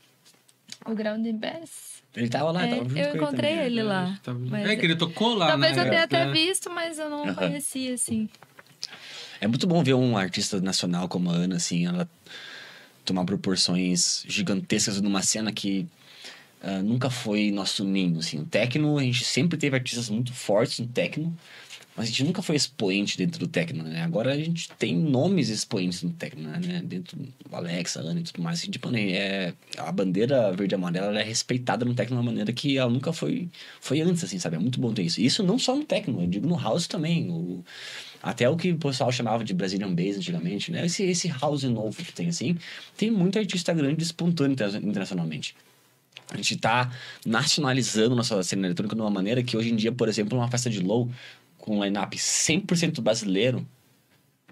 O Ground Bass. Ele tava lá, É, tava junto eu com ele encontrei também. ele lá. Tá- Mas- É que ele tocou lá, Talvez né? eu tenha até É. visto, mas eu não conhecia, assim. É muito bom ver um artista nacional como a Ana, assim, ela tomar proporções gigantescas numa cena que ah, nunca foi nosso ninho, assim. O techno, a gente sempre teve artistas muito fortes no techno, mas a gente nunca foi expoente dentro do techno, né? Agora a gente tem nomes expoentes no techno, né? Dentro do Alex, a Ana e tudo mais. Tipo, né? é, a bandeira verde e amarela ela é respeitada no techno de uma maneira que ela nunca foi, foi antes, assim, sabe? É muito bom ter isso. Isso não só no techno, eu digo no house também. O, até o que o pessoal chamava de Brazilian Bass antigamente, né? Esse, esse house novo que tem, assim, tem muito artista grande despontando inter- internacionalmente. A gente tá nacionalizando nossa cena eletrônica de uma maneira que hoje em dia, por exemplo, uma festa de low com um line-up 100% brasileiro,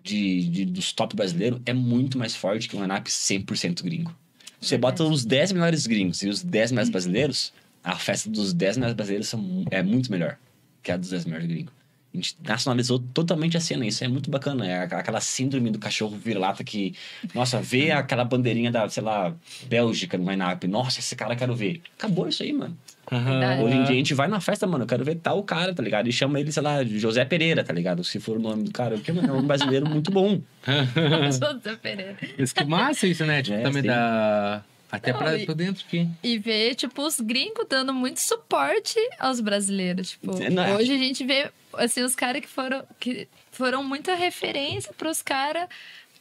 de, de- dos top brasileiros, é muito mais forte que um line-up 100% gringo. Você bota os 10 melhores gringos e os 10 melhores brasileiros, a festa dos 10 melhores brasileiros são, é muito melhor que a dos 10 melhores gringos. A gente nacionalizou totalmente a cena, isso é muito bacana. É aquela- aquela síndrome do cachorro vira-lata que, nossa, vê aquela bandeirinha da, sei lá, Bélgica no line-up. Nossa, esse cara eu quero ver. Acabou isso aí, mano. Verdade. Hoje em dia a gente vai na festa, mano, eu quero ver tal cara, tá ligado? E chama ele, sei lá, José Pereira, tá ligado? Se for o nome do cara, porque mano, é um brasileiro muito bom. José Pereira. Isso que massa isso, né? Tipo, É, também sim. dá... Até Não, pra, e- pra dentro aqui. E ver, tipo, os gringos dando muito suporte aos brasileiros. Tipo, É, não é- hoje a gente vê, assim, os caras que foram, que foram muita referência pros caras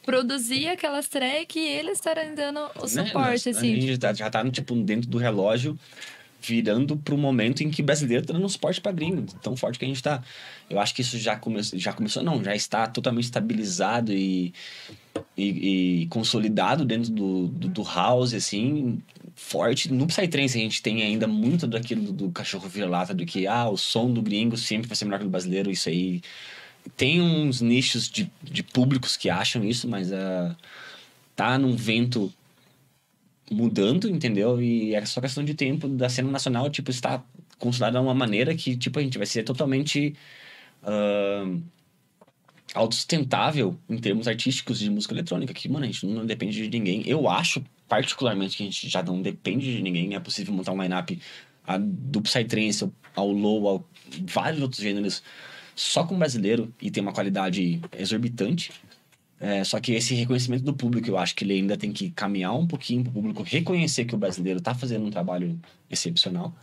produzir aquelas tracks e eles estarem dando o Né? suporte, assim. A gente tá- já tá, tipo, dentro do relógio, virando pro momento em que brasileiro tá dando suporte pra gringo. Tão forte que a gente tá. Eu acho que isso já, come, já começou, não, já está totalmente estabilizado e, e, e consolidado dentro do, do, do house, assim, forte. No Psytrance a gente tem ainda muito daquilo do, cachorro vira-lata, do que, ah, o som do gringo sempre vai ser melhor que o brasileiro, isso aí. Tem uns nichos de, de públicos que acham isso, mas ah, tá num vento mudando, entendeu? E é só questão de tempo da cena nacional, tipo, está consolidada de uma maneira que, tipo, a gente vai ser totalmente ahn, autossustentável em termos artísticos de música eletrônica, que, mano, a gente não depende de ninguém. Eu acho, particularmente, que a gente já não depende de ninguém. É possível montar um line-up do Psytrance ao- Low, ao vários outros gêneros, só com brasileiro e ter uma qualidade exorbitante. É, só que esse reconhecimento do público, eu acho que ele ainda tem que caminhar um pouquinho para o público reconhecer que o brasileiro está fazendo um trabalho excepcional.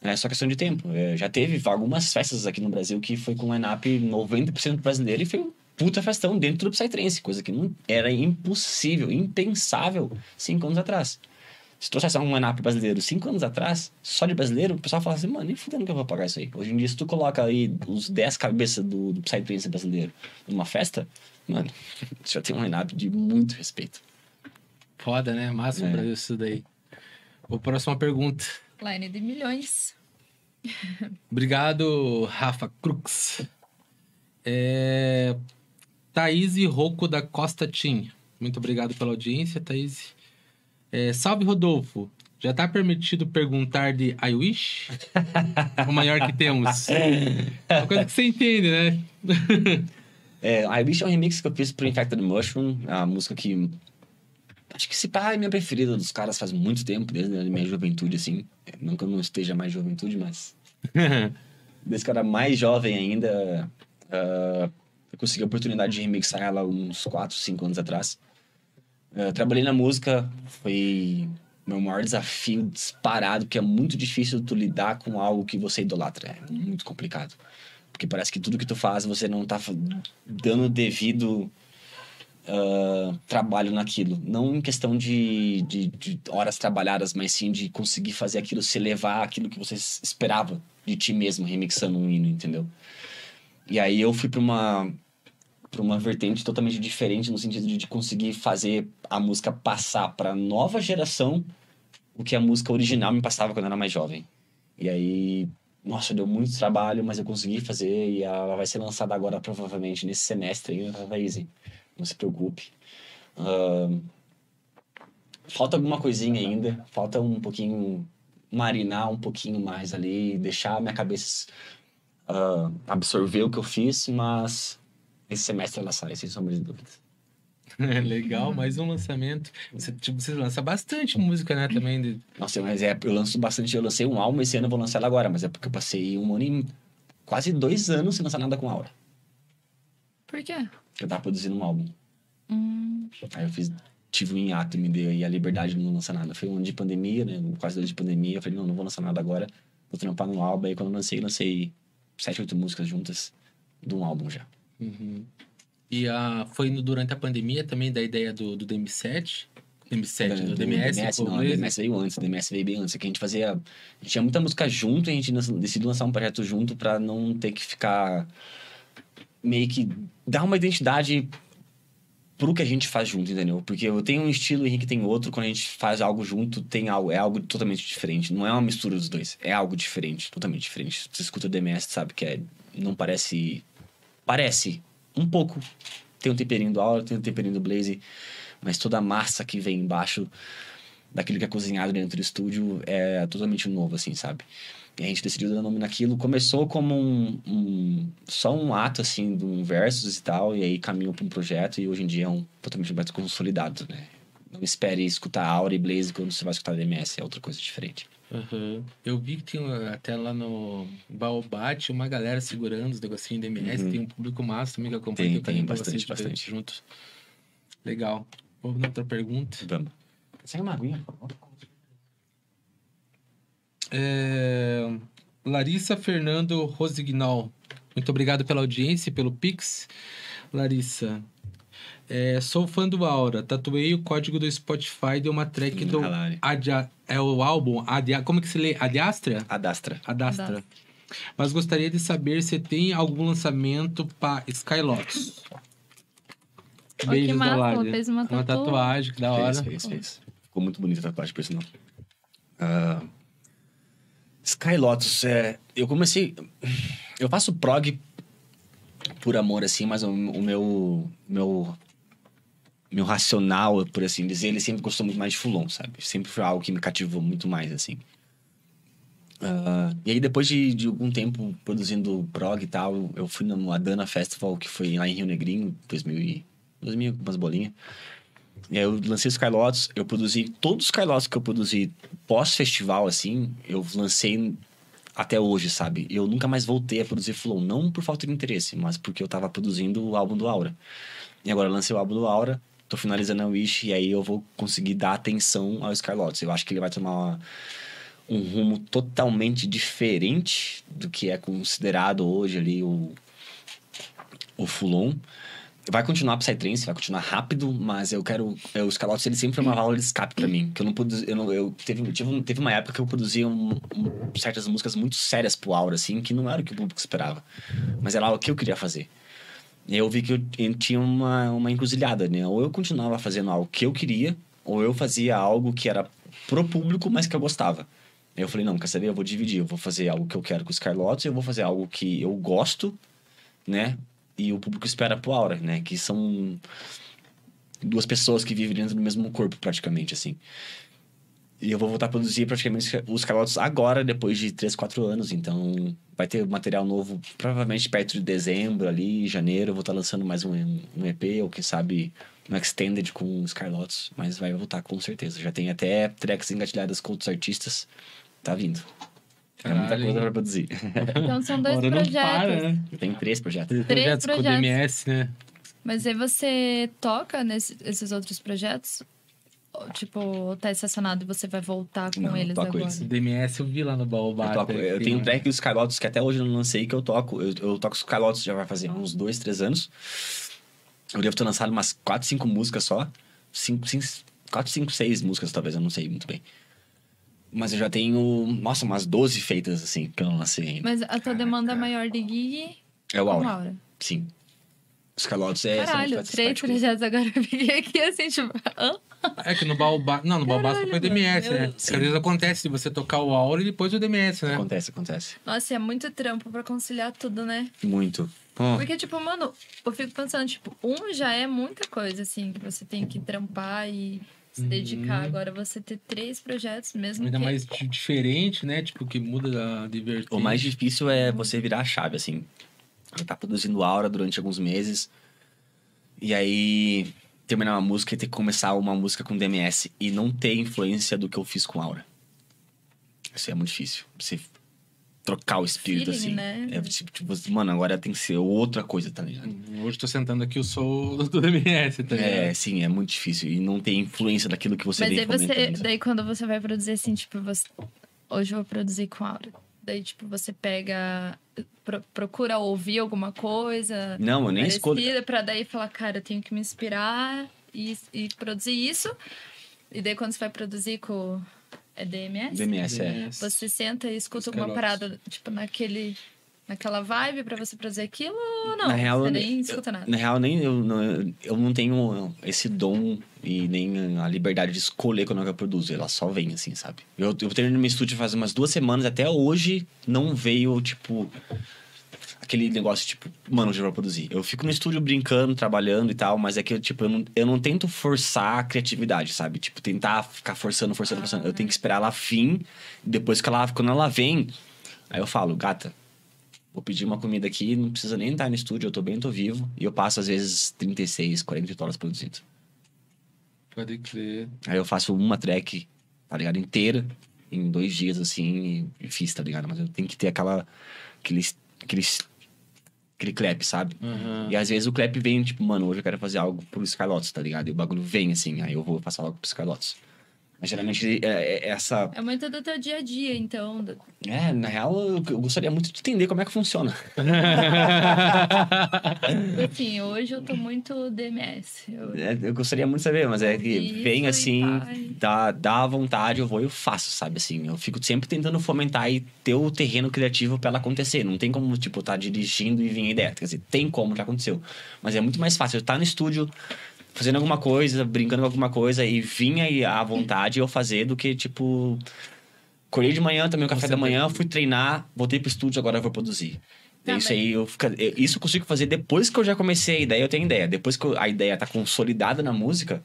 É só questão de tempo. É, já teve algumas festas aqui no Brasil que foi com line-up 90% brasileiro e foi um puta festão dentro do Psytrance, coisa que não era impossível, impensável cinco anos atrás. Se trouxesse um line-up brasileiro cinco anos atrás, só de brasileiro, o pessoal fala assim, mano, nem fudendo que eu vou pagar isso aí. Hoje em dia, se tu coloca aí os 10 cabeças do, do Psytrance brasileiro numa festa, mano, já tem um line-up de muito respeito. Foda, né? Massa É. o Brasil isso daí. Vou pra próxima pergunta. Line de milhões. Obrigado, Rafa Crux. É... Thaís Rocco da Costa Team. Muito obrigado pela audiência, Thaís. É, salve, Rodolfo. Já tá permitido perguntar de I Wish? o maior que temos. Uma coisa que você entende, né? É, I Wish é um remix que eu fiz pro Infected Mushroom, a música que. Acho que esse pá é minha preferida dos caras faz muito tempo, desde a minha juventude, assim. Não que eu não esteja mais juventude, mas. Desde que eu era mais jovem ainda, ah, eu consegui a oportunidade de remixar ela uns 4, 5 anos atrás. Ah, trabalhei na música, foi meu maior desafio disparado, porque é muito difícil tu lidar com algo que você idolatra. É muito complicado. Porque parece que tudo que tu faz, você não tá dando devido ah, trabalho naquilo. Não em questão de, de, de horas trabalhadas, mas sim de conseguir fazer aquilo se elevar àquilo que você esperava de ti mesmo, remixando um hino, entendeu? E aí eu fui pra uma para uma vertente totalmente diferente no sentido de, de conseguir fazer a música passar para nova geração o que a música original me passava quando eu era mais jovem. E aí, nossa, deu muito trabalho, mas eu consegui fazer e ela vai ser lançada agora provavelmente nesse semestre aí, Thaís. Não se preocupe. Ahn, falta alguma coisinha ainda, falta um pouquinho marinar um pouquinho mais ali, deixar a minha cabeça ah, absorver o que eu fiz, mas esse semestre ela sai, sem sombra de dúvidas. Legal, mais um lançamento. Você, tipo, você lança bastante música, né, também. de- Nossa, mas é, eu lanço bastante, eu lancei um álbum esse ano, eu vou lançar ela agora, mas é porque eu passei um ano e quase dois anos sem lançar nada com Aura. Por quê? Eu tava produzindo um álbum. Hum, Aí eu fiz, tive um hiato e me deu aí a liberdade de não lançar nada. Foi um ano de pandemia, né? Quase dois de pandemia. Eu falei, não, não vou lançar nada agora. Vou trampar no álbum. Aí quando eu lancei, lancei sete, oito músicas juntas de um álbum já. Uhum. E a, foi no- durante a pandemia também da ideia do, do DM7? DM7, do, DMS? pô, não, o? DMS veio antes, o DMS veio bem antes. É que a gente fazia. A gente tinha muita música junto e a gente decidiu lançar um projeto junto pra não ter que ficar. meio que dar uma identidade pro que a gente faz junto, entendeu? Porque eu tenho um estilo, o Henrique tem outro. Quando a gente faz algo junto, tem algo, é algo totalmente diferente. Não é uma mistura dos dois. É algo diferente, totalmente diferente. Você escuta o DMS, sabe que é, não parece. Parece um pouco. Tem um temperinho do Aura, tem um temperinho do Blaze, mas toda a massa que vem embaixo daquilo que é cozinhado dentro do estúdio é totalmente novo, assim, sabe? E a gente decidiu dar nome naquilo. Começou como um, um- só um ato, assim, de um versus e tal, e aí caminhou para um projeto, e hoje em dia é um totalmente mais consolidado, né? Não espere escutar Aura e Blaze quando você vai escutar DMS, é outra coisa diferente. Uhum. Eu vi que tem até lá no Baobate uma galera segurando os negocinhos de MS. Uhum. Tem um público massa também que acompanha Tem, carinho tem, pra bastante, bastante. junto. Legal. Vamos na outra pergunta. Vamos. Segue uma aguinha, por favor. É, Larissa Fernando Rosignol. Muito obrigado pela audiência e pelo Pix. Larissa. é, sou fã do Aura. Tatuei o código do Spotify de uma track do. Halari. É o álbum. Adia, como que se lê? Adiastra? Adastra. Adastra. Adastra. Mas gostaria de saber se tem algum lançamento para Skylots. Ó, que massa, ela fez uma Uma tatu- tatuagem, que da hora. Fez, fez, fez. Ficou muito bonita a tatuagem, por sinal. Ah, Sky Lotus, é, eu comecei... Eu faço prog por amor, assim, mas o, o meu... meu meu racional, por assim dizer, ele sempre gostou muito mais de Fulon, sabe? Sempre foi algo que me cativou muito mais, assim. Ah, e aí, depois de, de algum tempo produzindo prog e tal, eu fui no Adana Festival, que foi lá em Rio Negrinho, 2000 e... 2000, umas bolinhas. E aí eu lancei os Skylots, eu produzi todos os Skylots que eu produzi pós-festival, assim, eu lancei até hoje, sabe? Eu nunca mais voltei a produzir Flow, não por falta de interesse, mas porque eu tava produzindo o álbum do Aura. E agora lancei o álbum do Aura, tô finalizando a Wish, e aí eu vou conseguir dar atenção ao Skylots. Eu acho que ele vai tomar uma- um rumo totalmente diferente do que é considerado hoje ali o, o Fulon. Vai continuar Psytrance, vai continuar rápido, mas eu quero. é, o Scalotes ele sempre foi uma válvula de escape pra mim. Que eu não produzi. Eu não, eu teve, tive, teve uma época que eu produzia um- um- certas músicas muito sérias pro Aura, assim, que não era o que o público esperava. Mas era algo que eu queria fazer. Eu vi que eu, eu tinha uma, uma encruzilhada, né? Ou eu continuava fazendo algo que eu queria, ou eu fazia algo que era pro público, mas que eu gostava. Eu falei, não, quer saber? Eu vou dividir. Eu vou fazer algo que eu quero com os Carlotes eu vou fazer algo que eu gosto, né? E o público espera pro Aura, né? Que são duas pessoas que vivem dentro do mesmo corpo, praticamente, assim. E eu vou voltar a produzir praticamente os Carlotes agora, depois de 3, 4 anos. Então, vai ter material novo, provavelmente perto de dezembro, ali, janeiro. Eu vou estar lançando mais um, um EP, ou quem sabe um Extended com os Carlotes. Mas vai voltar com certeza. Já tem até tracks engatilhadas com outros artistas. Tá vindo. É muita coisa pra produzir. Então são dois projetos. para, né? Tem três projetos. Três projetos com o projetos. DMS, né? Mas aí você toca nesses outros projetos? Tipo, tá estacionado e você vai voltar com Não, eles toco agora? eles. O DMS eu vi lá no Baobá. Eu, toco, eu tenho um track dos Carlotes que até hoje eu não lancei, que eu toco. Eu, eu toco os Carlotes já vai fazer uns dois, três anos. Eu devo ter lançado umas quatro, cinco músicas só. Cinco, cinco, quatro, cinco, seis músicas, talvez, eu não sei muito bem. Mas eu já tenho, nossa, umas 12 feitas, assim, que eu não lancei ainda. Mas a tua demanda maior de gig É o com Aura, Aura. sim. Os Carlotes é... Caralho, três projetos agora eu fiquei aqui assim, tipo, hã? É que no Baobá. Não, no Baobá só Caralho, foi DMS, né? às vezes acontece de você tocar o Aura e depois o DMS, né? Acontece, acontece. Nossa, é muito trampo pra conciliar tudo, né? Muito. Porque, tipo, mano, eu fico pensando, tipo, um já é muita coisa, assim, que você tem que trampar e se dedicar. Agora, você ter três projetos mesmo Ainda que... mais di- diferente, né? Tipo, que muda a divertir. O mais difícil é você virar a chave, assim. Tá produzindo aura durante alguns meses. E aí, terminar uma música e ter que começar uma música com DMS e não ter influência do que eu fiz com aura. Isso é muito difícil. Você trocar o espírito, Feeling, assim. né? É tipo, tipo, mano, agora tem que ser outra coisa, tá ligado? Hoje tô sentando aqui, eu sou do DMS, tá ligado? É, sim, é muito difícil. E não tem influência daquilo que você Mas vem aí você, daí quando você vai produzir assim, tipo, você... hoje eu vou produzir com Aura. Daí, tipo, você pega, pro- procura ouvir alguma coisa Não, eu nem escolho. pra daí falar, cara, eu tenho que me inspirar e, e produzir isso. E daí quando você vai produzir com é DMS, DMS, é. DMS. você senta e escuta Os alguma calotes. parada, tipo, naquele naquela vibe pra você produzir aquilo ou não? Na real, você eu nem escuta nada. Na real, nem eu, não, eu não tenho esse dom e nem a liberdade de escolher quando eu produzo. Ela só vem, assim, sabe? Eu, eu terminei no meu estúdio faz umas duas semanas, até hoje não veio, tipo, aquele negócio, tipo, mano, já vou produzir. Eu fico no estúdio brincando, trabalhando e tal, mas é que, eu, tipo, eu não, eu não tento forçar a criatividade, sabe? Tipo, tentar ficar forçando, forçando, forçando. Eu tenho que esperar ela vir, depois que ela, quando ela vem, aí eu falo, gata, vou pedir uma comida aqui, não precisa nem estar no estúdio, eu tô bem, tô vivo. E eu passo, às vezes, 36, 48 horas produzindo. Pode crer. Aí eu faço uma track, tá ligado? Inteira, em dois dias, assim, e fiz, tá ligado? Mas eu tenho que ter aquela... Aquele... aquele aquele clap, sabe? Aham. E às vezes o clap vem, tipo, mano, hoje eu quero fazer algo pro Skylots, tá ligado? E o bagulho vem, assim, aí eu vou passar algo pro Skylots. Mas geralmente é, é essa. É muito do teu dia a dia, então. É, na real, eu, gostaria muito de entender como é que funciona. Assim, hoje eu tô muito DMS. Eu- É, eu gostaria muito de saber, mas é que vem assim, dá, dá vontade, eu vou e eu faço, sabe? Assim, eu fico sempre tentando fomentar e ter o terreno criativo pra ela acontecer. Não tem como, tipo, tá dirigindo e vir a ideia. Quer dizer, tem como, já aconteceu. Mas é muito mais fácil eu estar no estúdio fazendo alguma coisa, brincando com alguma coisa e vir aí à vontade eu fazer do que, tipo. Acordei de manhã, tomei o café Você da manhã, fui treinar, voltei pro estúdio, agora eu vou produzir. Tá, isso aí, eu fica, eu- isso eu consigo fazer depois que eu já comecei a ideia, eu tenho ideia. Depois que eu- a ideia tá consolidada na música,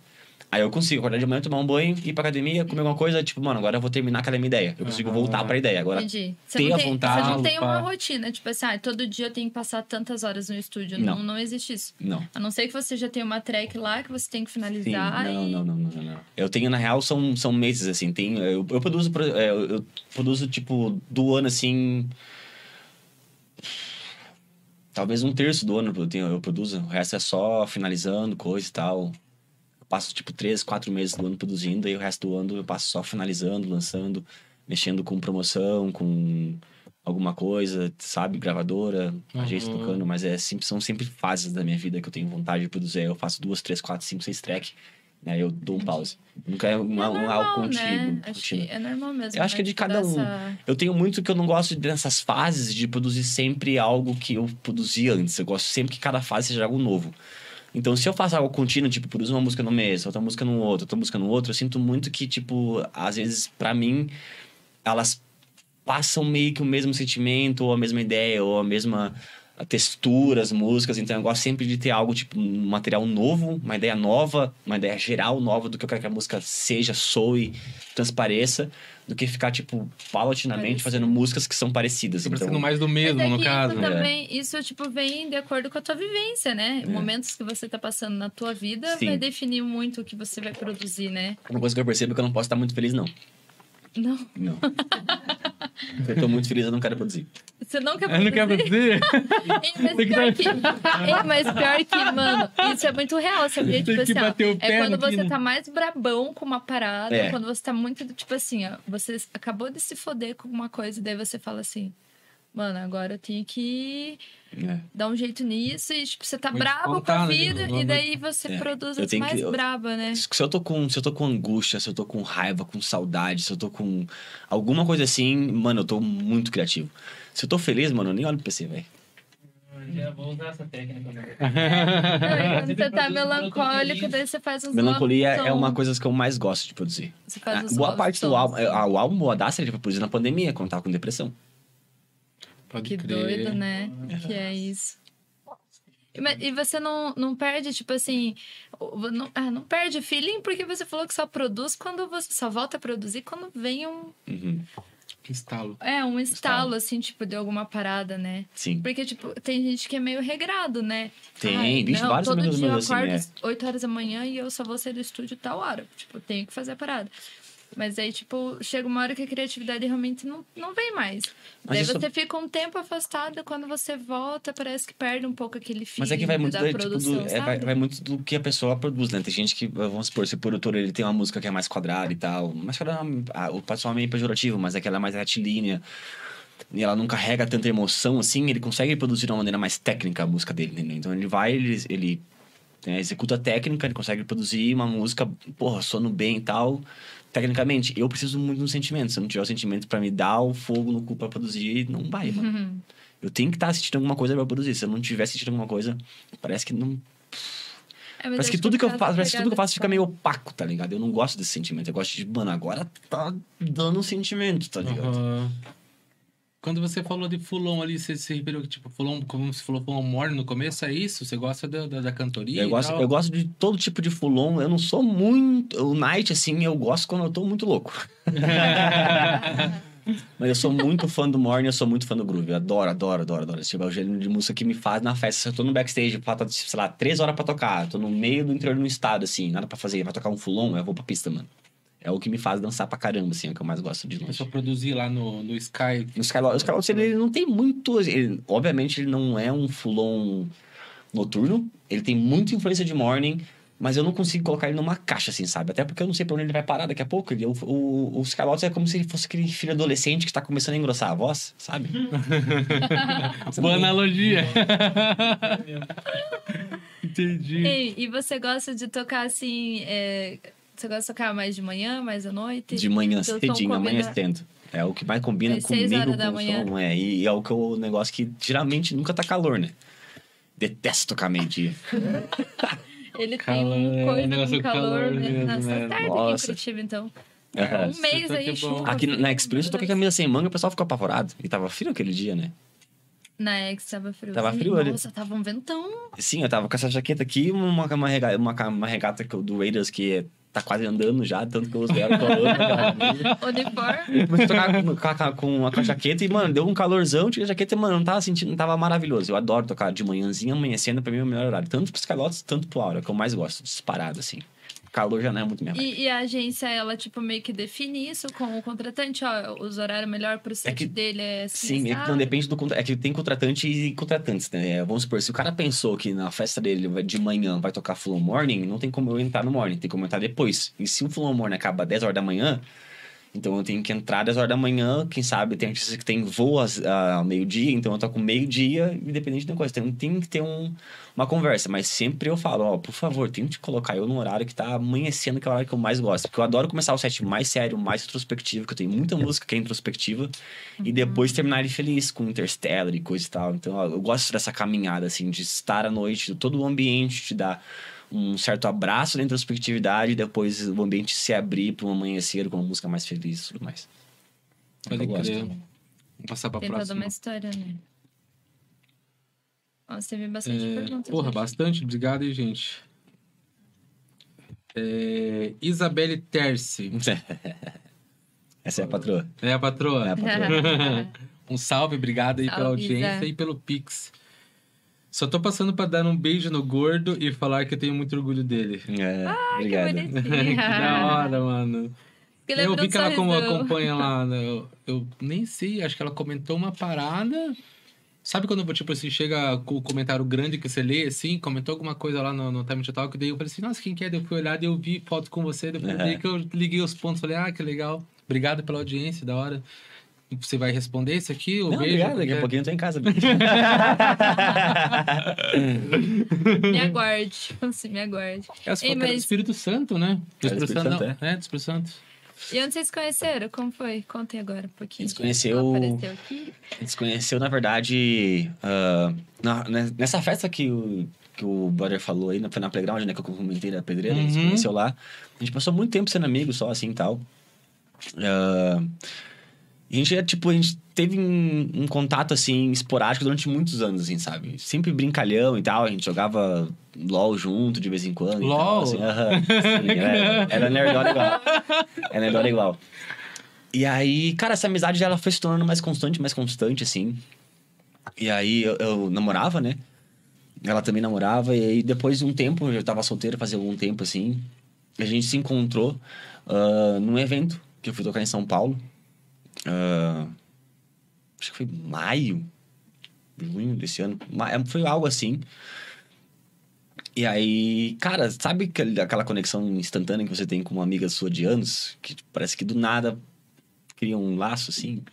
aí eu consigo acordar de manhã, tomar um banho, ir pra academia, comer alguma coisa, tipo, mano, agora eu vou terminar aquela minha ideia. Eu consigo Aham. voltar pra ideia. Agora, Entendi. Você ter não a tem, vontade, você não tem uma rotina, tipo assim, ah, todo dia eu tenho que passar tantas horas no estúdio. Não. Não, não existe isso. não. A não ser que você já tenha uma track lá que você tem que Sim, finalizar. não, e... não, não, não, não, não. Eu tenho, na real, são, são meses, assim. Tem, eu, eu produzo, pro- é, eu, eu produzo, tipo, do ano, assim... Talvez um terço do ano eu, tenho, eu produzo. O resto é só finalizando, coisa e tal. Eu passo, tipo, três, quatro meses do ano produzindo. E o resto do ano eu passo só finalizando, lançando. Mexendo com promoção, com alguma coisa, sabe? Gravadora, Uhum. tocando. Mas é, sempre, são sempre fases da minha vida que eu tenho vontade de produzir. Eu faço duas, três, quatro, cinco, seis tracks. Aí eu dou um pause. Nunca é, uma, é um normal, algo contínuo. né? Contínuo. é normal mesmo. Eu acho que é né? de cada um. dessa- Eu tenho muito que eu não gosto dessas fases de produzir sempre algo que eu produzi antes. Eu gosto sempre que cada fase seja algo novo. Então, se eu faço algo contínuo, tipo, produzo uma música no mês, outra música no outro, outra música no outro, eu sinto muito que, tipo, às vezes, pra mim, elas passam meio que o mesmo sentimento, ou a mesma ideia, ou a mesma textura, as músicas. Então eu gosto sempre de ter algo, tipo, um material novo, uma ideia nova, uma ideia geral nova do que eu quero que a música seja, soe, transpareça, do que ficar, tipo, paulatinamente Parecido. fazendo músicas que são parecidas. Então, parecendo mais do mesmo, Mas é no que caso. Isso, né? também, isso, tipo, vem de acordo com a tua vivência, né? É. Momentos que você tá passando na tua vida Sim. vai definir muito o que você vai produzir, né? uma coisa que eu percebo é que eu não posso estar muito feliz, não. Não. Não. Eu tô muito feliz, eu não quero produzir. Você não quer Eu não quero produzir? dizer. Mas Tem que pior dar- que, é, mas pior que, mano, isso é muito real, sabia? Tem Tipo que assim, ó, bater o pé é quando no você pino. tá mais brabão com uma parada, É. quando você tá muito, tipo assim, ó, você acabou de se foder com uma coisa, e daí você fala assim, mano, agora eu tenho que É. dar um jeito nisso, e tipo, você tá Vou brabo com a vida, e daí você É. produz as mais que- eu- braba, né? Se eu tô com, se eu tô com angústia, se eu tô com raiva, com saudade, se eu tô com alguma coisa assim, mano, eu tô muito criativo. Se eu tô feliz, mano, eu nem olho pro PC, velho. Eu já vou usar essa técnica. Né? E quando você tá melancólico, daí você faz uns Melancolia love é uma coisa que eu mais gosto de produzir. Você faz Ah, uns Boa parte do álbum, ah, o álbum, o Audacity, ele foi produzido na pandemia, quando eu tava com depressão. Pode Que crer. doido, né? Que é isso. E, você não, não perde, tipo assim. Não, ah, não perde feeling porque você falou que só produz quando você. Só volta a produzir quando vem um. Uhum. Estalo. É, um estalo, Estalo. assim, tipo, de alguma parada, né? Sim. Porque, tipo, tem gente que é meio regrado, né? Tem, vixe, não, vários todo dia eu assim, acordo é. às 8 horas da manhã e eu só vou sair do estúdio tal hora. Tipo, tenho que fazer a parada. Mas aí, tipo, chega uma hora que a criatividade realmente não, não vem mais. Mas Daí isso- você fica um tempo afastado, quando você volta, parece que perde um pouco aquele feeling Mas é que vai muito, da do, tipo, produção, do, é, vai, vai muito do que a pessoa produz, né? Tem gente que, vamos supor, se o produtor ele tem uma música que é mais quadrada e tal, quadrada, ah, o pessoal é meio pejorativo, mas é que ela é mais retilínea e ela não carrega tanta emoção assim, ele consegue produzir de uma maneira mais técnica a música dele, entendeu? Então ele vai, ele, ele né, executa a técnica, ele consegue produzir uma música, porra, soando bem e tal. Tecnicamente, eu preciso muito do sentimento. Se eu não tiver o sentimento pra me dar o fogo no cu pra produzir, não vai, mano. Uhum. Eu tenho que estar sentindo alguma coisa pra produzir. Se eu não tiver sentindo alguma coisa, parece que não. É, Parece que tudo que eu faço, parece que tudo que eu faço fica meio opaco, tá ligado? Eu não gosto desse sentimento. Eu gosto de, mano, agora tá dando um sentimento, tá ligado? Aham. Quando você falou de Fulon ali, você se referiu que, tipo, Fulon, como você falou, Fulon Morning no começo, é isso? Você gosta da, da, da cantoria Eu gosto, eu gosto de todo tipo de fulon. Eu não sou muito. O night, assim, eu gosto quando eu tô muito louco. Mas eu sou muito fã do morning, eu sou muito fã do groove. Eu adoro, adoro, adoro, adoro. Tipo, é o gênero de música que me faz na festa. Se eu tô no backstage, falta, sei lá, três horas pra tocar. Tô no meio do interior do estado, assim, nada pra fazer. Vai tocar um fulon, eu vou pra pista, mano. É o que me faz dançar pra caramba, assim, é o que eu mais gosto de Eu longe. só produzi lá no, no Sky. O Skylot, o Skylot ele, ele não tem muito. ele- obviamente, ele não é um fulon noturno. Ele tem muita influência de morning, mas eu não consigo colocar ele numa caixa, assim, sabe? Até porque eu não sei pra onde ele vai parar daqui a pouco. Ele, o, o, o é como se ele fosse aquele filho adolescente que tá começando a engrossar a voz, sabe? Boa analogia. Entendi. Ei, e você gosta de tocar assim. é, Você gosta de tocar mais de manhã, mais à noite? De manhã tom cedinho, amanhecendo. É o que mais combina seis comigo da com o manhã. som. É, e é o, que o negócio que geralmente nunca tá calor, né? Detesto tocar meio-dia. Ele Calor, tem um, coisa, negócio um calor, calor né? mesmo, Nossa, né? tarde aqui em Nossa. Curitiba, então. Aham. Um mês Super aí, que bom. chuva. Aqui na Experience eu toquei camisa sem manga, o pessoal ficou apavorado. E tava frio aquele dia, né? Na Ex tava frio. Tava frio ali. Nossa, tava um ventão. Sim, eu tava com essa jaqueta aqui, uma, uma, regata, uma, uma regata que eu- do Raiders que tá quase andando já, tanto que eu usei ela aquela camisa. Uniforme. Comecei a tocar com, com, a- com a, com a jaqueta e, mano, deu um calorzão, tirei a jaqueta e, mano, não tava sentindo, não tava maravilhoso. Eu adoro tocar de manhãzinha, amanhecendo, pra mim é o melhor horário. Tanto pros calotes, tanto pro aura, que eu mais gosto, disparado, assim. Calor já não é muito vibe. E, e a agência, ela, tipo, meio que define isso com o contratante, ó, os horários melhor pro set que- dele é assim, Sim, é que não depende do contra... É que tem contratante e contratantes, né? É, Vamos supor, se o cara pensou que na festa dele de manhã vai tocar Full On Morning, não tem como eu entrar no morning, tem como eu entrar depois. E se o Full On Morning acaba às 10 horas da manhã, então eu tenho que entrar às 10 horas da manhã, quem sabe tem artistas que tem voo ao meio-dia, então eu toco meio-dia, independente da coisa. Então tem que ter um, uma conversa, mas sempre eu falo, ó, por favor, tente colocar eu no horário que tá amanhecendo, que é o horário que eu mais gosto. Porque eu adoro começar o set mais sério, mais introspectivo, que eu tenho muita música que é introspectiva, e depois terminar ele feliz com Interstellar e coisa e tal. Então ó, eu gosto dessa caminhada, assim, de estar à noite, todo o ambiente te dá um certo abraço da introspectividade e depois o ambiente se abrir para um amanhecer com uma música mais feliz e tudo mais. Pode Eu gosto. crer. Vamos passar pra Tem toda próxima. uma história, né? Nossa, teve bastante É, perguntas. porra, hoje. bastante. Obrigado aí, gente. É, Isabelle Terce. Essa é a patroa. É a patroa? É a patroa. Um salve, obrigado aí pela Salve, audiência Zé. e pelo Pix. Só tô passando pra dar um beijo no gordo e falar que eu tenho muito orgulho dele. É, Que obrigado. bonitinha. que da hora, mano. Que eu lembrou vi que ela como acompanha lá. né? Eu, eu nem sei, acho que ela comentou uma parada. Sabe quando, tipo assim, chega com o comentário grande que você lê, assim, comentou alguma coisa lá no, no Time to Talk, daí eu falei assim, nossa, quem que é? Daí eu fui olhar, daí eu vi foto com você, depois Uhum. daí que eu liguei os pontos, falei, ah, que legal. Obrigado pela audiência, da hora. Você vai responder isso aqui? O Não, beijo? obrigado. Daqui a É. pouquinho eu tô em casa. Me aguarde. Assim, me aguarde. Ei, é do mas- Espírito Santo, né? Do É do Espírito Santo, não, é, do Espírito Santo. E onde vocês se conheceram? Como foi? Contem agora um pouquinho. A gente se conheceu-. A gente conheceu, na verdade, ah, na- né, nessa festa que o, que o brother falou aí, foi na Playground, né? Que eu comentei da pedreira, a gente se Uhum. conheceu lá. A gente passou muito tempo sendo amigo só, assim, e tal. Ah, e a gente, é, tipo, a gente teve um, um contato, assim, esporádico durante muitos anos, assim, sabe? Sempre brincalhão e tal. A gente jogava LOL junto de vez em quando e tal, LOL? assim, aham. Sim, era, era nerdola igual. Era nerdola igual. E aí, cara, essa amizade ela foi se tornando mais constante, mais constante, assim. E aí eu, eu namorava, né? Ela também namorava, e aí depois de um tempo, eu tava solteiro fazia algum tempo, assim. A gente se encontrou ah, num evento que eu fui tocar em São Paulo. Ah, acho que foi maio, junho desse ano. Ma- Foi algo assim. E aí, cara, sabe aquela conexão instantânea que você tem com uma amiga sua de anos? Que parece que do nada cria um laço, assim.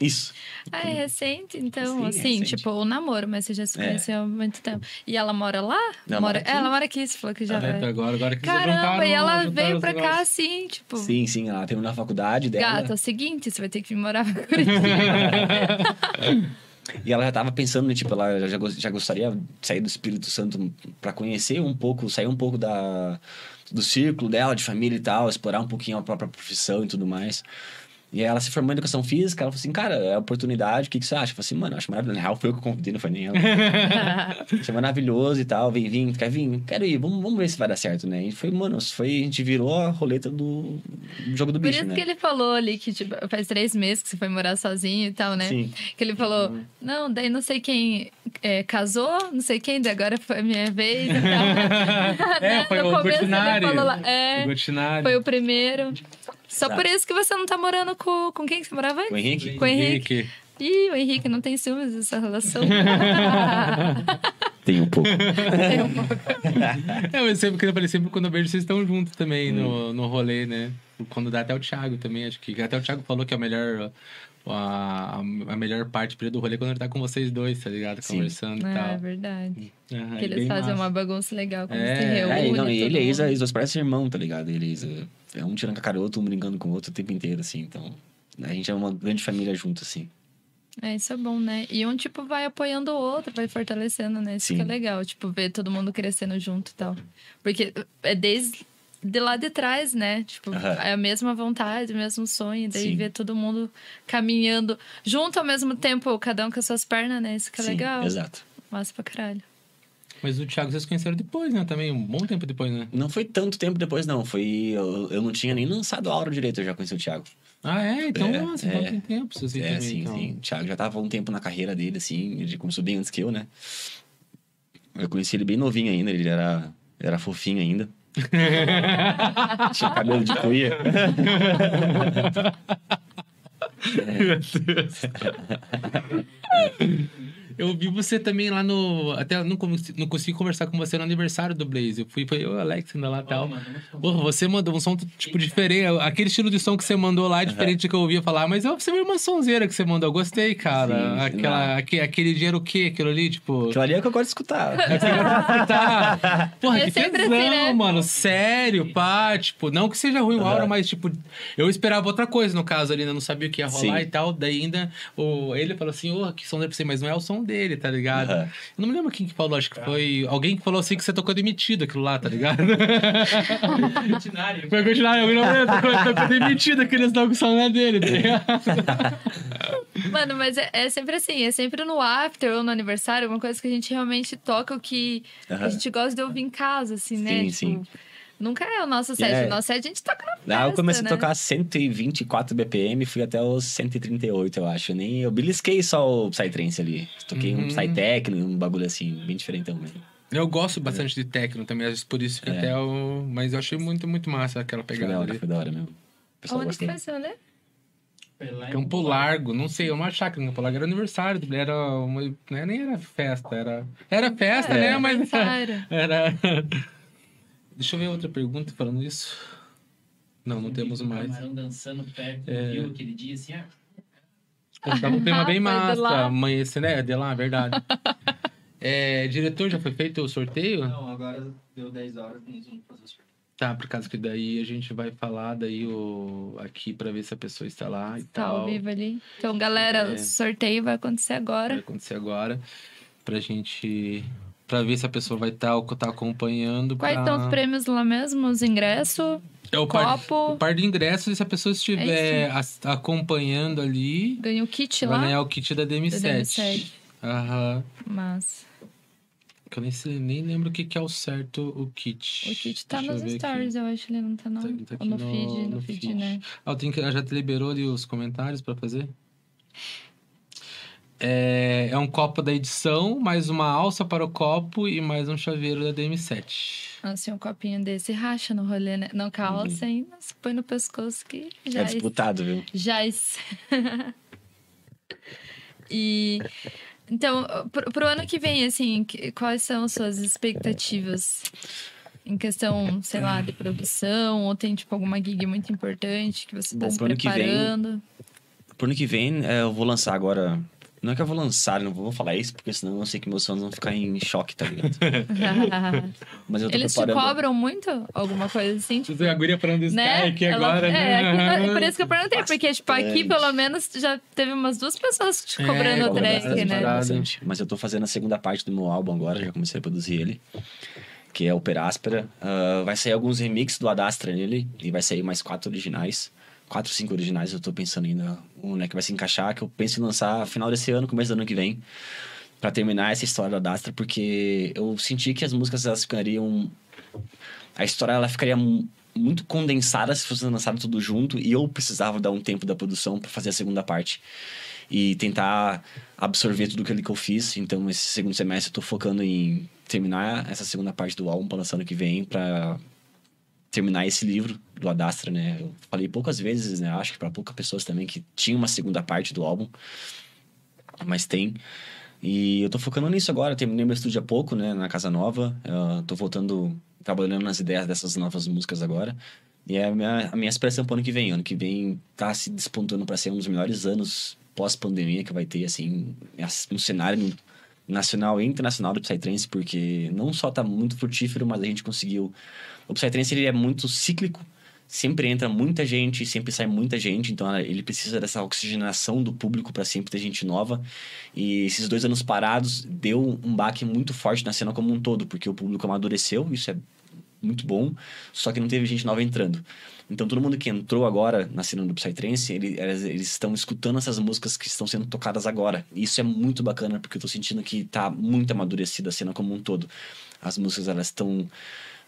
Isso. Ah, é recente, então, Sim, é assim, recente. tipo, o namoro, mas você já se É. conheceu há muito tempo. E ela mora lá? Ela mora... aqui. É, ela mora aqui, você falou que já É, até agora, agora que Caramba, e ela veio pra cá assim, tipo. Sim, sim, ela terminou a faculdade dela. Gata, é o seguinte, você vai ter que vir morar pra Curitiba. E ela já tava pensando, né, tipo, ela já, já gostaria de sair do Espírito Santo pra conhecer um pouco, sair um pouco da, do círculo dela, de família e tal, explorar um pouquinho a própria profissão e tudo mais. E ela se formou em educação física, ela falou assim, cara, é oportunidade, o que, que você acha? Eu falei assim, mano, eu acho maravilhoso. Na real, foi eu que convidei, não foi nem ela. Achei maravilhoso e tal, vem, vem, quer vir? Quero ir, vamos, vamos ver se vai dar certo, né? E foi, mano, foi, a gente virou a roleta do, jogo do Por bicho, isso né? que ele falou ali que, tipo, faz três meses que você foi morar sozinho e tal, né? Sim. Que ele falou, não, daí não sei quem é, casou, não sei quem, daí agora foi a minha vez e tal. É, Né? foi No o começo lá, é, O foi o primeiro. Só Exato. por isso que você não tá morando com... Com quem que você morava antes? O Henrique? Com o Henrique. Ih, o Henrique não tem ciúmes dessa relação. Tem um pouco. Tem um pouco. É, mas sempre que eu falei, sempre quando eu vejo, vocês estão juntos também no, no rolê, né? Quando dá até o Thiago também, acho que até o Thiago falou que é a melhor. A, a melhor parte do rolê é quando ele tá com vocês dois, tá ligado? Sim. Conversando e É tal. verdade. Aham, Que e eles fazem massa. uma bagunça legal quando É, se é, reúne. É, não, e ele e a Isa, eles dois parecem irmão, tá ligado? Eles é um tirando cacaroto, um brincando com o outro o tempo inteiro, assim. Então, a gente é uma grande família junto, assim. É, isso é bom, né? E um, tipo, vai apoiando o outro, vai fortalecendo, né? Isso Sim. que é legal, tipo, ver todo mundo crescendo junto e tal. Porque é desde de lá de trás, né? Tipo, Aham. é a mesma vontade, o mesmo sonho. Daí Sim. ver todo mundo caminhando junto ao mesmo tempo, cada um com as suas pernas, né? Isso que é Sim, legal. exato. Massa pra caralho. Mas o Thiago vocês conheceram depois, né? Também, um bom tempo depois, né? Não foi tanto tempo depois, não. Foi... Eu, eu não tinha nem lançado a aula direito, eu já conheci o Thiago. Ah, é? Então, É, nossa, é. então tem tempo, vocês é, também. sim, então. sim. O Thiago já tava um tempo na carreira dele, assim. Ele começou bem antes que eu, né? Eu conheci ele bem novinho ainda, ele era, era fofinho ainda. Tinha cabelo de cuia. Eu vi você também lá no. Até não, consegui- não consegui conversar com você no aniversário do Blaze. Eu fui, foi eu e o Alex ainda lá e tal. Porra, você mandou um som tipo diferente. Aquele estilo de som que você mandou lá é diferente do que eu ouvia falar, mas eu- você viu uma sonzeira que você mandou. Eu gostei, cara. Sim, sim, Aquela, não. aque- aquele dinheiro o quê? Aquilo ali, tipo. Aquilo ali é o que eu gosto de escutar. Tá. Porra, É que sempre tesão, assim, né? mano. Sério, pá. Tipo, não que seja ruim o aura, Aham. mas, tipo, eu esperava outra coisa no caso ali, né? Não sabia o que ia rolar Sim. e tal. Daí ainda o, ele falou assim, ô, que som pra você, mas não é o som dele. tá ligado? Aham. Eu não me lembro quem que falou, acho que foi alguém que falou assim que você tocou demitido aquilo lá, tá ligado? Continuário. Vai continuar, eu não lembro, tocou, tocou demitido estão com saudade dele, tá ligado? Mano, mas é, é sempre assim, é sempre no after ou no aniversário, uma coisa que a gente realmente toca o que a Aham. gente gosta de ouvir em casa, assim, né? Sim, sim. Nunca é o nosso set. É. O nosso set a gente toca na festa, Lá eu comecei né? a tocar 124 BPM, fui até os 138, eu acho. Nem eu belisquei só o Psytrance ali. Toquei um Uhum. Psytechno, um bagulho assim, bem diferentão mesmo. Eu gosto bastante de techno também, às vezes por isso que É. até o... Mas eu achei muito, muito massa aquela Foi pegada da hora, ali. foi da hora mesmo. Onde que foi seu, né? Campo Largo, não sei, uma chácara em Campo Largo era aniversário, era uma, né, nem era festa, era era festa, É, né, mas aniversário. era Deixa eu ver outra pergunta falando isso. Não, não temos mais. Camarão dançando perto É. do rio aquele dia, assim, ó. Tava um tema bem de massa, amanhecer, né, de lá, verdade. É, diretor, já foi feito o sorteio? Não, agora deu 10 horas, nós vamos fazer o sorteio. Tá, por causa que daí a gente vai falar daí o aqui pra ver se a pessoa está lá e Tá tal. ao vivo ali. Então, galera, É. o sorteio vai acontecer vai agora. acontecer agora pra gente pra ver se a pessoa vai estar tá, tá acompanhando Quais pra... são os prêmios lá mesmo? Os ingressos? é o par, copo? o par de ingressos e se a pessoa estiver as- acompanhando ali Ganha o kit vai lá? ganhar o kit da Da DM7 DM7. aham Mas eu nem, sei- nem lembro o que, que é o certo o kit o kit tá Deixa nos ver aqui. stories, eu acho. Ele não tá, não. Tá- tá Ou no, no- feed, no, no feed, feed. né? Ah, eu tenho que, já te liberou ali os comentários pra fazer? É, é um copo da edição, mais uma alça para o copo e mais um chaveiro da DM7. Assim, um copinho desse racha no rolê, né? Não calça ainda, se põe no pescoço que já É disputado, viu? Já. e. Então, pro, pro ano que vem, assim, quais são as suas expectativas? Em questão, sei lá, de produção, ou tem, tipo, alguma gig muito importante que você tá se pro ano que vem- preparando? Pro ano que vem, é, eu vou lançar agora. Não é que eu vou lançar, não vou falar isso, porque senão eu sei que meus fãs vão ficar em choque, tá ligado? Mas eu tô Eles te preparando. cobram muito? Alguma coisa assim? Tipo, A guria falando isso né? aqui Ela- agora, é, né? aqui- é por isso que eu perguntei, porque, tipo, aqui Bastante. pelo menos já teve umas duas pessoas te É, cobrando o cobra track, bastante, né? Bastante. Mas eu tô fazendo a segunda parte do meu álbum agora, já comecei a produzir ele. Que é o Peráspera. Ah, vai sair alguns remixes do Adastra nele. E vai sair mais quatro originais. Quatro, cinco originais, eu tô pensando ainda um né, que vai se encaixar, que eu penso em lançar final desse ano, começo do ano que vem. Pra terminar essa história do Adastra, porque eu senti que as músicas elas ficariam. A história ela ficaria mu- muito condensada se fosse lançado tudo junto. E eu precisava dar um tempo da produção pra fazer a segunda parte e tentar absorver tudo aquilo que eu fiz. Então, esse segundo semestre eu tô focando em terminar essa segunda parte do álbum para lançar ano que vem, para terminar esse livro do Adastra, né? Eu falei poucas vezes, né? Acho que para poucas pessoas também que tinha uma segunda parte do álbum, mas tem. E eu tô focando nisso agora. Terminei meu estúdio há pouco, né? Na Casa Nova. Eu tô voltando, trabalhando nas ideias dessas novas músicas agora. E é a minha, a minha expressão pro ano que vem. Ano que vem tá se despontando para ser um dos melhores anos pós-pandemia que vai ter, assim, no cenário nacional e internacional do Psytrance, porque não só tá muito frutífero, mas a gente conseguiu... O Psytrance, ele é muito cíclico, sempre entra muita gente, sempre sai muita gente, então ele precisa dessa oxigenação do público para sempre ter gente nova. E esses dois anos parados deu um baque muito forte na cena como um todo, porque o público amadureceu, isso é muito bom, só que não teve gente nova entrando. Então todo mundo que entrou agora na cena do Psytrance, ele, eles, eles estão escutando essas músicas que estão sendo tocadas agora. E isso é muito bacana, porque eu tô sentindo que tá muito amadurecida a cena como um todo. As músicas, elas estão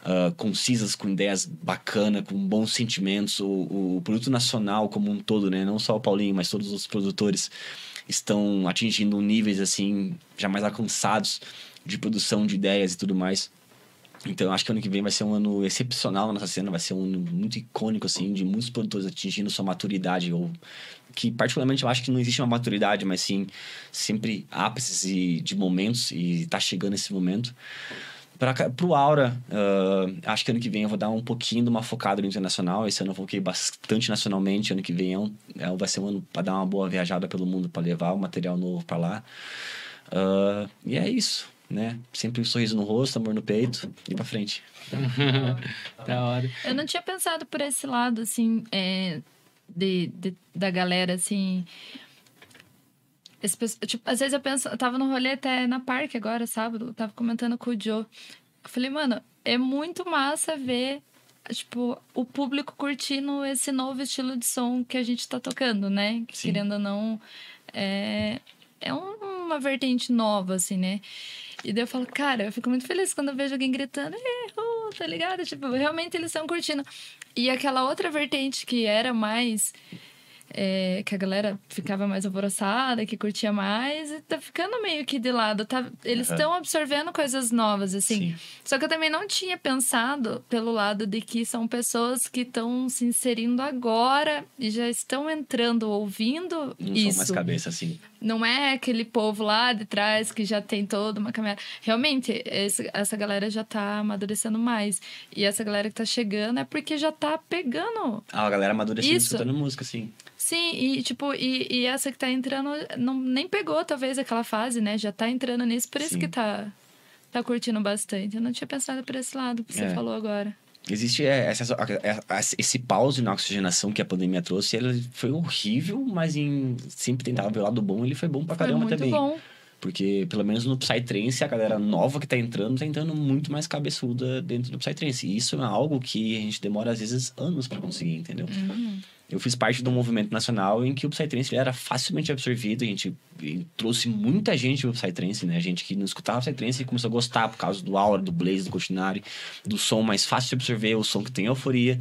uh, concisas, com ideias bacanas, com bons sentimentos. O, o produto nacional como um todo, né? Não só o Paulinho, mas todos os produtores estão atingindo níveis, assim, jamais alcançados de produção de ideias e tudo mais. Então, acho que ano que vem vai ser um ano excepcional nessa cena, vai ser um ano muito icônico, assim, de muitos produtores atingindo sua maturidade, ou que particularmente eu acho que não existe uma maturidade, mas sim sempre ápices e, de momentos, e tá chegando esse momento. Para pro Aura, uh, acho que ano que vem eu vou dar um pouquinho de uma focada no internacional. Esse ano eu foquei bastante nacionalmente. Ano que vem é um, é, vai ser um ano para dar uma boa viajada pelo mundo, para levar o material novo para lá. Uh, e é isso né? Sempre um sorriso no rosto, amor no peito e pra frente. da hora. Eu não tinha pensado por esse lado, assim, é, de, de, da galera, assim. Esse tipo, às vezes eu penso, eu tava no rolê até na parque agora, sábado, eu tava comentando com o Joe. Eu falei, mano, é muito massa ver, tipo, o público curtindo esse novo estilo de som que a gente tá tocando, né? Que, querendo ou não, é, é um- uma vertente nova, assim, né? E daí eu falo, cara, eu fico muito feliz quando eu vejo alguém gritando, "Erro", tá ligado? Tipo, realmente eles estão curtindo. E aquela outra vertente que era mais. É, que a galera ficava mais alvoroçada, que curtia mais, e tá ficando meio que de lado. Tá, eles estão absorvendo coisas novas, assim. Sim. Só que eu também não tinha pensado pelo lado de que são pessoas que estão se inserindo agora e já estão entrando, ouvindo Não isso. são mais cabeça, assim. Não é aquele povo lá de trás que já tem toda uma caminhada. Realmente, esse- essa galera já tá amadurecendo mais. E essa galera que tá chegando é porque já tá pegando. Ah, a galera amadurecendo Isso. escutando música, assim. Sim, e tipo, e, e essa que tá entrando não, nem pegou talvez aquela fase, né? Já tá entrando nisso, por isso Sim. que tá, tá curtindo bastante. Eu não tinha pensado por esse lado que você É. falou agora. Existe é, essa, esse pause na oxigenação que a pandemia trouxe, ele foi horrível, mas em, sempre tentava ver o lado bom, ele foi bom pra Foi caramba muito também. bom. Porque, pelo menos no Psytrance, a galera nova que tá entrando, tá entrando muito mais cabeçuda dentro do Psytrance. E isso é algo que a gente demora, às vezes, anos pra conseguir, entendeu? Uhum. Eu fiz parte de um movimento nacional em que o Psytrance era facilmente absorvido. A gente trouxe muita gente pro Psytrance, né? Gente que não escutava Psytrance e começou a gostar por causa do aura, do blaze, do continuare, do som mais fácil de absorver, o som que tem euforia.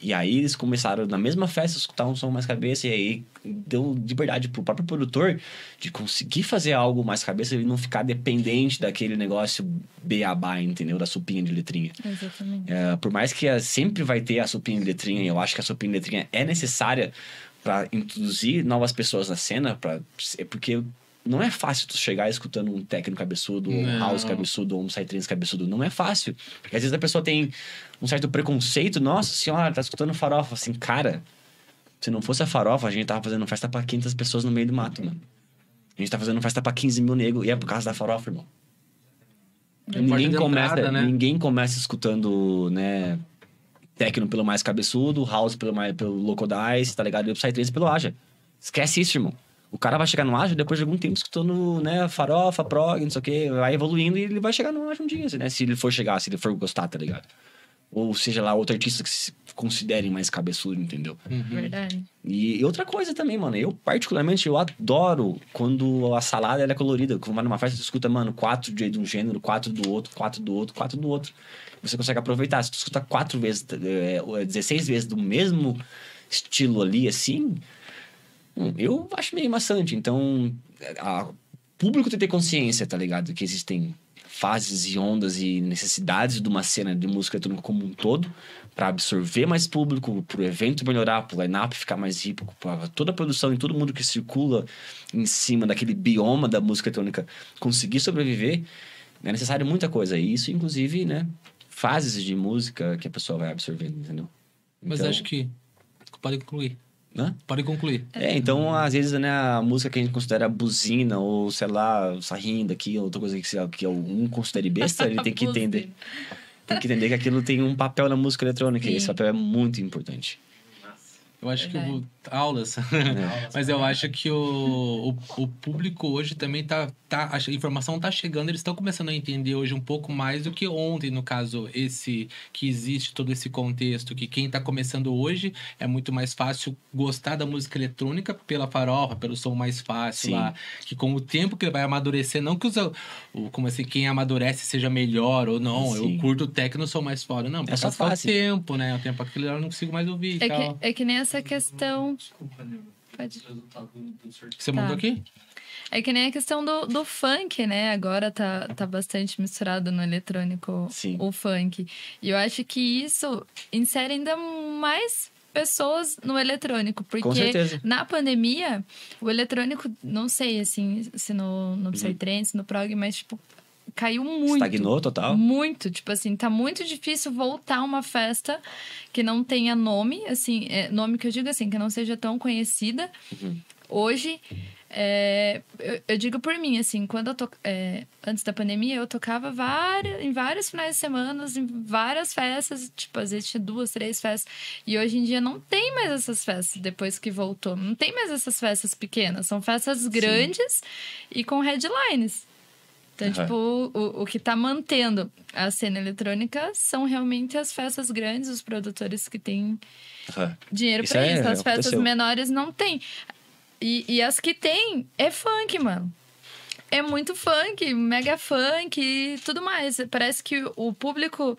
E aí eles começaram, na mesma festa, a escutar um som mais cabeça. E aí deu liberdade pro próprio produtor de conseguir fazer algo mais cabeça e não ficar dependente daquele negócio beabá, entendeu? Da supinha de letrinha. Exatamente. É, por mais que sempre vai ter a supinha de letrinha, e eu acho que a supinha de letrinha é necessária para introduzir novas pessoas na cena, pra, é porque não é fácil tu chegar escutando um técnico cabeçudo, ou um house cabeçudo, ou um psytrance cabeçudo. Não é fácil. Porque às vezes a pessoa tem um certo preconceito. Nossa senhora, tá escutando farofa. Assim, cara, se não fosse a farofa, a gente tava fazendo festa pra 500 pessoas no meio do mato, mano. A gente tá fazendo festa pra 15 mil negros, e é por causa da farofa, irmão. É Ninguém começa, entrada, né? ninguém começa escutando, né, techno pelo mais cabeçudo, house pelo mais pelo Locodice, tá ligado? E o Psytrance pelo Aja. Esquece isso, irmão. O cara vai chegar no Aja depois de algum tempo escutando, né, farofa, prog, não sei o quê, vai evoluindo e ele vai chegar no Aja um dia, né? Se ele for chegar, se ele for gostar, tá ligado? Ou seja lá, outro artista que se considerem mais cabeçudo, entendeu? Uhum. Verdade. E, e outra coisa também, mano. Eu, particularmente, eu adoro quando a salada ela é colorida. Quando vai numa festa, tu escuta, mano, quatro de de um gênero, quatro do outro, quatro do outro, quatro do outro. Você consegue aproveitar. Se tu escuta quatro vezes, é, 16 vezes do mesmo estilo ali, assim, eu acho meio maçante. Então, a- o público tem que ter consciência, tá ligado? Que existem fases e ondas e necessidades de uma cena de música eletrônica como um todo para absorver mais público, pro evento melhorar, pro line-up ficar mais rico, para toda a produção e todo mundo que circula em cima daquele bioma da música eletrônica conseguir sobreviver, é necessário muita coisa. E isso, inclusive, né, fases de música que a pessoa vai absorvendo, entendeu? Mas Então- acho que. Pode concluir. Hã? Pode concluir. É, então, às vezes, né, a música que a gente considera buzina, ou sei lá, sarrinho daqui, outra coisa que, que um considere besta, ele tem que entender. Tem que entender que aquilo tem um papel na música eletrônica, e Sim. esse papel é muito importante. Eu acho que Verdade. o, aulas. Mas eu acho que o, o, o público hoje também tá, tá. A informação tá chegando, eles estão começando a entender hoje um pouco mais do que ontem, no caso, esse que existe todo esse contexto, que quem tá começando hoje é muito mais fácil gostar da música eletrônica pela farofa, pelo som mais fácil Sim. lá. Que com o tempo que ele vai amadurecer, não que os, o, como assim, quem amadurece seja melhor ou não. Sim. Eu curto o techno, sou mais foda. Não, É só que é o fácil. tempo, né? O tempo aquilo eu não consigo mais ouvir É tal. que, é que nem essa questão. Desculpa, né? Pode. Você Tá. mandou aqui? É que nem a questão do, do funk, né? Agora tá, tá bastante misturado no eletrônico Sim. o funk. E eu acho que isso insere ainda mais pessoas no eletrônico. Porque na pandemia, o eletrônico, não sei assim, se no, no Psytrance, no prog, mas tipo, caiu muito. Estagnou total. Muito, tipo assim, tá muito difícil voltar uma festa que não tenha nome, assim, é, nome que eu digo assim, que não seja tão conhecida. Uhum. Hoje, é, eu, eu digo por mim, assim, quando eu to, é, antes da pandemia, eu tocava várias, em vários finais de semana, em várias festas, tipo, às vezes tinha duas, três festas. E hoje em dia não tem mais essas festas depois que voltou. Não tem mais essas festas pequenas. São festas grandes e com headlines. Então, Aham. tipo, o, o que tá mantendo a cena eletrônica são realmente as festas grandes, os produtores que têm Aham. dinheiro Isso pra é- isso. As festas aconteceu. menores não tem. E, e as que tem é funk, mano. É muito funk, mega funk e tudo mais. Parece que o público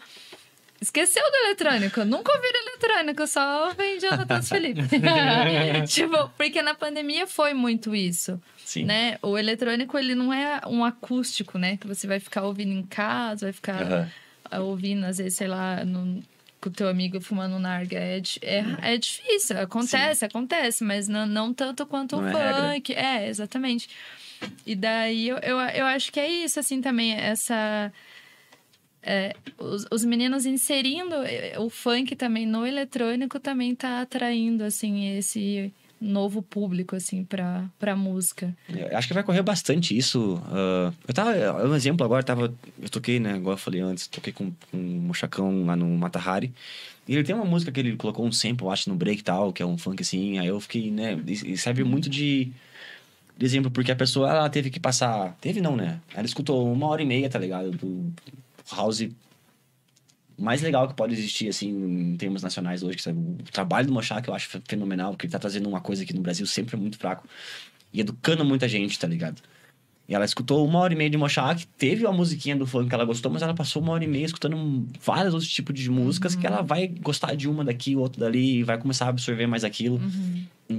esqueceu do eletrônico. Nunca ouviram eletrônico, só vem Jonathan Felipe. tipo, porque na pandemia foi muito isso Sim. né? O eletrônico, ele não é um acústico, né? Que você vai ficar ouvindo em casa, vai ficar ah, ouvindo, às vezes, sei lá, no, com o teu amigo fumando narga. É, é, é difícil, acontece, acontece, mas não, não tanto quanto o é funk. É, exatamente. E daí eu, eu, eu acho que é isso, assim, também, essa... é, os, os meninos inserindo eh, o funk também no eletrônico também tá atraindo, assim, esse novo público, assim, pra, pra música. Eu Acho que vai correr bastante isso. ah, eu tava. Um exemplo agora, tava. Eu toquei, né? Igual eu falei antes, toquei com, com o Mochacão lá no Matahari. E ele tem uma música que ele colocou um sample, eu acho, no break e tal, que é um funk assim. Aí eu fiquei, né? E e serve muito de, de exemplo, porque a pessoa ela teve que passar. Teve não, né? Ela escutou uma hora e meia, tá ligado? Do house mais legal que pode existir, assim, em termos nacionais hoje. Que sabe? o trabalho do Mochá, que eu acho fe- fenomenal, porque ele tá trazendo uma coisa que no Brasil sempre é muito fraco. E educando muita gente, tá ligado? E ela escutou uma hora e meia de Mochak, teve a musiquinha do funk que ela gostou, mas ela passou uma hora e meia escutando vários outros tipos de músicas que ela vai gostar de uma daqui, outra dali, e vai começar a absorver mais aquilo.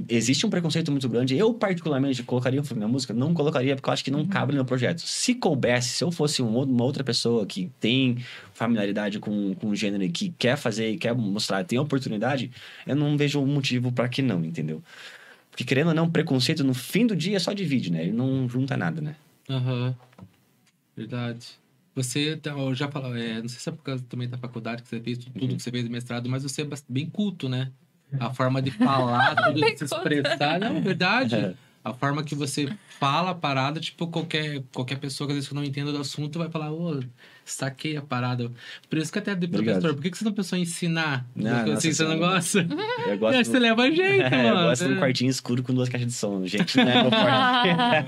Existe um preconceito muito grande. Eu, particularmente, colocaria na minha música? Não colocaria, porque eu acho que não cabe no meu projeto. Se coubesse, se eu fosse um uma outra pessoa que tem familiaridade com, com o gênero e que quer fazer e quer mostrar, tem oportunidade, eu não vejo um motivo pra que não, entendeu? Porque querendo ou não, preconceito no fim do dia só divide, né? Ele não junta nada, né? Aham. Verdade. Você tá- eu já falou, é, não sei se é por causa também da faculdade que você fez, tudo Uhum. que você fez de mestrado, mas você é bem culto, né? A forma de falar, tudo de se expressar, não, é verdade. É. A forma que você fala a parada, tipo, qualquer, qualquer pessoa que às vezes não entenda do assunto vai falar, ô, saquei a parada. Por isso que até de professor, por que que você não pensou em ensinar? Não, nossa assim, você não gosta? Eu Eu gosto, acho que você leva jeito, É, eu mano. gosto de um quartinho escuro com duas caixas de som. Gente, não é meu. É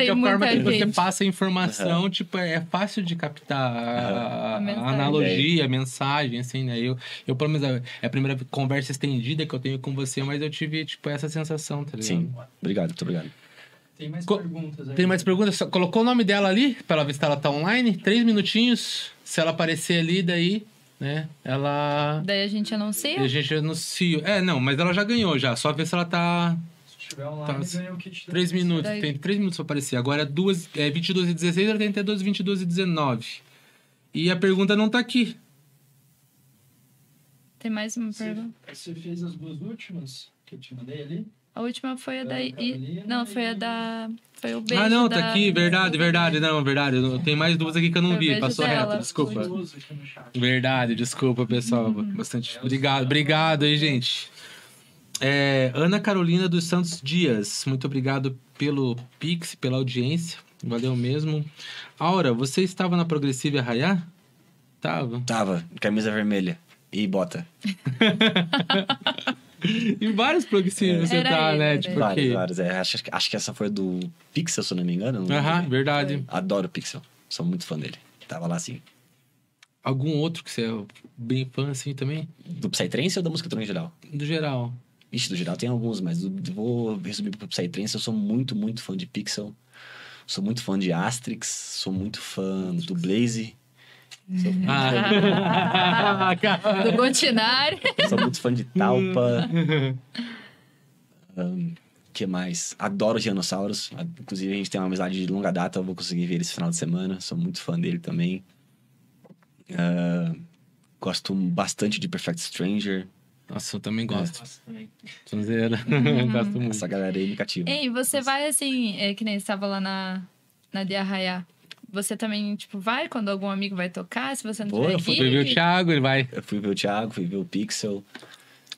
que a forma que você passa a informação, tipo, é fácil de captar a, A mensagem. a analogia, a mensagem, assim, né? Eu, eu, pelo menos, é a primeira conversa estendida que eu tenho com você, mas eu tive, tipo, essa sensação, tá ligado? Sim. Obrigado, muito obrigado. Tem mais Co- perguntas aí. Tem mais perguntas? Só Colocou o nome dela ali, pra ela ver se ela tá online? Três minutinhos. Se ela aparecer ali, daí, né? Ela. Daí a gente anuncia. A gente anuncia. É, não, mas ela já ganhou já. Só ver se ela tá. Se tiver online, Tá, ganha o kit. Três minutos. Daí- Tem três minutos pra aparecer. Agora é, duas, é 22 e 16, ela tem até 2, 22 e 19. E a pergunta não tá aqui. Tem mais uma Você, pergunta? você fez as duas últimas que eu te mandei ali? A última foi a da. Da I- Não, foi a e- da. Foi o beijo. ah, não, da- tá aqui. Verdade, verdade. Não, verdade. Eu- Tem mais duas aqui que eu não vi. Passou dela. reto, desculpa. Verdade, desculpa, pessoal. Bastante. Obrigado, obrigado aí, gente. É, Ana Carolina dos Santos Dias, muito obrigado pelo Pix, pela audiência. Valeu mesmo. Aura, você estava na Progressiva Arraiá? Tava. Tava, camisa vermelha e bota. Em vários progressivos você Era tá, ele, né? Tipo. Vários, vários. É, acho, acho que essa foi do Pixel, se eu não me engano. Aham, lembro. verdade. Adoro o Pixel. Sou muito fã dele. Tava lá assim. Algum outro que você é bem fã assim também? Do Psytrance ou da música em geral? Do geral. Ixi, do geral tem alguns, mas do- vou resumir pro Psytrance. Eu sou muito, muito fã de Pixel. Sou muito fã de Astrix. Sou muito fã do Blaze. Sou, Ah, cara. Do Gotinari. sou muito fã de Talpa. Ahn, que mais? Adoro Dinossauros. Inclusive, a gente tem uma amizade de longa data. Eu vou conseguir ver ele esse final de semana. Sou muito fã dele também. Ah, gosto bastante de Perfect Stranger. Nossa, eu também gosto. Também. Sonzeira. Gosto muito. Essa galera aí me cativa. Ei, você vai assim, é, que nem estava lá na, na de Arraiá. Você também, tipo, vai quando algum amigo vai tocar? Se você não Vou, tiver eu fui? Fui ver o Thiago, ele vai. Eu fui ver o Thiago, fui ver o Pixel.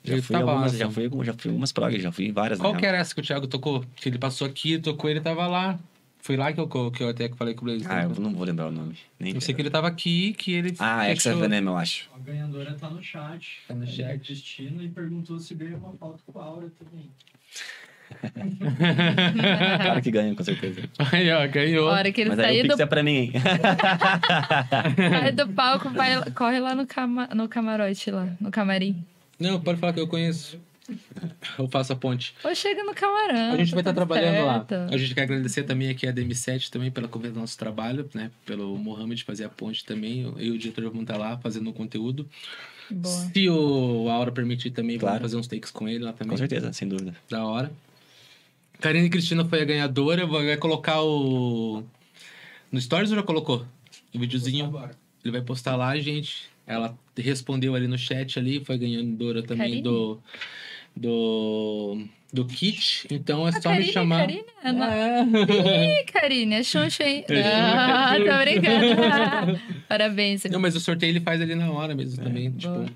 Já Ele fui, tava algumas, lá, já, assim. fui, já fui algumas prog, já fui várias. Qual real. que era essa que o Thiago tocou? Que ele passou aqui, tocou, ele tava lá. Foi lá que eu, que eu até falei com o Blaze. Ah, eu não vou lembrar o nome. Nem Eu sei que ele tava aqui, que ele. Ah, é fechou- Venom, eu acho. A ganhadora tá no chat. Tá no a chat. Cristina e perguntou se ganhou uma foto com a Aura também. Claro que ganha, com certeza. Aí, ó, ganhou. A hora que ele Mas aí sair o do, Pix é pra mim, sai do palco, vai, corre lá no, cama, no camarote, lá, no camarim. Não, pode falar que eu conheço. Eu faço a ponte. Ou chega no camarão. A gente vai estar tá tudo trabalhando lá. certo. A gente quer agradecer também aqui a DM7 também pela conversa do nosso trabalho, né? Pelo Mohamed fazer a ponte também. Eu e o diretor vamos estar lá fazendo o conteúdo. Boa. Se o Aura permitir também, Claro. vamos fazer uns takes com ele lá também. Com certeza, sem dúvida. Da hora. Karine Cristina foi a ganhadora. Vai colocar o. No Stories ou já colocou? O videozinho. Ele vai postar lá, gente. Ela respondeu ali no chat ali, foi ganhadora também Karine? do. Do. Do kit. Então é A só Karine, me chamar. Karine? É no- É. Ih, Karine, é Xuxa, hein? É Ah, tô brincando. Parabéns. Não, mas o sorteio ele faz ali na hora mesmo também. Tipo...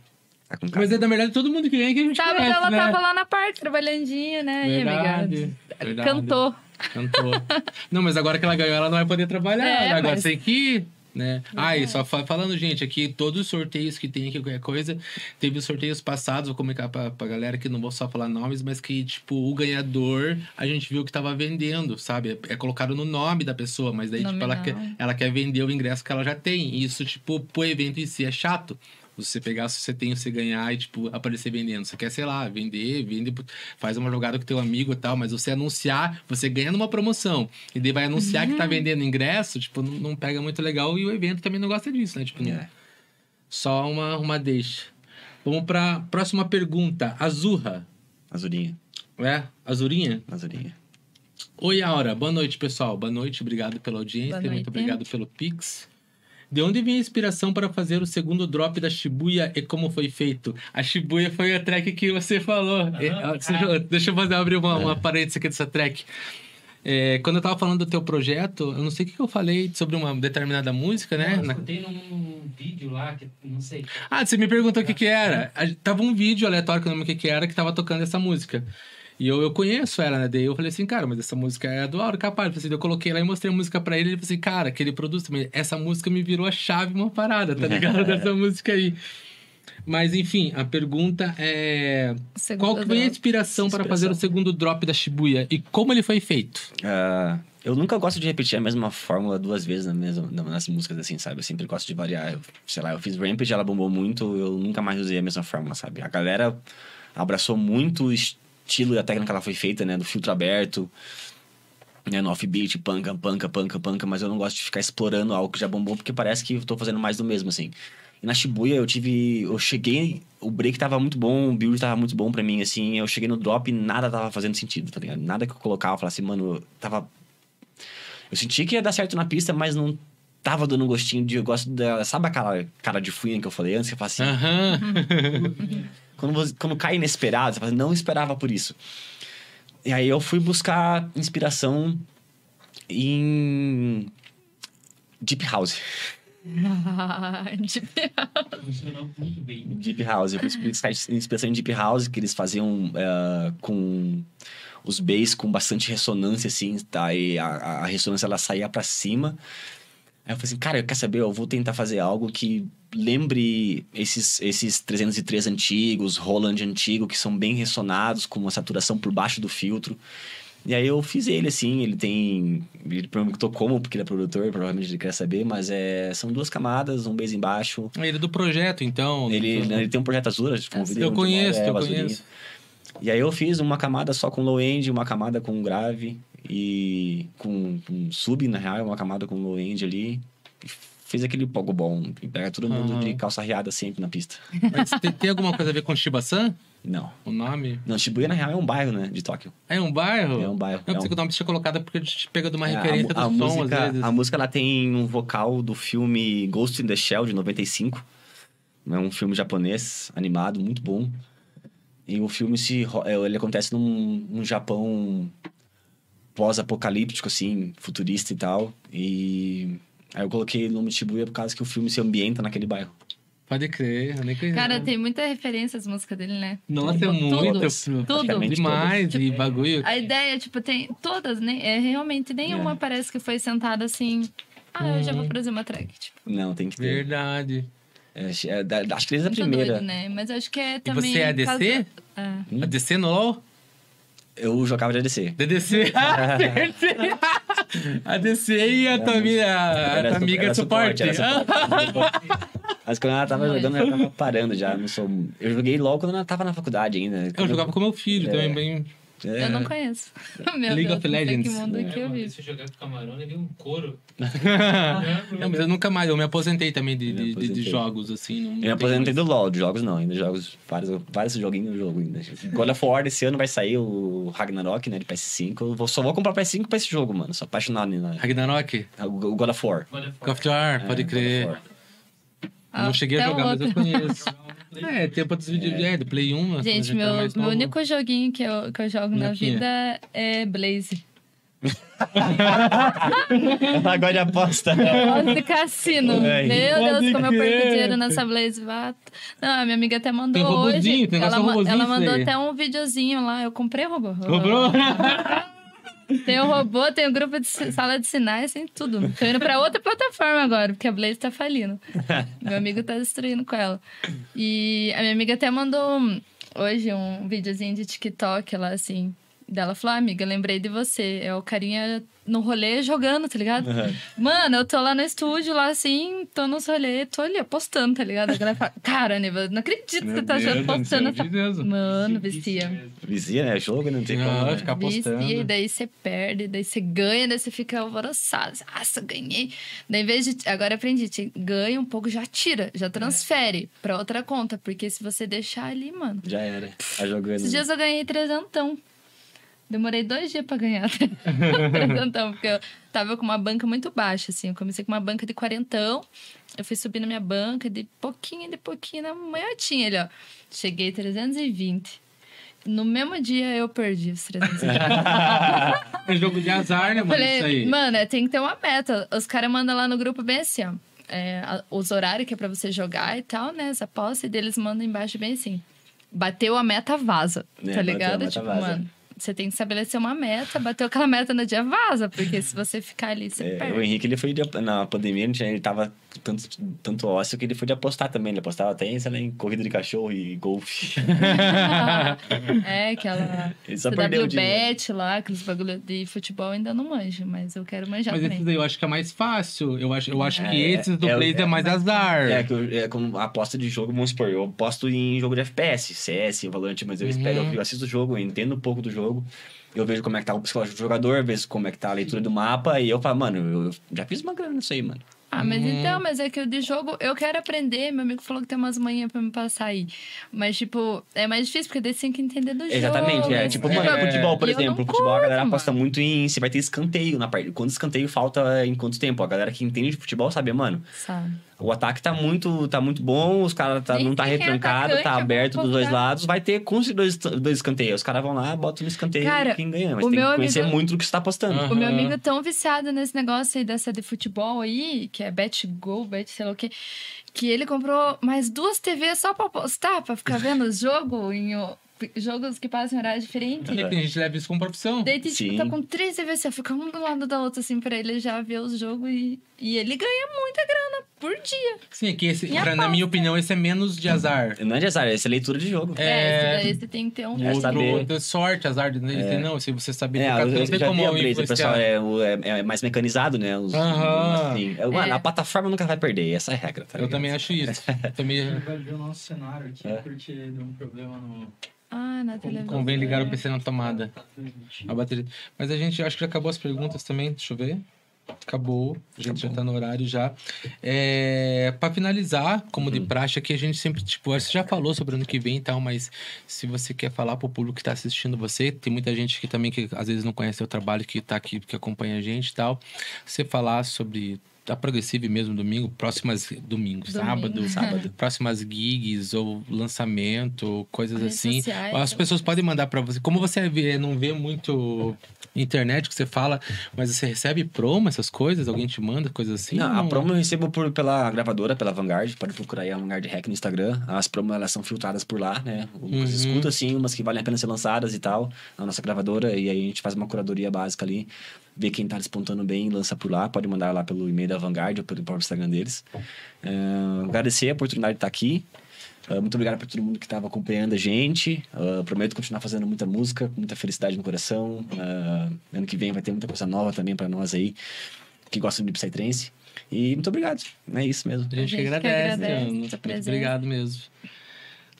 Tá com Mas é na verdade todo mundo que ganha que a gente Tava, conhece, ela né? tava lá na parte, trabalhandinho, né? Verdade, amiga? verdade. Cantou. Cantou. não, mas agora que ela ganhou, ela não vai poder trabalhar. É? Agora mas- tem que ir, né? Ah, e só fa- falando, gente, aqui, todos os sorteios que tem aqui, qualquer coisa, teve os sorteios passados, vou comunicar pra, pra galera que não vou só falar nomes, mas que, tipo, o ganhador, a gente viu que tava vendendo, sabe? É colocado no nome da pessoa, mas daí, tipo, ela quer, ela quer vender o ingresso que ela já tem. E isso, tipo, pro evento em si é chato. Você pegar, se você tem, você ganhar e, tipo, aparecer vendendo. Você quer, sei lá, vender, vende, faz uma jogada com teu amigo e tal, mas você anunciar, você ganha numa promoção. E daí vai anunciar que tá vendendo ingresso, tipo, não, não pega muito legal e o evento também não gosta disso, né? Tipo, não- É. só uma, uma deixa. Vamos pra próxima pergunta. Azurra, Azurinha. né? Azurinha? Azurinha. Oi, Aura. Boa noite, pessoal. Boa noite, obrigado pela audiência. Boa Muito noite. obrigado pelo Pix. De onde vem a inspiração para fazer o segundo drop da Shibuya e como foi feito? A Shibuya foi a track que você falou. É, ó, deixa, eu fazer abrir uma, uma parênteses aqui dessa track. É, quando eu tava falando do teu projeto, eu não sei o que eu falei sobre uma determinada música, né? Eu Na- escutei num vídeo lá, que não sei. Ah, você me perguntou o que que era. A- Tava um vídeo aleatório que eu não lembro o que que era, que tava tocando essa música. E eu, eu conheço ela, né? Daí eu falei assim, cara, mas essa música é do Auro Capaz. Assim, eu coloquei lá e mostrei a música pra ele. Ele falou assim, cara, que ele produz também. Essa música me virou a chave uma parada, tá ligado? Dessa música aí. Mas enfim, a pergunta é. Segundo Qual que foi a inspiração para fazer o segundo drop da Shibuya? E como ele foi feito? Ah, eu nunca gosto de repetir a mesma fórmula duas vezes na mesma, na- nas músicas, assim, sabe? Eu sempre gosto de variar. Eu, sei lá, eu fiz Rampage, ela bombou muito, eu nunca mais usei a mesma fórmula, sabe? A galera abraçou muito o estilo e a técnica que ela foi feita, né? Do filtro aberto, né? No offbeat, panca, panca, panca, panca, mas eu não gosto de ficar explorando algo que já bombou, porque parece que eu tô fazendo mais do mesmo, assim. E na Shibuya eu tive. Eu cheguei. O break tava muito bom, o build tava muito bom pra mim, assim. Eu cheguei no drop e nada tava fazendo sentido, tá ligado? Nada que eu colocava, eu falava assim, mano, tava. Eu senti que ia dar certo na pista, mas não tava dando um gostinho de. Eu gosto da. Sabe aquela cara de fuinha que eu falei antes? Que eu falo assim. Aham. Quando, você- quando cai inesperado, você fala, assim, não esperava por isso. E aí eu fui buscar inspiração em. Deep House. Tipo, Funcionou muito bem. Deep House. Eu fui buscar inspiração em Deep House, que eles faziam eh, com os bass com bastante ressonância, assim, tá? E a, a ressonância, ela saía pra cima. Aí eu falei assim, cara, quer saber? Eu vou tentar fazer algo que lembre esses, esses 303 antigos, Roland antigo, que são bem ressonados, com uma saturação por baixo do filtro. E aí eu fiz ele, assim, ele tem... Ele perguntou como, porque ele é produtor, provavelmente ele quer saber, mas é, são duas camadas, um bass embaixo, Ele é do projeto, então. ele, do- ele tem um projeto azul, a gente convidou Eu conheço, é, eu conheço. E aí eu fiz uma camada só com low end, uma camada com grave e com, com sub, na real, uma camada com low end ali. Fiz aquele pogo bom, e pega todo mundo Aham. de calça riada sempre na pista. Mas tem, tem alguma coisa a ver com Shiba-san? Não. O nome? Não, Shibuya na real é um bairro, né, de Tóquio. É um bairro? É um bairro. Não, é pensei um... que o nome tinha colocado porque a gente pega de uma É, a referência a, do som, música, às vezes. a música ela tem um vocal do filme Ghost in the Shell de 95. É um filme japonês animado, muito bom. E o filme se é, ele acontece num, num Japão pós-apocalíptico assim, futurista e tal. E aí eu coloquei o nome de Shibuya por causa que o filme se ambienta naquele bairro. Pode crer, eu nem conheço. Cara, tem muita referência às músicas dele, né? Nossa, é Tudo, muito. tudo. Praticamente Demais. E bagulho. A ideia, tipo, tem todas, né? É, realmente nenhuma É. parece que foi sentada assim. Ah, eu já vou produzir uma track. Tipo, Não, tem que ter. Verdade. É, é, da- acho que desde a primeira. doido, né? Mas acho que é E também. você é ADC? casa- É. A DC no LOL? Eu jogava de ADC. DDC. Ah, acertei. A DC e a tua amiga, a Era tua amiga era de suporte. era suporte. Mas quando ela tava jogando, ela tava parando já. Não sou... Eu joguei LOL quando ela tava na faculdade ainda. Eu jogava com meu filho É. também, bem. É. Eu não conheço. Meu League Deus, of Legends. Que mundo que eu vi. eu jogar com camarão, levei um couro. Não, mas eu nunca mais, eu me aposentei também de, de, de- de aposentei. jogos, assim. Não, Eu me aposentei mais. do LoL, de jogos não, ainda jogos, vários, vários joguinhos eu jogo ainda. God of War desse ano vai sair o Ragnarok, né, de PS5. Eu vou- só vou comprar PS5 pra esse jogo, mano. Sou apaixonado na, Ragnarok? o o God of War. God of War, pode É, crer. Of War. Eu não Ah, cheguei a jogar, mas eu conheço. É, tempo dos vídeos é, do Play 1. quando a Gente, meu, mais meu novo. único joguinho que eu, que eu jogo na Bonequinha. vida é Blaze. Agora de aposta. Nossa, cassino. Ai. Meu Pode Deus, como eu perco dinheiro nessa Blaze. Vato. Não, a minha amiga até mandou Tem hoje. tem ela, ela mandou aí. até um videozinho lá. Eu comprei o robô. Cobrou? Tem o robô, tem o grupo de sala de sinais, tem tudo. Tô indo pra outra plataforma agora, porque a Blaze tá falindo. Meu amigo tá destruindo com ela. E a minha amiga até mandou hoje um videozinho de TikTok lá, assim. Dela falou, ah, amiga, lembrei de você. É o carinha no rolê jogando, tá ligado? Mano, eu tô lá no estúdio, lá assim, tô nos rolê, tô ali apostando, tá ligado? A galera fala, cara, Neva, não acredito que você tá Deus, apostando meu essa. Deus. Mano, vestia. Vizia, né? Jogo, não tem Não, como. né? ficar apostando. Vicia, e daí você perde, daí você ganha, daí você fica alvoroçado. Nossa, ganhei. Daí, em vez de. Agora aprendi, ganha um pouco, já tira, já transfere pra outra conta. Porque se você deixar ali, mano. Já era. Tá jogando. Esses dias eu ganhei trezentão. Demorei dois dias pra ganhar trezentão, porque eu tava com uma banca muito baixa, assim. Eu comecei com uma banca de quarentão, eu fui subindo minha banca de pouquinho, de pouquinho, na manhotinha ali, ó. Cheguei 320. No mesmo dia eu perdi os 320. É jogo de azar, né, mano? Falei, isso aí. mano, é, tem que ter uma meta. Os caras mandam lá no grupo bem assim, ó. é, os horários que é pra você jogar e tal, né? As apostas, e deles mandam embaixo bem assim. Bateu a meta, vaza. É, tá ligado? tipo, vaza. mano, você tem que estabelecer uma meta, bateu aquela meta no dia, vaza. Porque se você ficar ali, você É, perde. o Henrique, ele foi na pandemia, ele tava tanto, tanto ócio que ele foi de apostar também. Ele apostava até sei lá, em corrida de cachorro e golfe. é, aquela. Ele só lá, aqueles bagulho de futebol ainda não manjo, mas eu quero manjar Mas também. esses daí eu acho que é mais fácil. Eu acho, eu acho que É, esses do é, Blaze é, é, mais azar. É, que eu, é como aposta de jogo, vamos supor, eu aposto em jogo de FPS, CS, Valorant, mas eu espero, Uhum. eu assisto o jogo, eu entendo um pouco do jogo, eu vejo como é que tá o psicológico do jogador, vejo como é que tá a leitura do mapa, e eu falo, mano, eu, eu já fiz uma grana nisso aí, mano. Ah, mas Hum. então, mas é que o de jogo eu quero aprender. Meu amigo falou que tem umas manhãs pra me passar aí. Mas, tipo, é mais difícil porque daí você tem que entender do jogo. Exatamente, é. Tipo, É. mano, futebol, por E exemplo. Futebol, a galera aposta muito em se vai ter escanteio na parte. Quando escanteio falta em quanto tempo? A galera que entende de futebol sabe, mano. Sabe? O ataque tá muito, tá muito bom, os caras tá, não tá é retrancado, atacante, tá aberto dos dois lados. Vai ter com os dois, dois escanteios. Os caras vão lá, botam no escanteio Cara, quem ganha. Mas o tem que meu conhecer amigo- muito do que você tá apostando. Ah. O meu amigo é tão viciado nesse negócio aí dessa de futebol aí, que é Bet Go, Bet sei lá o quê, que ele comprou mais duas TVs só pra apostar, pra ficar vendo os jogos em o- jogos que passam em horário diferente. Tem gente que leva isso como profissão. Daí, tipo, Sim. tá com três TVs, assim, fica um do lado da outra, assim, pra ele já ver os jogos e, e ele ganha muita grana por dia. Sim, é que esse, a pra- na minha opinião, esse é menos de azar. Não é de azar, essa é leitura de jogo. É. É, esse daí você tem que ter um. É outro, saber. é sorte, azar. Esse não, se você saber É, eu, não eu tem já como vi a pessoal é, é, é mais mecanizado, né? Os, Aham. assim. Eu- É. A plataforma nunca vai perder, essa é a regra, tá Eu ligado? também acho isso. também Vai ver o nosso cenário aqui, É. porque deu um problema no. Ah, na televisão. convém ligar o PC na tomada. A bateria. Mas a gente acho que já acabou as perguntas também. Deixa eu ver. Acabou. A gente já tá no horário já. É, para finalizar, como de praxe aqui, a gente sempre, tipo, você já falou sobre o ano que vem e tal, mas se você quer falar pro público que tá assistindo você, tem muita gente que também que às vezes não conhece o trabalho, que tá aqui, que acompanha a gente e tal. Você falar sobre da Progressive mesmo, domingo, próximas domingo, sábado, Sábado. próximas gigs ou lançamento, coisas Redes assim. sociais, As pessoas podem mandar pra você. Como você vê- não vê muito internet que você fala, mas você recebe promo, essas coisas? Alguém te manda coisas assim? Não, ou a promo eu recebo por, pela gravadora, pela Vanguard. Pode procurar aí a Vanguard Hack no Instagram. As promos, elas são filtradas por lá, né? O Lucas Uhum. escuta, assim, umas que valem a pena ser lançadas e tal, na nossa gravadora. E aí a gente faz uma curadoria básica ali, vê quem tá despontando bem, lança por lá. Pode mandar lá pelo e-mail da Vanguard ou pelo próprio Instagram deles. É, agradecer a oportunidade de estar aqui. Uh, muito obrigado para todo mundo que estava acompanhando a gente. Uh, prometo continuar fazendo muita música, com muita felicidade no coração. Uh, ano que vem vai ter muita coisa nova também para nós aí, que gostam de Psytrance. E muito obrigado. É isso mesmo. A gente, A que gente que agradece, agradece Ana. a Muito presença. obrigado mesmo.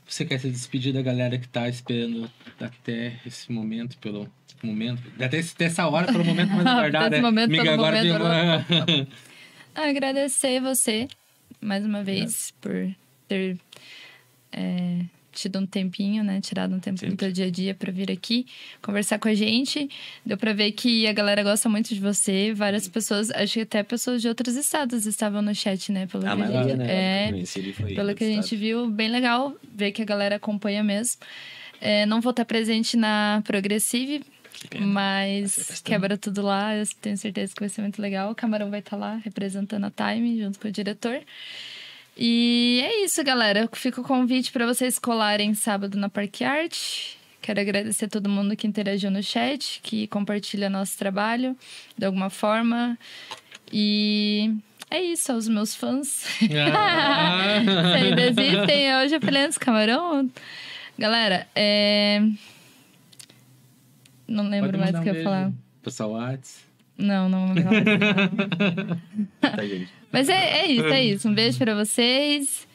Você quer se despedir da galera que tá esperando até esse momento, pelo momento? Até, até essa hora, pelo momento, mas na Até verdade. esse é- momento, Amiga, pelo agora momento, uma- Agradecer você mais uma vez por ter é, tido um tempinho, né? Tirado um tempo do Sempre. teu dia a dia para vir aqui conversar com a gente. Deu para ver que a galera gosta muito de você. Várias pessoas, acho que até pessoas de outros estados estavam no chat, né? Pelo A que a gente, né? é, que eu conheci ali foi pelo que a gente viu, bem legal ver que a galera acompanha mesmo. É, não vou estar presente na Progressive, Que mas quebra tudo lá. Eu tenho certeza que vai ser muito legal. O Camarão vai estar lá representando a Time junto com o diretor. E é isso, galera. Fica o convite para vocês colarem sábado na Parque Art. Quero agradecer a todo mundo que interagiu no chat, que compartilha nosso trabalho de alguma forma. E é isso, aos meus fãs. Ah. Se ainda existem, hoje eu falei antes, camarão. Galera, é. Não lembro mais o que um eu ia falar. seu Whats. Não, não vou falar. Tá, gente. Mas é, é isso, é isso. Um beijo pra vocês.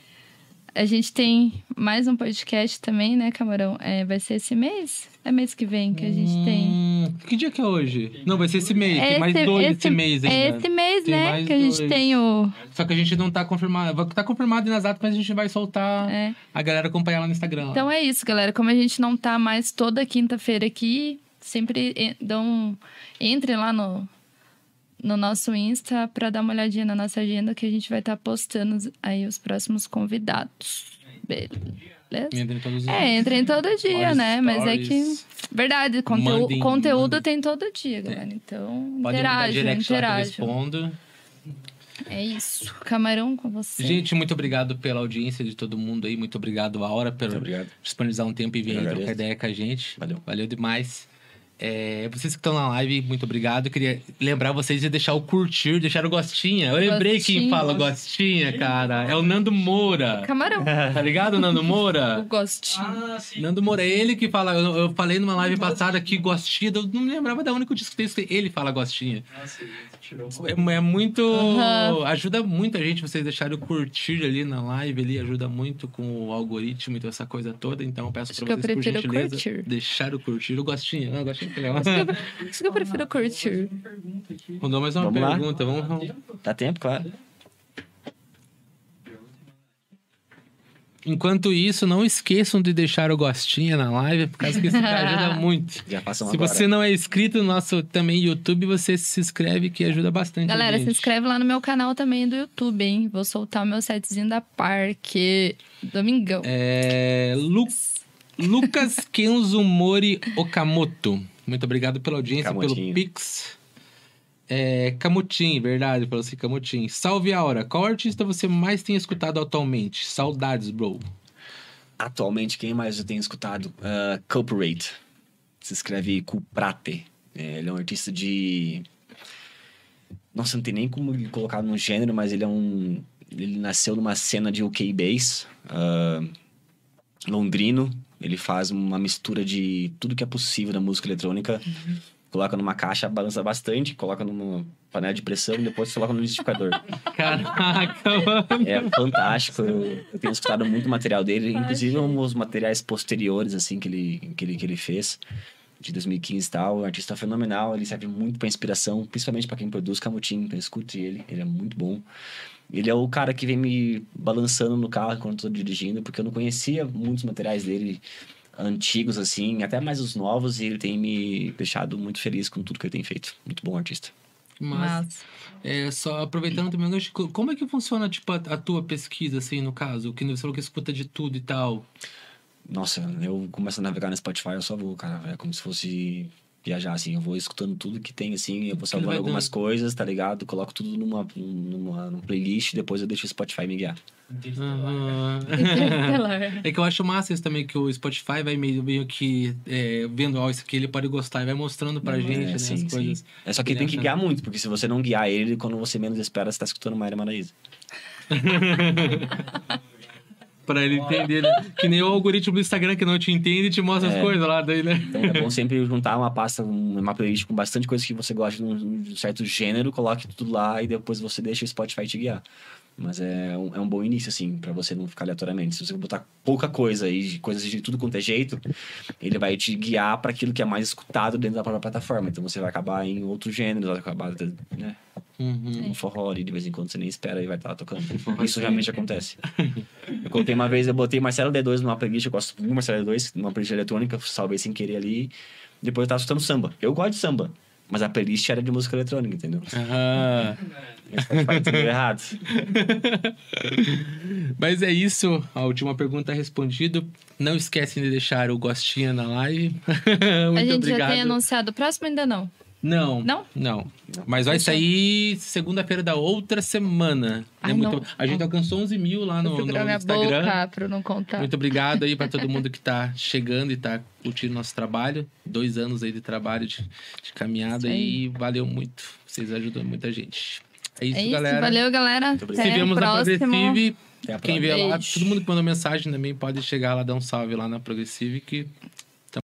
A gente tem mais um podcast também, né, Camarão? É, vai ser esse mês? É mês que vem que a gente tem. Hum, que dia que é hoje? Não, vai ser esse mês. tem mais esse- dois esse- esse mês ainda. É esse mês, Tem né? Que a gente dois. tem o. Só que a gente não tá confirmado. Tá confirmado nas datas, mas a gente vai soltar É. a galera acompanhar lá no Instagram. Então é isso, galera. Como a gente não tá mais toda quinta-feira aqui, sempre dão, entrem lá no, no nosso Insta pra dar uma olhadinha na nossa agenda que a gente vai estar postando aí os próximos convidados. Beleza? Entra em todos os É, entrem todo dia, né? Mas é que. Verdade, conteúdo, Mandem- conteúdo mandem. tem todo dia, galera. Então, que eu interajam. respondo. É isso. Camarão com você. Gente, muito obrigado pela audiência de todo mundo aí. Muito obrigado, Aura, por obrigado. disponibilizar um tempo e vir trocar ideia com a gente. Valeu. Valeu demais. É, vocês que estão na live, muito obrigado. Eu queria lembrar vocês de deixar o curtir, deixar o gostinha. Eu lembrei quem fala gostinha, cara. É o Nando Moura. Camarão. Tá ligado, Nando O Moura? gostinho. Ah, sim. Nando Moura, é ele que fala. Eu, eu falei numa live passada que gostinha. Eu não me lembrava da que eu escutei isso. Ele fala gostinha. Nossa, ele tirou É, é muito. Aham. Ajuda muito a gente vocês deixarem o curtir ali na live ali, ajuda muito com o algoritmo e toda essa coisa toda. Então eu peço Acho pra que vocês, por gentileza, curtir. deixar o curtir. O gostinho. Ah, gostinho legal. Acho que eu prefiro curtir. Mandou mais uma Vamos lá. pergunta. Vamos... Dá tempo, claro. Enquanto isso, não esqueçam de deixar o gostinho na live, por causa que isso ajuda muito. Já passam Se agora. você não é inscrito no nosso também YouTube, você se inscreve que ajuda bastante. a Galera, se inscreve lá no meu canal também do YouTube, hein? Vou soltar o meu setzinho da Parque. Domingão. É, Lu- Lucas Kenzo Mori Okamoto. Muito obrigado pela audiência, pelo. Pix. É, Camutim, verdade, falou assim, Camutim. Salve Aura, qual artista você mais tem escutado atualmente? Saudades, bro. Atualmente, quem mais eu tenho escutado? Uh. Se escreve Cuprate. É, ele é um artista de. Nossa, não tem nem como ele colocar num gênero, mas ele é um. Ele nasceu numa cena de UK Bass. uh, londrino. Ele faz uma mistura de tudo que é possível da música eletrônica. Coloca numa caixa, balança bastante, coloca numa panela de pressão e depois coloca no liquidificador. Caraca, mano. É fantástico. Eu, eu tenho escutado muito material dele, inclusive os materiais posteriores, assim, que ele, que ele, que ele fez, de 2015 e tal. Um artista fenomenal, ele serve muito para inspiração, principalmente para quem produz Camutim. Então, escute ele, ele é muito bom. Ele é o cara que vem me balançando no carro enquanto eu tô dirigindo, porque eu não conhecia muitos materiais dele antigos, assim, até mais os novos, e ele tem me deixado muito feliz com tudo que ele tem feito. Muito bom artista. Mas, Mas é, só aproveitando também, como é que funciona, tipo, a, a tua pesquisa, assim, no caso? Que você falou que escuta de tudo e tal. Nossa, eu começo a navegar no Spotify, eu só vou, cara. É como se fosse viajar, assim. Eu vou escutando tudo que tem, assim. Eu vou salvando algumas dando. coisas, tá ligado? Coloco tudo numa, numa, numa playlist, depois eu deixo o Spotify me guiar. É que eu acho massa isso também, que o Spotify vai meio, meio que é, vendo, ó, isso aqui ele pode gostar e vai mostrando pra gente, É, né, sim, as sim. coisas. É só que Ele tem que guiar muito, porque se você não guiar ele, quando você menos espera, você tá escutando Mayra Maraíza. Pra ele entender, né? Que nem o algoritmo do Instagram que não te entende e te mostra as É. coisas lá daí, né? Então é bom sempre juntar uma pasta, um- uma playlist com bastante coisa que você gosta de um certo gênero, coloque tudo lá e depois você deixa o Spotify te guiar. Mas é um, é um bom início, assim, pra você não ficar aleatoriamente. Se você botar pouca coisa e coisas de tudo quanto é jeito, ele vai te guiar para aquilo que é mais escutado dentro da própria plataforma. Então você vai acabar em outros gêneros, vai acabar né, Uhum. um forró ali, de vez em quando você nem espera e vai estar lá tocando. Isso realmente acontece. Eu coloquei uma vez, eu botei Marcelo D2 numa playlist, eu gosto muito Marcelo D2, numa playlist eletrônica, salvei sem querer ali. Depois eu tava escutando samba. Eu gosto de samba. Mas a playlist era de música eletrônica, entendeu? Ah. Esse Spotify tudo errado. Mas é isso, a última pergunta respondida. Não esquecem de deixar o gostinho na live. Muito a gente obrigado. já tem anunciado o próximo ainda não. Não. Não? Não. Mas vai sair segunda-feira da outra semana. Ai, né? Muito- não. A gente alcançou 11 mil lá no, no minha Instagram. boca pra não contar. Muito obrigado aí para todo mundo que tá chegando e tá curtindo nosso trabalho. Dois anos aí de trabalho, de, de caminhada aí. e valeu muito. Vocês ajudam muita gente. É isso, É isso, galera. valeu, galera. Até Se vemos na. Progressive. Quem vê lá, todo mundo que mandou mensagem também pode chegar lá, dar um salve lá na Progressive, que